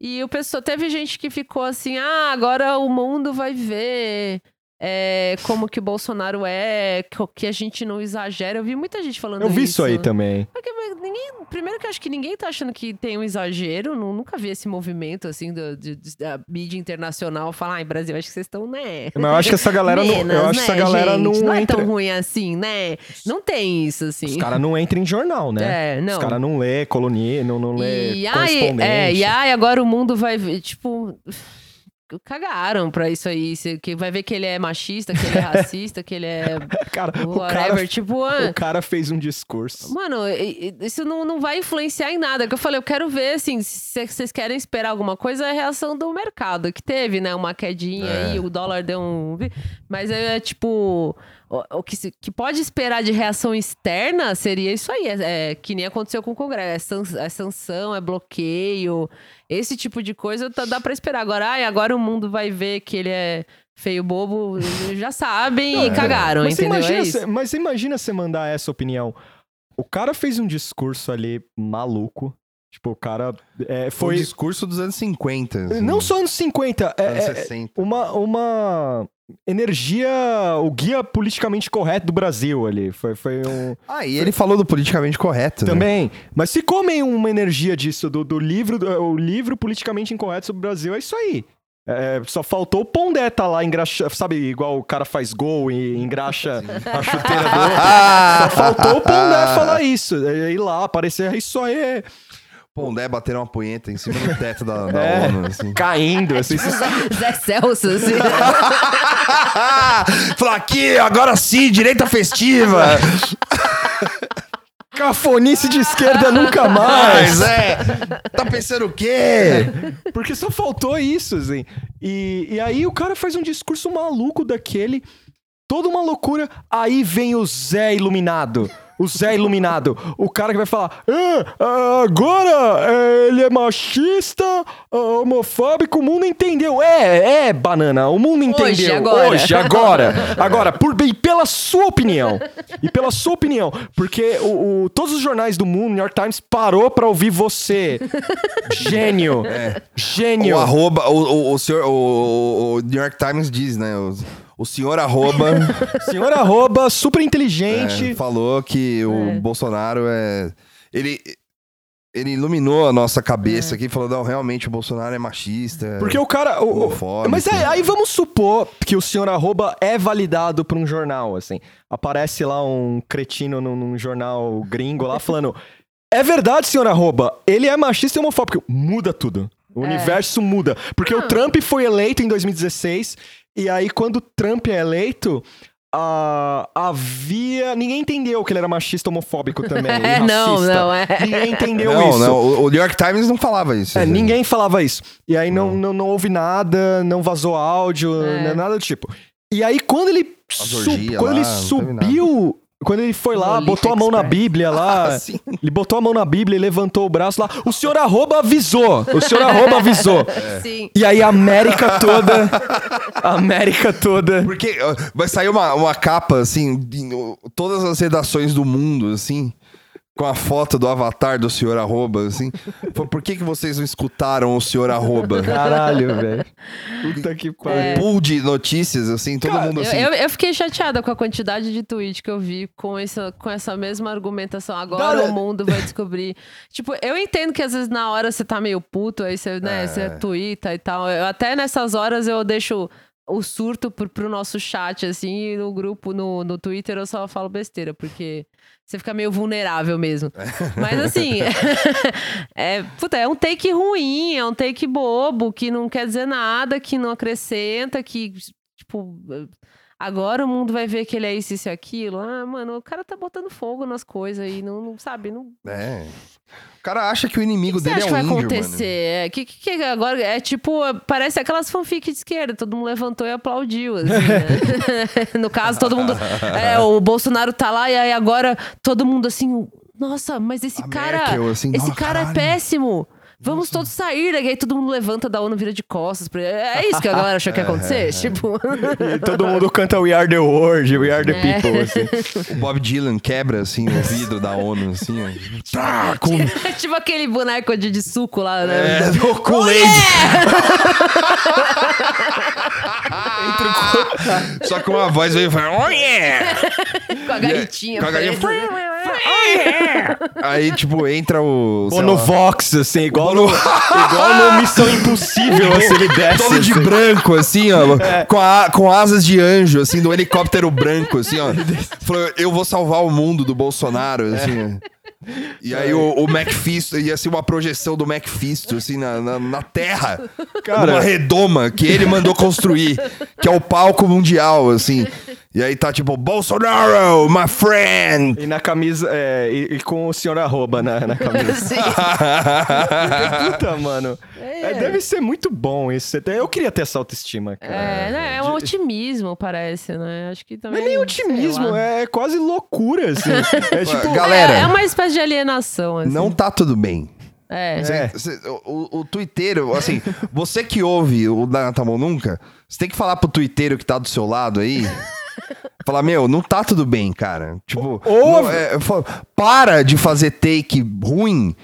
E o pessoal, teve gente que ficou assim: ah, agora o mundo vai ver é, como que o Bolsonaro é, que a gente não exagera. Eu vi muita gente falando Eu vi isso aí isso também. Porque, ninguém, primeiro que eu acho que ninguém tá achando que tem um exagero, nu- nunca vi esse movimento assim do- de- da mídia internacional falar, ai, Brasil, acho que vocês estão, né? Mas eu acho que essa galera não. Eu acho que essa né, galera gente? não, Não é entra. tão ruim assim, né? Não tem isso, assim. Os caras não entram em jornal, né? É, não. Os caras não lê colonia, não, não lê E, ai, correspondente. é, e ai, agora o mundo vai ver, tipo. Cagaram pra isso aí. cê- Que vai ver que ele é machista, que ele é racista, que ele é Cara, o whatever. cara, tipo, ah, o cara fez um discurso. Mano, isso não, não vai influenciar em nada. Que eu falei, eu quero ver, assim, se vocês querem esperar alguma coisa, é a reação do mercado, que teve, né? Uma quedinha É. aí, o dólar deu um. Mas é tipo. O, o que, se- que pode esperar de reação externa seria isso aí. É, é que nem aconteceu com o Congresso. É, san- é sanção, é bloqueio. Esse tipo de coisa tá- dá pra esperar. Agora, ai, agora o mundo vai ver que ele é feio bobo. Já sabem e cagaram, mas, você entendeu? imagina é isso. cê- mas imagina você mandar essa opinião. O cara fez um discurso ali maluco. Tipo, o cara é, Foi o discurso dos anos 50. assim, Não só anos 50, é, anos é- 60. uma, uma energia, o guia politicamente correto do Brasil ali. Foi, foi um. Ah, e ele falou do politicamente correto. né? Também. Mas ficou meio uma energia disso, do, do livro, do- o livro politicamente incorreto sobre o Brasil, é isso aí. É, só faltou o Pondé tá lá engraxa, sabe, igual o cara faz gol e engraxa a chuteira do outro. Só faltou o Pondé falar isso. É, Ir lá, aparecer, isso aí é Pondé bateram uma punheta em cima do teto da, da É. ONU, assim. caindo. Assim, Zé Celso, assim. Falar aqui, agora sim, direita festiva. cafonice de esquerda nunca mais. Mas é. Tá pensando o quê? Porque só faltou isso, assim. E, e aí o cara faz um discurso maluco daquele, toda uma loucura. Aí vem o Zé iluminado. O Zé Iluminado, o cara que vai falar, "Ah, agora é, ele é machista, ah, homofóbico, o mundo entendeu. É, é, banana, o mundo entendeu. Hoje, agora. Hoje, agora. Agora, por, e pela sua opinião. E pela sua opinião. Porque o, o- todos os jornais do mundo, New York Times, parou pra ouvir você. Gênio. Gênio. O arroba, o, o, o senhor, o, o New York Times diz, né? O, o senhor arroba Senhor arroba, super inteligente. é, falou que o É. Bolsonaro é. Ele, ele iluminou a nossa cabeça aqui, falou: não, realmente o Bolsonaro é machista. Porque o cara. o- o- Homofóbico. mas aí, aí vamos supor que o senhor arroba é validado por um jornal, assim. Aparece lá um cretino num, num jornal gringo lá falando. É verdade, senhor arroba, ele é machista e homofóbico. Muda tudo. O É. universo muda. Porque o Não. Trump foi eleito em 2016, e aí quando o Trump é eleito. ah, havia. Ninguém entendeu que ele era machista homofóbico também. e É, não, não, é. Ninguém entendeu não, isso. não, o, o New York Times não falava isso. É, assim. ninguém falava isso. E aí não, não, não houve nada, não vazou áudio, É. né, nada do tipo. E aí quando ele, sub- quando lá, ele subiu, quando ele foi lá, Lolita botou a mão na Expert. Bíblia lá, Assim. ele botou a mão na Bíblia e levantou o braço lá, o senhor arroba avisou, o senhor arroba avisou. Sim. E aí a América toda, a América toda... Porque vai sair uma, uma capa, assim, ó, todas as redações do mundo, assim, com a foto do avatar do senhor arroba, assim. Por que, que vocês não escutaram o senhor arroba? Caralho, velho. Puta que pariu. Pool de notícias, assim, todo Cara, mundo Eu, assim. eu, eu fiquei chateada com a quantidade de tweet que eu vi com essa, com essa mesma argumentação. Agora o mundo vai descobrir. tipo, eu entendo que às vezes na hora você tá meio puto, aí você, né, É. você twitta e tal. Eu- até nessas horas eu deixo o surto pro, pro nosso chat, assim, e no grupo, no, no Twitter, eu só falo besteira, porque você fica meio vulnerável mesmo. Mas assim, é, puta, é um take ruim, é um take bobo, que não quer dizer nada, que não acrescenta, que, tipo, agora o mundo vai ver que ele é isso, isso e aquilo. Ah, mano, o cara tá botando fogo nas coisas e não, não sabe, não. É. O cara acha que o inimigo que você dele é que um vai índio, acontecer? mano. É, que, que, que agora é tipo, parece aquelas fanfic de esquerda, todo mundo levantou e aplaudiu, assim, né? No caso, todo mundo. É, o Bolsonaro tá lá e aí agora todo mundo assim, nossa, mas esse A cara. Merkel, assim, esse "Nossa, cara caralho." é péssimo. Vamos todos sair, e aí todo mundo levanta da ONU vira de costas. pra- É isso que a galera achou que ia É, acontecer? Tipo. E todo mundo canta We Are The World, We Are The É. People, assim. O Bob Dylan quebra, assim, o vidro da ONU, assim, ó. Tá, com... tipo aquele boneco de, de suco lá, né? É, do- com- Só que uma voz veio e fala, oh yeah! Com a garritinha. Com a preta. Aí, tipo, entra o. Ou no lá, Vox, assim, igual no, igual no Missão Impossível, assim, ele desce. Todo de assim. branco, assim, ó. É. Com, a- com asas de anjo, assim, do helicóptero branco, assim, ó. Falou, eu vou salvar o mundo do Bolsonaro, assim. ó. E aí o, o Macfisto, ia ser uma projeção do Macfisto, assim, na, na, na terra. Cara. Numa redoma que ele mandou construir, que é o palco mundial, assim. E aí tá tipo, Bolsonaro, my friend! E na camisa, é, e, e com o senhor arroba na, na camisa. Sim. Puta, mano. É, deve ser muito bom isso. Eu queria ter essa autoestima, cara. É, né? É um otimismo, parece, né? Acho que Não também. é nem otimismo, é quase loucura, assim. É tipo... Galera, É, é uma espécie de alienação, assim. não tá tudo bem. É. É. Cê- o, o twitteiro, assim, você que ouve o da Natamon Nunca, você tem que falar pro twitteiro que tá do seu lado aí. Falar, meu, não tá tudo bem, cara. Tipo, Ou- não, é, para de fazer take ruim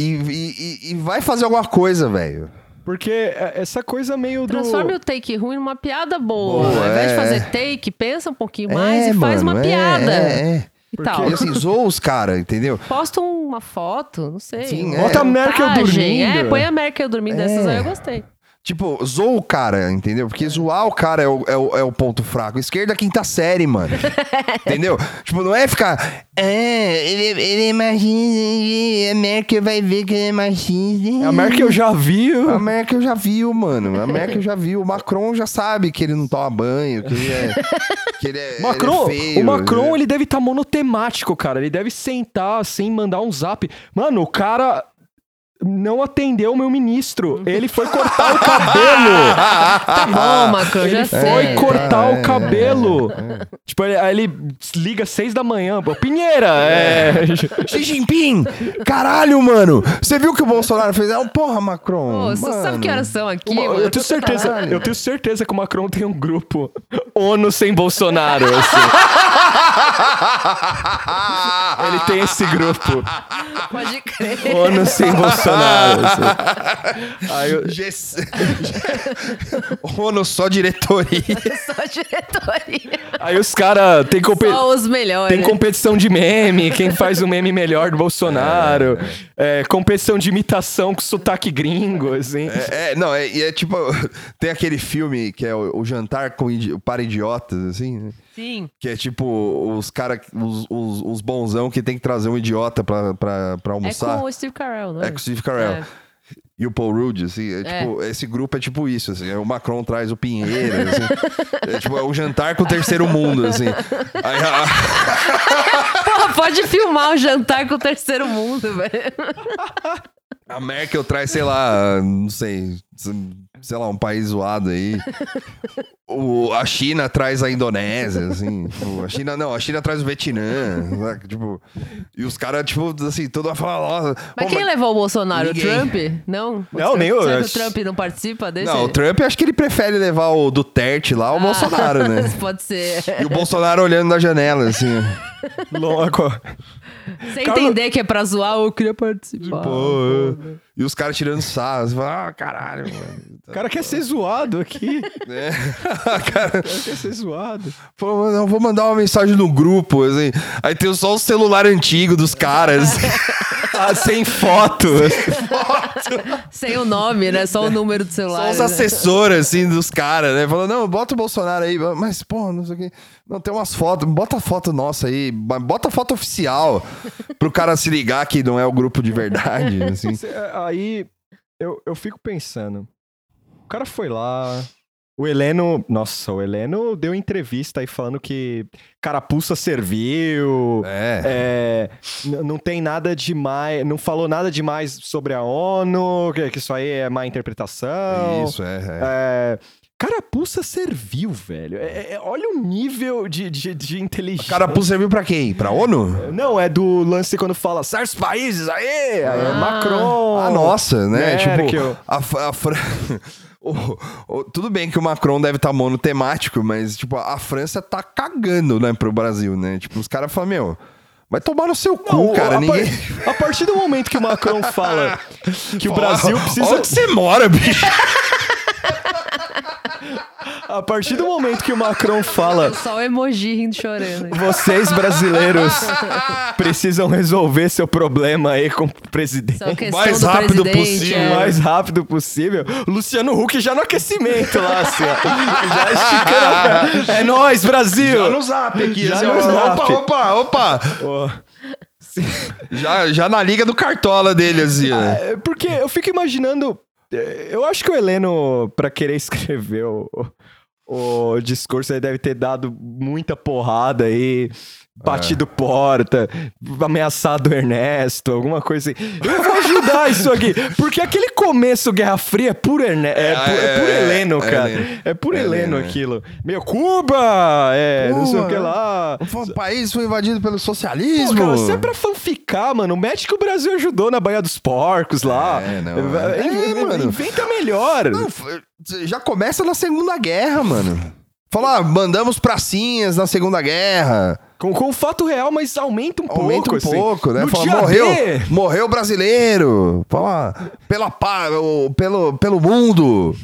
e, e- vai fazer alguma coisa, velho. Porque é- essa coisa meio do... Transforme o take ruim numa piada boa. Boa, Ao invés de é. fazer take, pensa um pouquinho mais É, e faz mano, uma é, piada. É, é. E Porque- tal. E assim, zoa os caras, entendeu? Posta uma foto, não sei. Sim, uma é. Bota a Merkel dormindo. É, põe a Merkel dormindo. É. Essas aí eu gostei. Tipo, zoa o cara, entendeu? Porque zoar o cara é o, é o, é o ponto fraco. Esquerda é quinta série, mano. entendeu? Tipo, não é ficar. É, ele, ele é machista. A Merkel vai ver que ele é machista. A Merkel já viu. A Merkel já viu, mano. A Merkel já viu. O Macron já sabe que ele não toma banho, que ele é. Que ele é Macron, ele é feio, o Macron, né? ele deve estar monotemático, cara. Ele deve sentar assim, mandar um zap. Mano, o cara não atendeu o meu ministro. Ele foi cortar o cabelo. Tá bom, Macron, já Ele sei. foi cortar é, o cabelo. Tipo, ele- aí ele liga às seis da manhã. Pô, Pinheira, é. Xi Jinping! Caralho, mano! Você viu o que o Bolsonaro fez? É um porra, Macron. Pô, você sabe que horas são aqui, Uma- mano? eu tenho certeza, Caralho. eu tenho certeza que o Macron tem um grupo ONU sem Bolsonaro. assim. Ele tem esse grupo Pode crer. ONU sem Bolsonaro. Assim. Aí eu- GC... ONU só diretoria. Só diretoria. Aí os caras tem, compe- Só os melhores. tem competição de meme, quem faz o meme melhor do Bolsonaro, é, competição de imitação com sotaque gringo, assim. É, é, não, é, e é tipo. Tem aquele filme que é o, o Jantar com idi- para Idiotas, assim, né? Sim. Que é tipo os caras, os, os, os bonzão que tem que trazer um idiota pra, pra, pra É almoçar. com o Steve Carell, não é? É com o Steve Carell. É. E o Paul Rudd, assim, é, É. tipo, esse grupo é tipo isso, assim, é o Macron traz o Pinheiro, assim, é tipo, é o jantar com o terceiro mundo, assim. Aí, a, Porra, pode filmar o jantar com o terceiro mundo, velho. a Merkel traz, sei lá, não sei, sei lá, um país zoado aí. O, a China traz a Indonésia, assim, tipo, a China, não, a China traz o Vietnã, saca? tipo, e os caras, tipo, assim, todo fala, nossa, Mas pô, quem levou o Bolsonaro? Ninguém. O Trump? Não? Não, nem o- Será que o Trump não participa desse? Não, o Trump, acho que ele prefere levar o Duterte lá, o Bolsonaro, né? Pode ser. E o Bolsonaro olhando na janela, assim. Louco. Sem Carlos- entender que é pra zoar, eu queria participar. Pô, e os caras tirando sarro. Você fala, ah, caralho, mano. O cara quer ser zoado aqui. É. cara, O cara quer ser zoado. pô, mano, eu vou mandar uma mensagem no grupo, assim. Aí tem só o celular antigo dos caras. Ah, sem foto. Sem o nome, né? Só o número do celular. Só os né? assessores, assim, dos caras, né? Falando, não, bota o Bolsonaro aí. Mas, pô, não sei o quê. Não, tem umas fotos. Bota a foto nossa aí. Bota a foto oficial. pro cara se ligar que não é o grupo de verdade, assim. Cê- Aí eu, eu fico pensando. O cara foi lá. O Heleno. Nossa, o Heleno deu entrevista aí falando que carapuça serviu. É. É, não tem nada demais. Não falou nada demais sobre a ONU, que, que isso aí é má interpretação. Isso, é. é. É, carapuça serviu, velho. É- é- olha o nível de, de, de inteligência. Carapuça serviu pra quem? Pra ONU? Não, é do lance quando fala certos países, aí, é Ah. Macron. Ah, nossa, né? Merkel. Tipo, a, a Fran- o- o- tudo bem que o Macron deve estar monotemático, mas, tipo, a França tá cagando, né, pro Brasil, né? Tipo, os caras falam, meu, vai tomar no seu cu, Não, cara. a, par- ninguém. a partir do momento que o Macron fala que o Brasil precisa. Onde você mora, bicho? A partir do momento que o Macron fala. Só o emoji rindo chorando. Vocês brasileiros precisam resolver seu problema aí com o presidente. Mais do rápido presidente, possível, O é. mais rápido possível. O Luciano Huck já no aquecimento lá, assim, ó. Já esticando. É nóis, Brasil! Já no zap aqui. Já assim, no ó, zap. Opa, opa, opa. Ó. Já, já na liga do Cartola dele, assim. ó. É, Porque eu fico imaginando. é, Eu acho que o Heleno, pra querer escrever o, o discurso, ele deve ter dado muita porrada aí, batido porta, ameaçado o Ernesto, alguma coisa assim. Eu vou ajudar isso aqui. Porque aquele começo Guerra Fria é puro, Erne é, pu- é puro é, Heleno, é cara. É puro É Heleno é. aquilo. Meu, Cuba! É, não sei o que Cuba. lá. O país foi invadido pelo Pô, socialismo. cara, se é pra fanficar, mano, mete que o Brasil ajudou na Baía dos Porcos lá. É, não, É, é, mano. Inventa melhor. Não, já começa na Segunda Guerra, mano. Fala, ah, mandamos pracinhas na Segunda Guerra. Com, com o fato real, mas aumenta um Aumenta pouco, um assim. pouco, né? No Fala, dia morreu, D, morreu brasileiro. Fala, pela o- pelo, pelo mundo.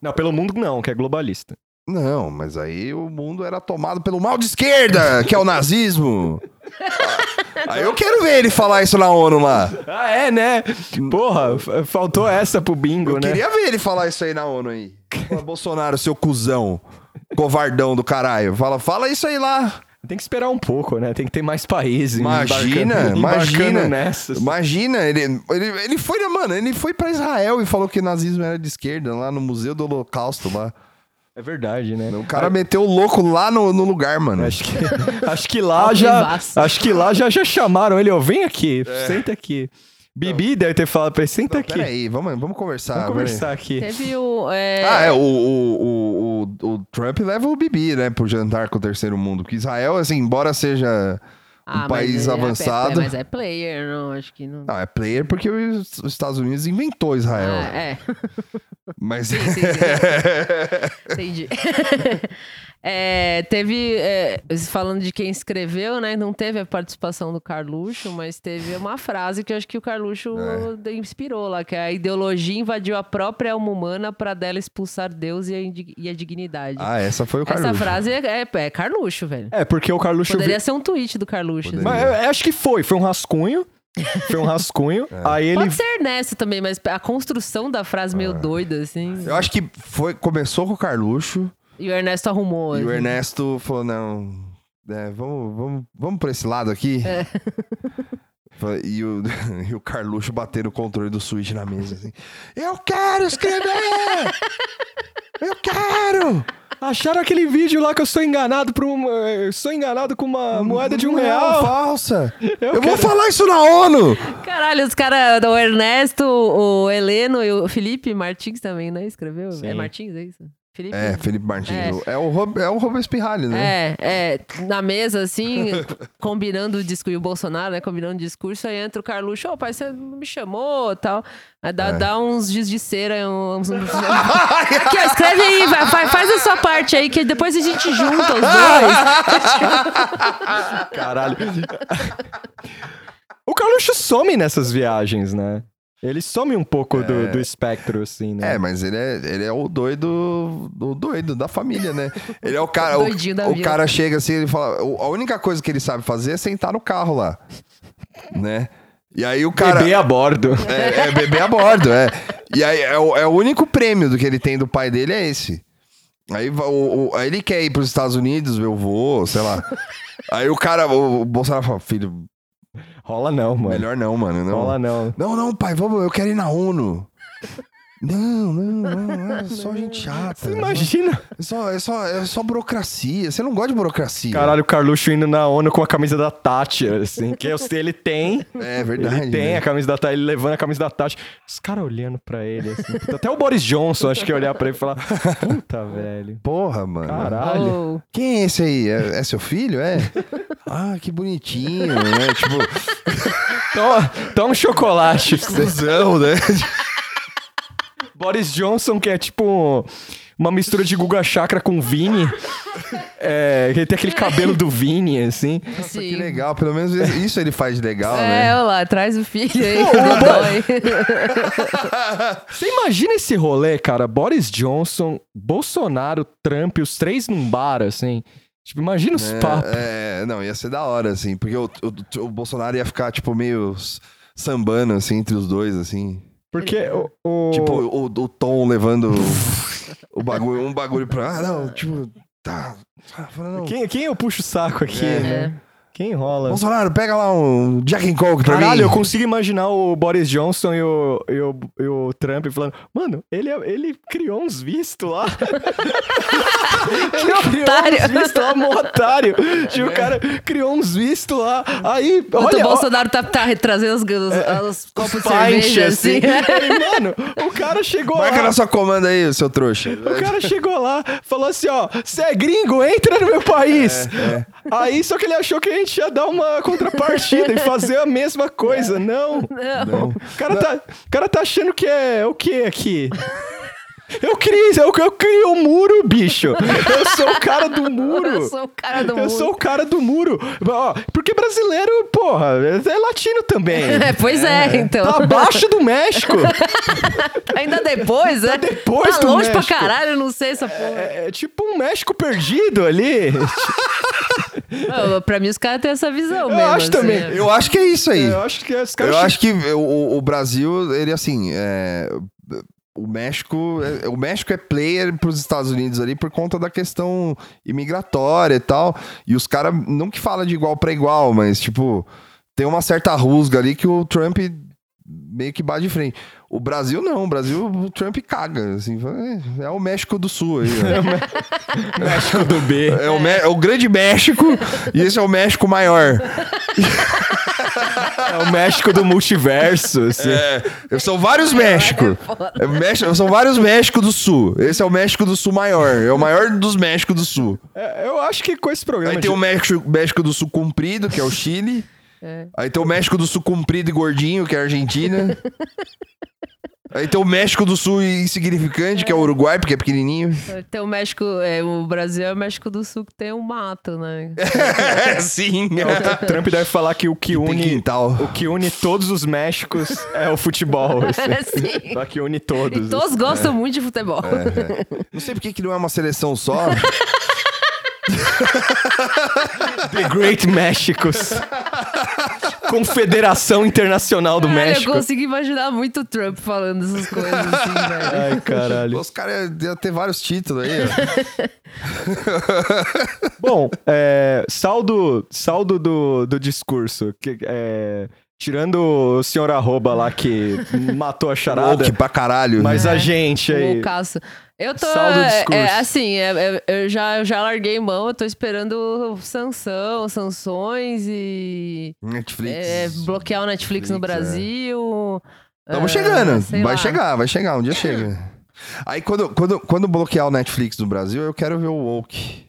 Não, pelo mundo não, que é globalista. Não, mas aí o mundo era tomado pelo mal de esquerda, que é o nazismo. Aí eu quero ver ele falar isso na ONU lá. Ah, é, né? Porra, faltou essa pro bingo, Eu né? queria ver ele falar isso aí na ONU aí. Fala, Bolsonaro, seu cuzão. Covardão do caralho. Fala, fala isso aí lá. Tem que esperar um pouco, né? Tem que ter mais países. Imagina, embarcando- embarcando imagina. nessas. Imagina, ele, ele, ele foi, né, mano, ele foi pra Israel e falou que o nazismo era de esquerda, lá no Museu do Holocausto, lá. É verdade, né? O cara meteu o louco lá no, no lugar, mano. Acho que, acho que lá já. Acho que lá já, já chamaram ele, ó. Vem aqui, É. senta aqui. Bibi deve ter falado pra ele, senta Não, aqui. peraí, vamos, vamos conversar. Vamos conversar aqui. Teve o. é, Ah, é, o, o, o, o, o Trump leva o Bibi, né, pro jantar com o terceiro mundo. Porque Israel, assim, embora seja um mas país é- é- avançado. mas é player, não, acho que não. Não, é player porque os, os Estados Unidos inventou Israel. Ah, é, Mas. sim, sim. entendi. É, teve, é, falando de quem escreveu, né? Não teve a participação do Carluxo, mas teve uma frase que eu acho que o Carluxo É. inspirou lá, que é a ideologia invadiu a própria alma humana para dela expulsar Deus e a, e a dignidade. ah, essa foi o Essa Carluxo. frase é, é, é Carluxo, velho. É, porque o Carluxo... Poderia vi- ser um tweet do Carluxo. Assim. Mas eu, eu acho que foi, foi um rascunho. Foi um rascunho. É. Aí ele... Pode ser Ernesto também, mas a construção da frase meio doida, assim. Eu acho que foi, começou com o Carluxo E o Ernesto arrumou. e o assim. Ernesto falou: não, é, vamos, vamos, vamos por esse lado aqui. É. E o, e o Carluxo batendo o controle do Switch na mesa. Assim, eu quero escrever! eu quero! Acharam aquele vídeo lá que eu sou enganado por um... Eu sou enganado com uma moeda de um real. falsa! Eu, vou quero- falar isso na ONU! Caralho, os caras, o Ernesto, o Heleno e o Felipe Martins também, né? Escreveu? Sim. É Martins, é isso? Felipe? É, Felipe Martins. É. É, o, Rob- é o né? É, é, na mesa, assim, combinando o discurso, e o Bolsonaro, né, combinando o discurso, aí entra o Carluxo, ô pai, você não me chamou tal. Aí dá, É. dá uns giz de cera, uns... uns- Aqui, ó, escreve aí, vai, vai- faz a sua parte aí, que depois a gente junta os dois. Caralho. o Carluxo some nessas viagens, né? Ele some um pouco do, do espectro, assim, né? É, mas ele é, ele é o doido, o doido da família, né? Ele é o cara. o, o cara chega assim, ele fala. "O- A única coisa que ele sabe fazer é sentar no carro lá. Né? E aí o cara. Bebê a bordo. É, é beber a bordo, é. E aí é o, é o único prêmio do que ele tem do pai dele é esse. Aí, o, o- aí ele quer ir pros Estados Unidos, eu vou, sei lá. Aí o cara, o, o Bolsonaro fala, filho, Rola não, mano. melhor não, mano. Não. Rola não. Não, não, pai, vamos, eu quero ir na ONU. Não, não, não, é só gente chata. Você imagina? É só, é, só, é só burocracia. Você não gosta de burocracia. Caralho, o Carluxo indo na ONU com a camisa da Tati, assim. Que eu sei, ele tem. É verdade. Ele tem né? a camisa da Tati, ele levando a camisa da Tati. Os caras olhando pra ele, assim. Até o Boris Johnson, acho que ia olhar pra ele e falar: Puta, velho. Porra, mano. Caralho. Oh, Quem é esse aí? É, é seu filho? É? Ah, que bonitinho, né? Tipo, Toma, toma um chocolate. tesão, né? Boris Johnson, que é tipo uma mistura de Guga Chakra com Vini. É, ele tem aquele cabelo do Vini, assim. Nossa, que legal. Pelo menos isso ele faz de legal, É, né? olha lá, traz o filho aí. Você imagina esse rolê, cara? Boris Johnson, Bolsonaro, Trump, os três num bar, assim. Tipo, imagina os papos. É, é, não, ia ser da hora, assim. Porque o, o, o Bolsonaro ia ficar, tipo, meio sambando, assim, entre os dois, assim. Porque o. o- Tipo, o, o Tom levando o bagulho, um bagulho pra. Ah, não, tipo, tá. tá falando, não. quem, quem eu puxo o saco aqui, É. né? Quem rola? Bolsonaro, pega lá um Jack and Coke pra Caralho, mim. eu consigo imaginar o Boris Johnson e o, e o, e o Trump falando: Mano, ele, é- ele criou uns vistos lá. ele criou otário. uns vistos lá, mó otário. Tipo, o cara criou uns vistos lá. Aí, O olha, ó, Bolsonaro tá, tá trazendo os, os, os copos de cerveja, assim. Ele, mano, o cara chegou Marca lá. na sua comanda aí, seu trouxa. O cara chegou lá, falou assim, ó, você é gringo, entra no meu país. É, Aí, só que ele achou que a gente ia dar uma contrapartida e fazer a mesma coisa. Não. Não. O cara, tá, o cara tá achando que é o que aqui? Eu criei, eu, eu criei o muro, bicho. Eu sou o cara do muro. Eu sou o cara do Eu mundo. sou o cara do muro. Ó, porque brasileiro, porra, é latino também. É, pois é, então. Tá abaixo do México. Ainda depois, né? depois tá do longe México. pra caralho, eu não sei essa porra. É, é tipo um México perdido ali. Não, pra mim, os caras têm essa visão Eu mesmo. acho assim, também. é. Eu acho que é isso aí. Eu acho que os caras. Eu acho que o, o Brasil, ele assim, é, o México, é- o México é player pros Estados Unidos ali por conta da questão imigratória e tal. E os caras não que fala de igual pra igual, mas tipo, tem uma certa rusga ali que o Trump meio que bate de frente. O Brasil não, o Brasil, o Trump caga. Assim, é, é o México do Sul aí. ó. México do B. É o, é o grande México e esse é o México maior. É o México do multiverso. assim. É, são vários México. É México. São vários México do Sul. Esse é o México do Sul maior. É o maior dos México do Sul. É, eu acho que com esse programa. Aí tem de- o México, México do Sul comprido, que é o Chile. Aí tem o México do Sul comprido e gordinho, que é a Argentina. Aí tem o México do Sul insignificante, que é o Uruguai, porque é pequenininho. Tem o México, é, o Brasil é o México do Sul que tem um mato, né? Sim. O Trump deve falar que o que Tem une. O que une todos os Méxicos é o futebol. assim. Sim. Só que une todos. E todos gostam muito de futebol. Não sei por que que não é uma seleção só. The Great Méxicos. Confederação Internacional do Cara, México. eu consigo imaginar muito o Trump falando essas coisas assim, velho. Ai, caralho. Os caras iam ter vários títulos aí. Bom, é, saldo, saldo do, do discurso. Que, é, tirando o senhor arroba lá que matou a charada, Louco pra caralho. mas a gente aí... Loucaço. Eu tô. Saldo do é, discurso. é, assim, é, é, eu já, eu já larguei mão, eu tô esperando sanção, sanções e. Netflix. é, bloquear o Netflix, no Netflix, é. Brasil. Estamos chegando. Vai lá. chegar, vai chegar. Um dia chega. Aí quando, quando, quando bloquear o Netflix no Brasil, eu quero ver o Woke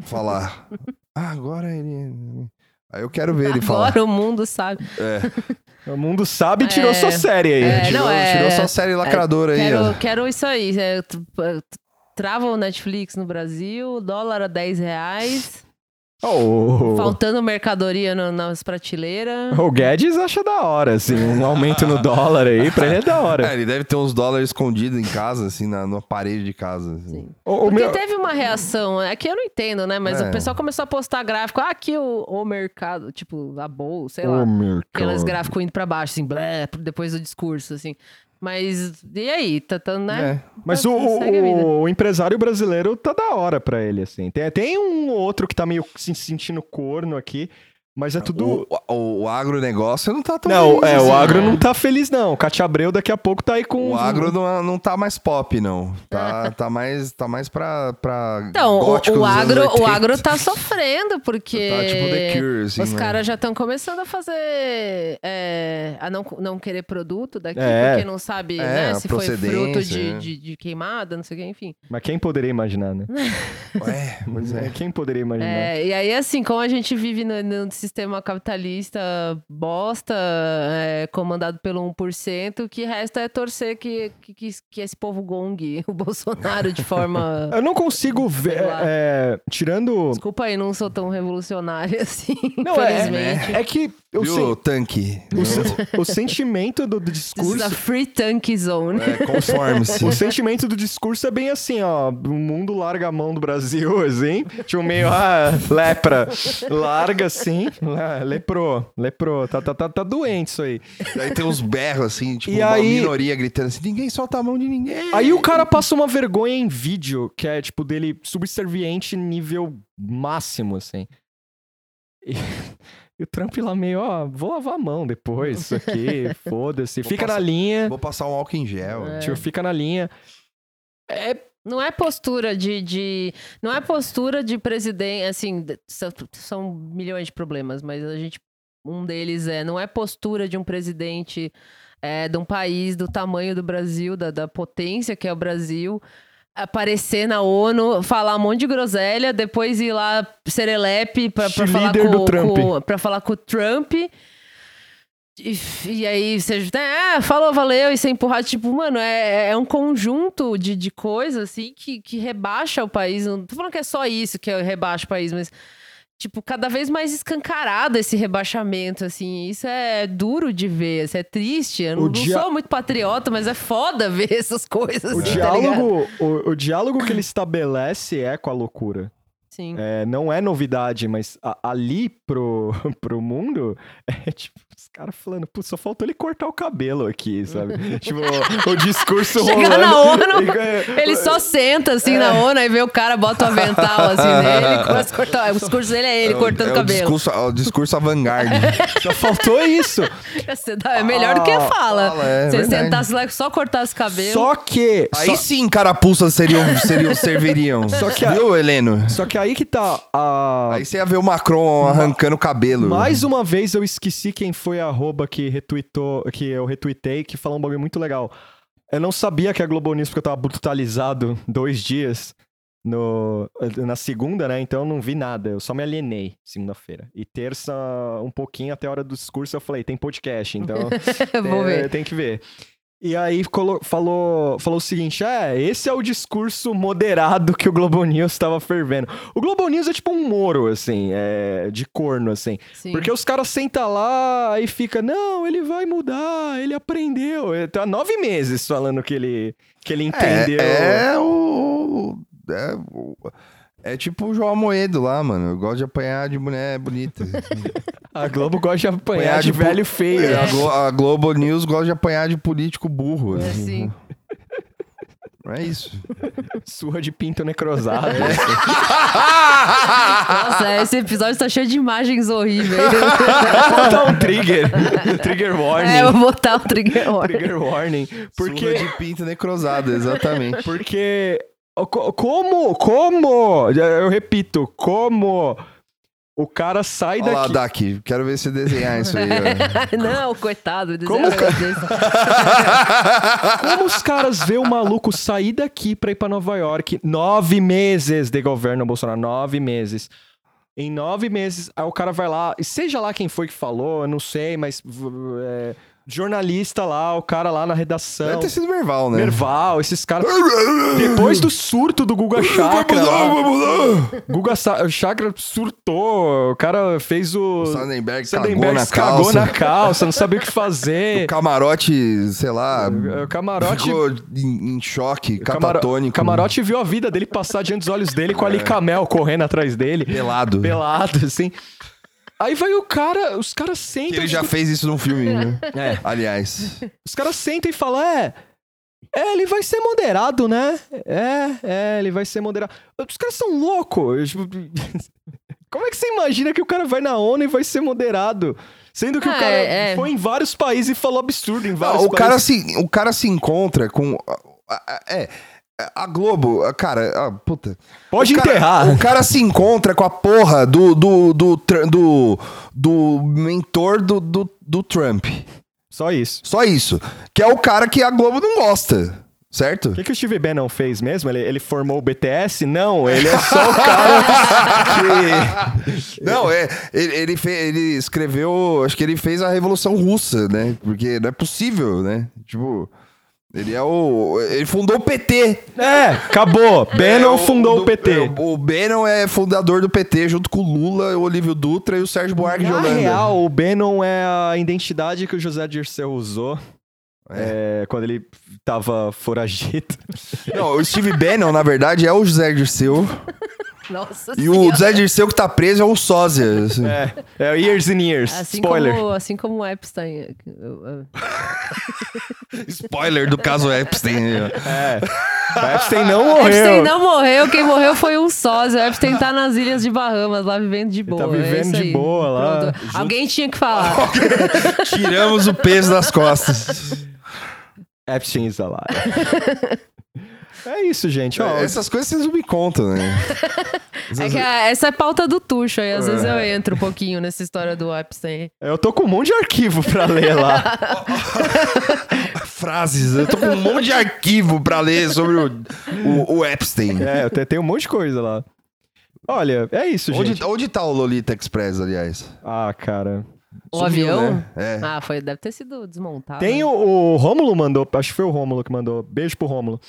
falar. Ah, agora ele. Aí eu quero ver ele falar. Agora o mundo sabe. É, O mundo sabe e tirou É, sua série aí. é, tirou, não, é- tirou sua série lacradora aí, Quero, ó. quero isso aí. é, Trava o Netflix no Brasil, dólar a 10 reais, Oh, faltando mercadoria no- nas prateleiras. o Guedes acha da hora, assim, um aumento no dólar aí, pra ele é da hora. É, ele deve ter uns dólares escondidos em casa, assim, na, na parede de casa. assim. Sim. O, o Porque meu- teve uma reação, é que eu não entendo, né? Mas É. o pessoal começou a postar gráfico, ah, aqui o, o mercado, tipo, a bolsa, sei o lá. mercado. Aqueles gráficos indo pra baixo, assim, blé, depois do discurso, assim. Mas, e aí? Tá, tá, né? É. Mas o, o- vida. o empresário brasileiro tá da hora pra ele, assim. Tem, tem um outro que tá meio se sentindo corno aqui, mas é tudo... O, o, o agronegócio não tá tão Não, feliz é, assim, o agro né? não tá feliz, não. O Cátia Abreu daqui a pouco tá aí com... O agro não, não tá mais pop, não. Tá, tá, mais, tá mais pra, pra Então, o, gótico o agro, o 80. agro tá sofrendo, porque Tá tipo The Cure, assim, os né? caras já estão começando a fazer. é, a não, não querer produto daqui, É. porque não sabe É, né, se foi fruto de, é. de, de queimada, não sei o que, enfim. Mas quem poderia imaginar, né? Ué, pois é. Quem poderia imaginar? É, e aí, assim, como a gente vive no, no sistema capitalista bosta, é, comandado pelo 1%, o que resta é torcer que, que, que, esse povo gongue o Bolsonaro de forma. Eu não consigo ver... Lá. é, tirando... Desculpa aí, não sou tão revolucionária assim, Não, é, é que eu Viu, sei... tanque? O, o sentimento do, do discurso. free tank zone. É, conforme-se. O sentimento do discurso é bem assim, ó. O mundo larga a mão do Brasil, assim. Tipo, meio, ah, lepra. Larga assim. Leprou, leprou. Tá, tá, tá, tá doente isso aí. Aí tem uns berros, assim, tipo, E uma aí- minoria gritando assim, ninguém solta a mão de ninguém. Aí o cara passa uma vergonha em vídeo, que é, tipo, dele subserviente nível máximo, assim. E, e o Trump lá meio, ó, vou lavar a mão depois, isso aqui, foda-se. Fica passar- na linha, Vou passar um álcool em gel. É. tipo, fica na linha. É Não é postura de, de. Não é postura de presidente. Assim, são, são milhões de problemas, mas a gente. Um deles é. Não é postura de um presidente é, de um país do tamanho do Brasil, da, da potência que é o Brasil. Aparecer na ONU, falar um monte de groselha, depois ir lá serelepe pra, pra falar com, com- pra falar com o Trump. E, e aí você é, falou, valeu, e ser empurrado, tipo, mano, é, é um conjunto de, de coisas, assim, que, que rebaixa o país. Não tô falando que é só isso que rebaixa o país, mas, tipo, cada vez mais escancarado esse rebaixamento, assim. Isso é duro de ver, isso é triste. Eu não, dia- não sou muito patriota, mas é foda ver essas coisas. O assim, tá diálogo, o, o diálogo que ele estabelece é com a loucura. Sim. É, não é novidade, mas a- ali pro, pro mundo, é tipo, os caras falando, putz, só faltou ele cortar o cabelo aqui, sabe? tipo, o, o discurso Chegar rolando. na ONU, E- Ele só senta assim na ONU e vê o cara, bota o avental assim nele e começa a cortar. O discurso dele é ele É o- cortando é o cabelo. discurso, é o discurso avant-garde. Só faltou isso. É melhor do que Ah, fala. fala, é Se você verdade. sentasse lá e só cortasse cabelo. Só que. Aí só, sim, carapuças seriam, seriam, serviriam. Só que Viu, Heleno? só que aí que tá a. Aí você ia ver o Macron arrancando o cabelo. Mais uma vez eu esqueci quem foi a arroba que retweetou, que eu retuitei, que falou um bagulho muito legal. Eu não sabia que a Globo News, porque eu tava brutalizado dois dias no, na segunda, né? Então eu não vi nada. Eu só me alienei segunda-feira. E terça, um pouquinho até a hora do discurso, eu falei, tem podcast, então Vou ver. tem que ver. E aí falou, falou o seguinte: é, esse é o discurso moderado que o Globo News estava fervendo. O Globo News é tipo um moro, assim, é, de corno, assim. Sim. Porque os caras sentam lá e fica, não, ele vai mudar, ele aprendeu. Ele tá há nove meses falando que ele, que ele entendeu. É, é o. É, o- é tipo o João Amoedo lá, mano. Eu gosto de apanhar de mulher bonita. A Globo gosta de apanhar Apanhar de de velho feio. É, a, Glo- a Globo News gosta de apanhar de político burro. É assim. É isso. Surra de pinto necrosado. É. Nossa, esse episódio tá cheio de imagens horríveis. Vou botar um trigger. trigger warning. é, eu vou botar o trigger warning. Trigger warning. Porque... Porque. de pinto necrosado, exatamente. Porque. Como? Como? Eu repito, como o cara sai Olha lá, daqui. Daki. Quero ver você desenhar isso aí. Não, coitado. Como Como Como os caras vê o maluco sair daqui pra ir pra Nova York? Nove meses de governo Bolsonaro, nove meses. Em nove meses, aí o cara vai lá, e seja lá quem foi que falou, eu não sei, mas é, jornalista lá, o cara lá na redação. Deve ter sido Merval, né? Merval, esses caras. Depois do surto do Guga Chakra. lá, Guga Sa- Chakra surtou, o cara fez o. O Sandenberg, Sandenberg cagou na cagou calça. na calça, não sabia o que fazer. O camarote, sei lá, O camarote. ficou em, em choque, o catatônico. camarote viu a vida dele passar diante dos olhos dele com a Licamel correndo atrás dele. Pelado. Pelado, assim. Aí vai o cara, os caras sentam. ele já fez isso num filme, né? É. Aliás. Os caras sentam e falam, é. É, ele vai ser moderado, né? É, é, ele vai ser moderado. Os caras são loucos. Tipo, Como é que você imagina que o cara vai na ONU e vai ser moderado? Sendo que o Ah, cara é, é. foi em vários países e falou absurdo em vários Não, o, cara países. se, o cara se encontra com. É. A Globo, cara, ah, puta. Pode O cara- enterrar. O cara se encontra com a porra do. do. do. do, do mentor do, do, do Trump. Só isso. Só isso. Que é o cara que a Globo não gosta. Certo? O que, que o Steve Bannon fez mesmo? Ele, ele formou o BTS? Não, ele é só o cara que... Não, é. Ele, ele, fe- ele escreveu. Acho que ele fez a Revolução Russa, né? Porque não é possível, né? Tipo. Ele é o. Ele fundou o PT. É, acabou. Bannon É, fundou do- o PT. é, O, o Bannon é fundador do PT, junto com o Lula, o Olívio Dutra e o Sérgio Buarque de Na Holanda. real, o Bannon é a identidade que o José Dirceu usou é, quando ele tava foragido. Não, o Steve Bannon, na verdade, é o José Dirceu. Nossa E o Senhora. José Dirceu que tá preso é o sósia. assim. É, é Years and Years. Assim Spoiler. como, assim como o Epstein. eu- Spoiler do caso Epstein. É. O Epstein não morreu. Epstein não morreu, quem morreu foi um sósia. O Epstein tá nas Ilhas de Bahamas, lá vivendo de boa. tá vivendo é de aí. boa lá. Junto- Alguém tinha que falar. Tiramos o peso das costas. Epstein is alive. É isso, gente. Ó, Essas coisas vocês não me contam, né? É que a- essa é pauta do Tuxo aí. Às vezes eu entro um pouquinho nessa história do Epstein. eu tô com um monte de arquivo pra ler lá. Frases. Eu tô com um monte de arquivo pra ler sobre o, o, o Epstein. é, eu te- tenho um monte de coisa lá. Olha, é isso, gente. Onde, onde tá o Lolita Express, aliás? Ah, cara. O Sumiu, avião? né? É. Ah, foi, deve ter sido desmontado. Tem o, o Rômulo mandou, acho que foi o Rômulo que mandou. Beijo pro Rômulo.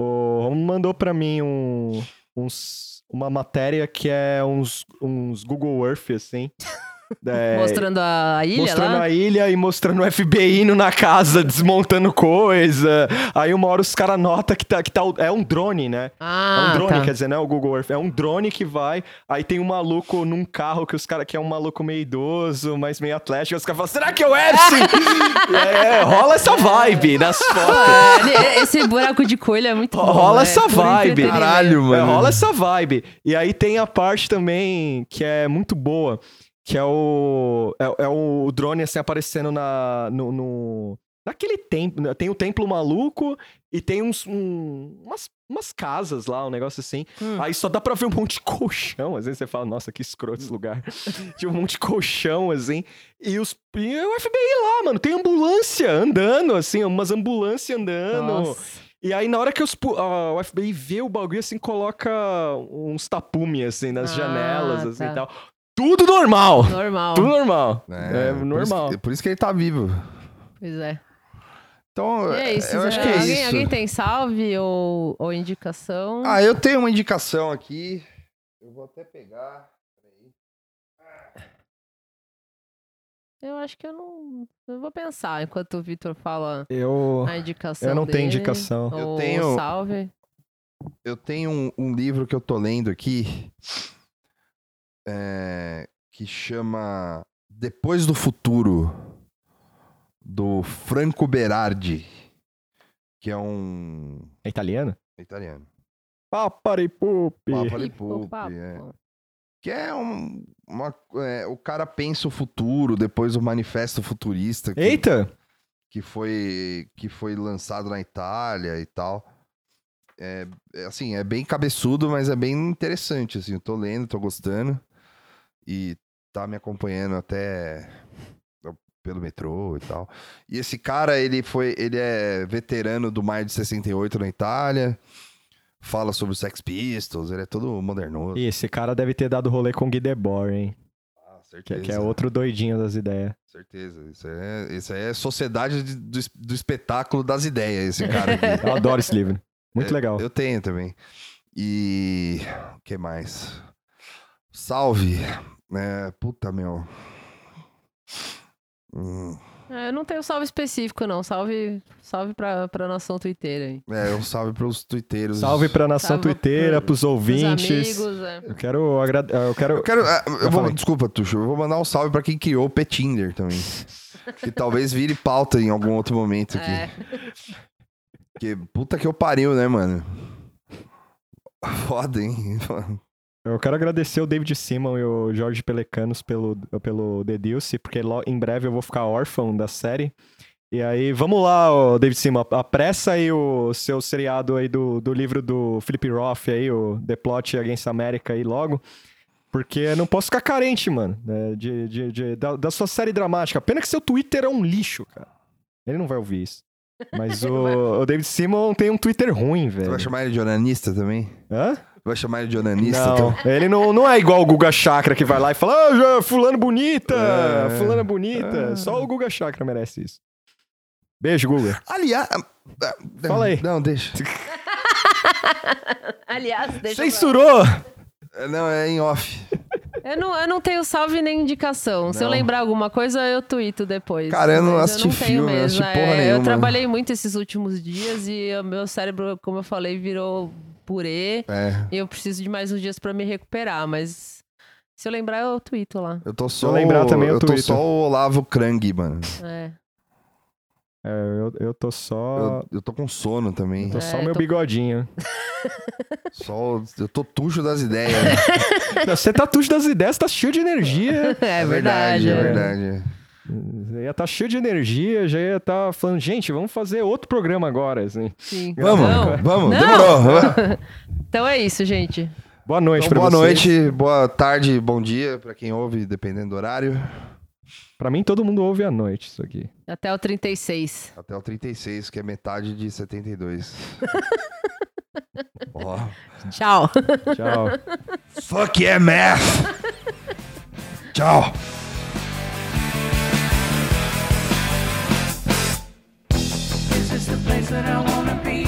O Rômulo mandou pra mim um, uns, uma matéria que é uns, uns Google Earth, assim. É, Mostrando a ilha mostrando lá? a ilha e mostrando o FBI indo na casa, desmontando coisa. Aí uma hora os caras notam que, tá, que tá, é um drone, né? Ah, é um drone, tá. quer dizer, não é o Google Earth. É um drone que vai. Aí tem um maluco num carro que os caras que é um maluco meio idoso, mas meio atlético. Os caras falam, será que é o Epstein? é, rola essa vibe nas fotos. Ah, esse buraco de coelho é muito bom. Rola né? essa vibe. entretenimento. Caralho, É, mano. rola essa vibe. E aí tem a parte também que é muito boa, que é o é, é o drone assim aparecendo na no, no- naquele templo, tem o templo maluco e tem uns um- umas, umas casas lá, um negócio assim. Hum. Aí só dá pra ver um monte de colchão, às vezes você fala, nossa, que escroto esse lugar. Tinha um monte de colchão assim. E os e o FBI lá, mano, tem ambulância andando assim, umas ambulâncias andando. Nossa. E aí, na hora que os, a- o FBI vê o bagulho, assim, coloca uns tapumes, assim, nas Ah, janelas, assim, tá. e tal. Tudo normal! Normal. Tudo normal. É, É, por normal. isso- Por isso, que ele tá vivo. Pois é. Então, E é isso. eu acho que é alguém, isso. alguém tem salve ou, ou indicação? Ah, eu tenho uma indicação aqui. Eu vou até pegar. Peraí. Eu acho que eu não. Eu vou pensar enquanto o Vitor fala Eu, a indicação. eu não tenho dele, indicação. Eu tenho- salve. Eu tenho um, um livro que eu tô lendo aqui. É, que chama Depois do Futuro. Do Franco Berardi. Que é um. É italiano? italiano. Paparipupi. Papa de Pipo, Pupi, papo. é. Que é um. Uma, é, o cara pensa o futuro, depois o manifesto futurista. Que, Eita! que foi que foi lançado na Itália e tal. É, é, assim, é bem cabeçudo, mas é bem interessante, assim, eu tô lendo, tô gostando e tá me acompanhando até pelo metrô e tal. E esse cara, ele foi, ele é veterano do Maio de 68 na Itália. Fala sobre os Sex Pistols, ele é todo modernoso. E esse cara deve ter dado rolê com o Guy Debord, hein? Ah, Que, certeza. que é outro doidinho das ideias. Certeza. Isso é, isso é sociedade de- do, do espetáculo das ideias, esse cara aqui. Eu adoro esse livro. Muito É, legal. Eu tenho também. E. O que mais? Salve. É, puta, meu. Hum, É, eu não tenho salve específico, não. Salve, salve pra, pra nação twitteira aí. é, um salve pros tuiteiros. Salve pra nação Salve twitteira, pro- pros Os ouvintes. amigos, é. Eu quero agradecer. Eu quero. Eu quero. ah, Eu vou, desculpa, Tuxo. Eu vou mandar um salve pra quem criou o Petinder também. que talvez vire pauta em algum outro momento aqui. É. Porque puta que eu pariu, né, mano? Foda, hein? Eu quero agradecer o David Simon e o Jorge Pelecanos pelo, pelo The Deuce, porque em breve eu vou ficar órfão da série. E aí, vamos lá, ô, David Simon, apressa aí o seu seriado aí do, do livro do Philip Roth aí, o The Plot Against America aí logo. Porque eu não posso ficar carente, mano, né, de, de, de- da, da sua série dramática. Pena que seu Twitter é um lixo, cara. Ele não vai ouvir isso. Mas o, o David Simon tem um Twitter ruim, Você velho. vai chamar ele de onanista também? Hã? Vai chamar ele de onanista Não, também? ele não, não é igual o Guga Chakra que vai lá e fala, ah, fulano bonita, É. fulana bonita. É. Só o Guga Chakra merece isso. Beijo, Guga. Aliás. ah, ah, Fala aí. Não, deixa. Aliás, deixa eu... Censurou! É, Não, é em off. Eu não, eu não tenho salve nem indicação. Se eu Não. lembrar alguma coisa, eu tuito depois. Cara, eu não Mas assisti tenho filme, não mesmo. assisti porra É, Eu nenhuma. trabalhei muito esses últimos dias e o meu cérebro, como eu falei, virou purê. É. E eu preciso de mais uns dias pra me recuperar, mas se eu lembrar, eu tuito lá. Eu tô só. eu lembrar também, eu eu tô só o Olavo Krang, mano. É. É, eu, eu tô só. Eu, eu tô com sono também. Tô É, só meu tô- bigodinho. Só, o- eu tô tucho das ideias. Não, Você tá tudo das ideias, tá cheio de energia. É, verdade. É é. verdade. Já ia tá cheio de energia, já ia tá falando, gente, vamos fazer outro programa agora, assim. Sim. Vamos, Não. vamos, Não. demorou. Então é isso, gente. Boa noite Então, pra boa vocês. noite, boa tarde, bom dia pra quem ouve, dependendo do horário. Pra mim, todo mundo ouve à noite isso aqui. Até o 36. Até o 36, que é metade de 72. Ó. Tchau. Tchau. Fuck yeah, math! Tchau! This is the place that I wanna be.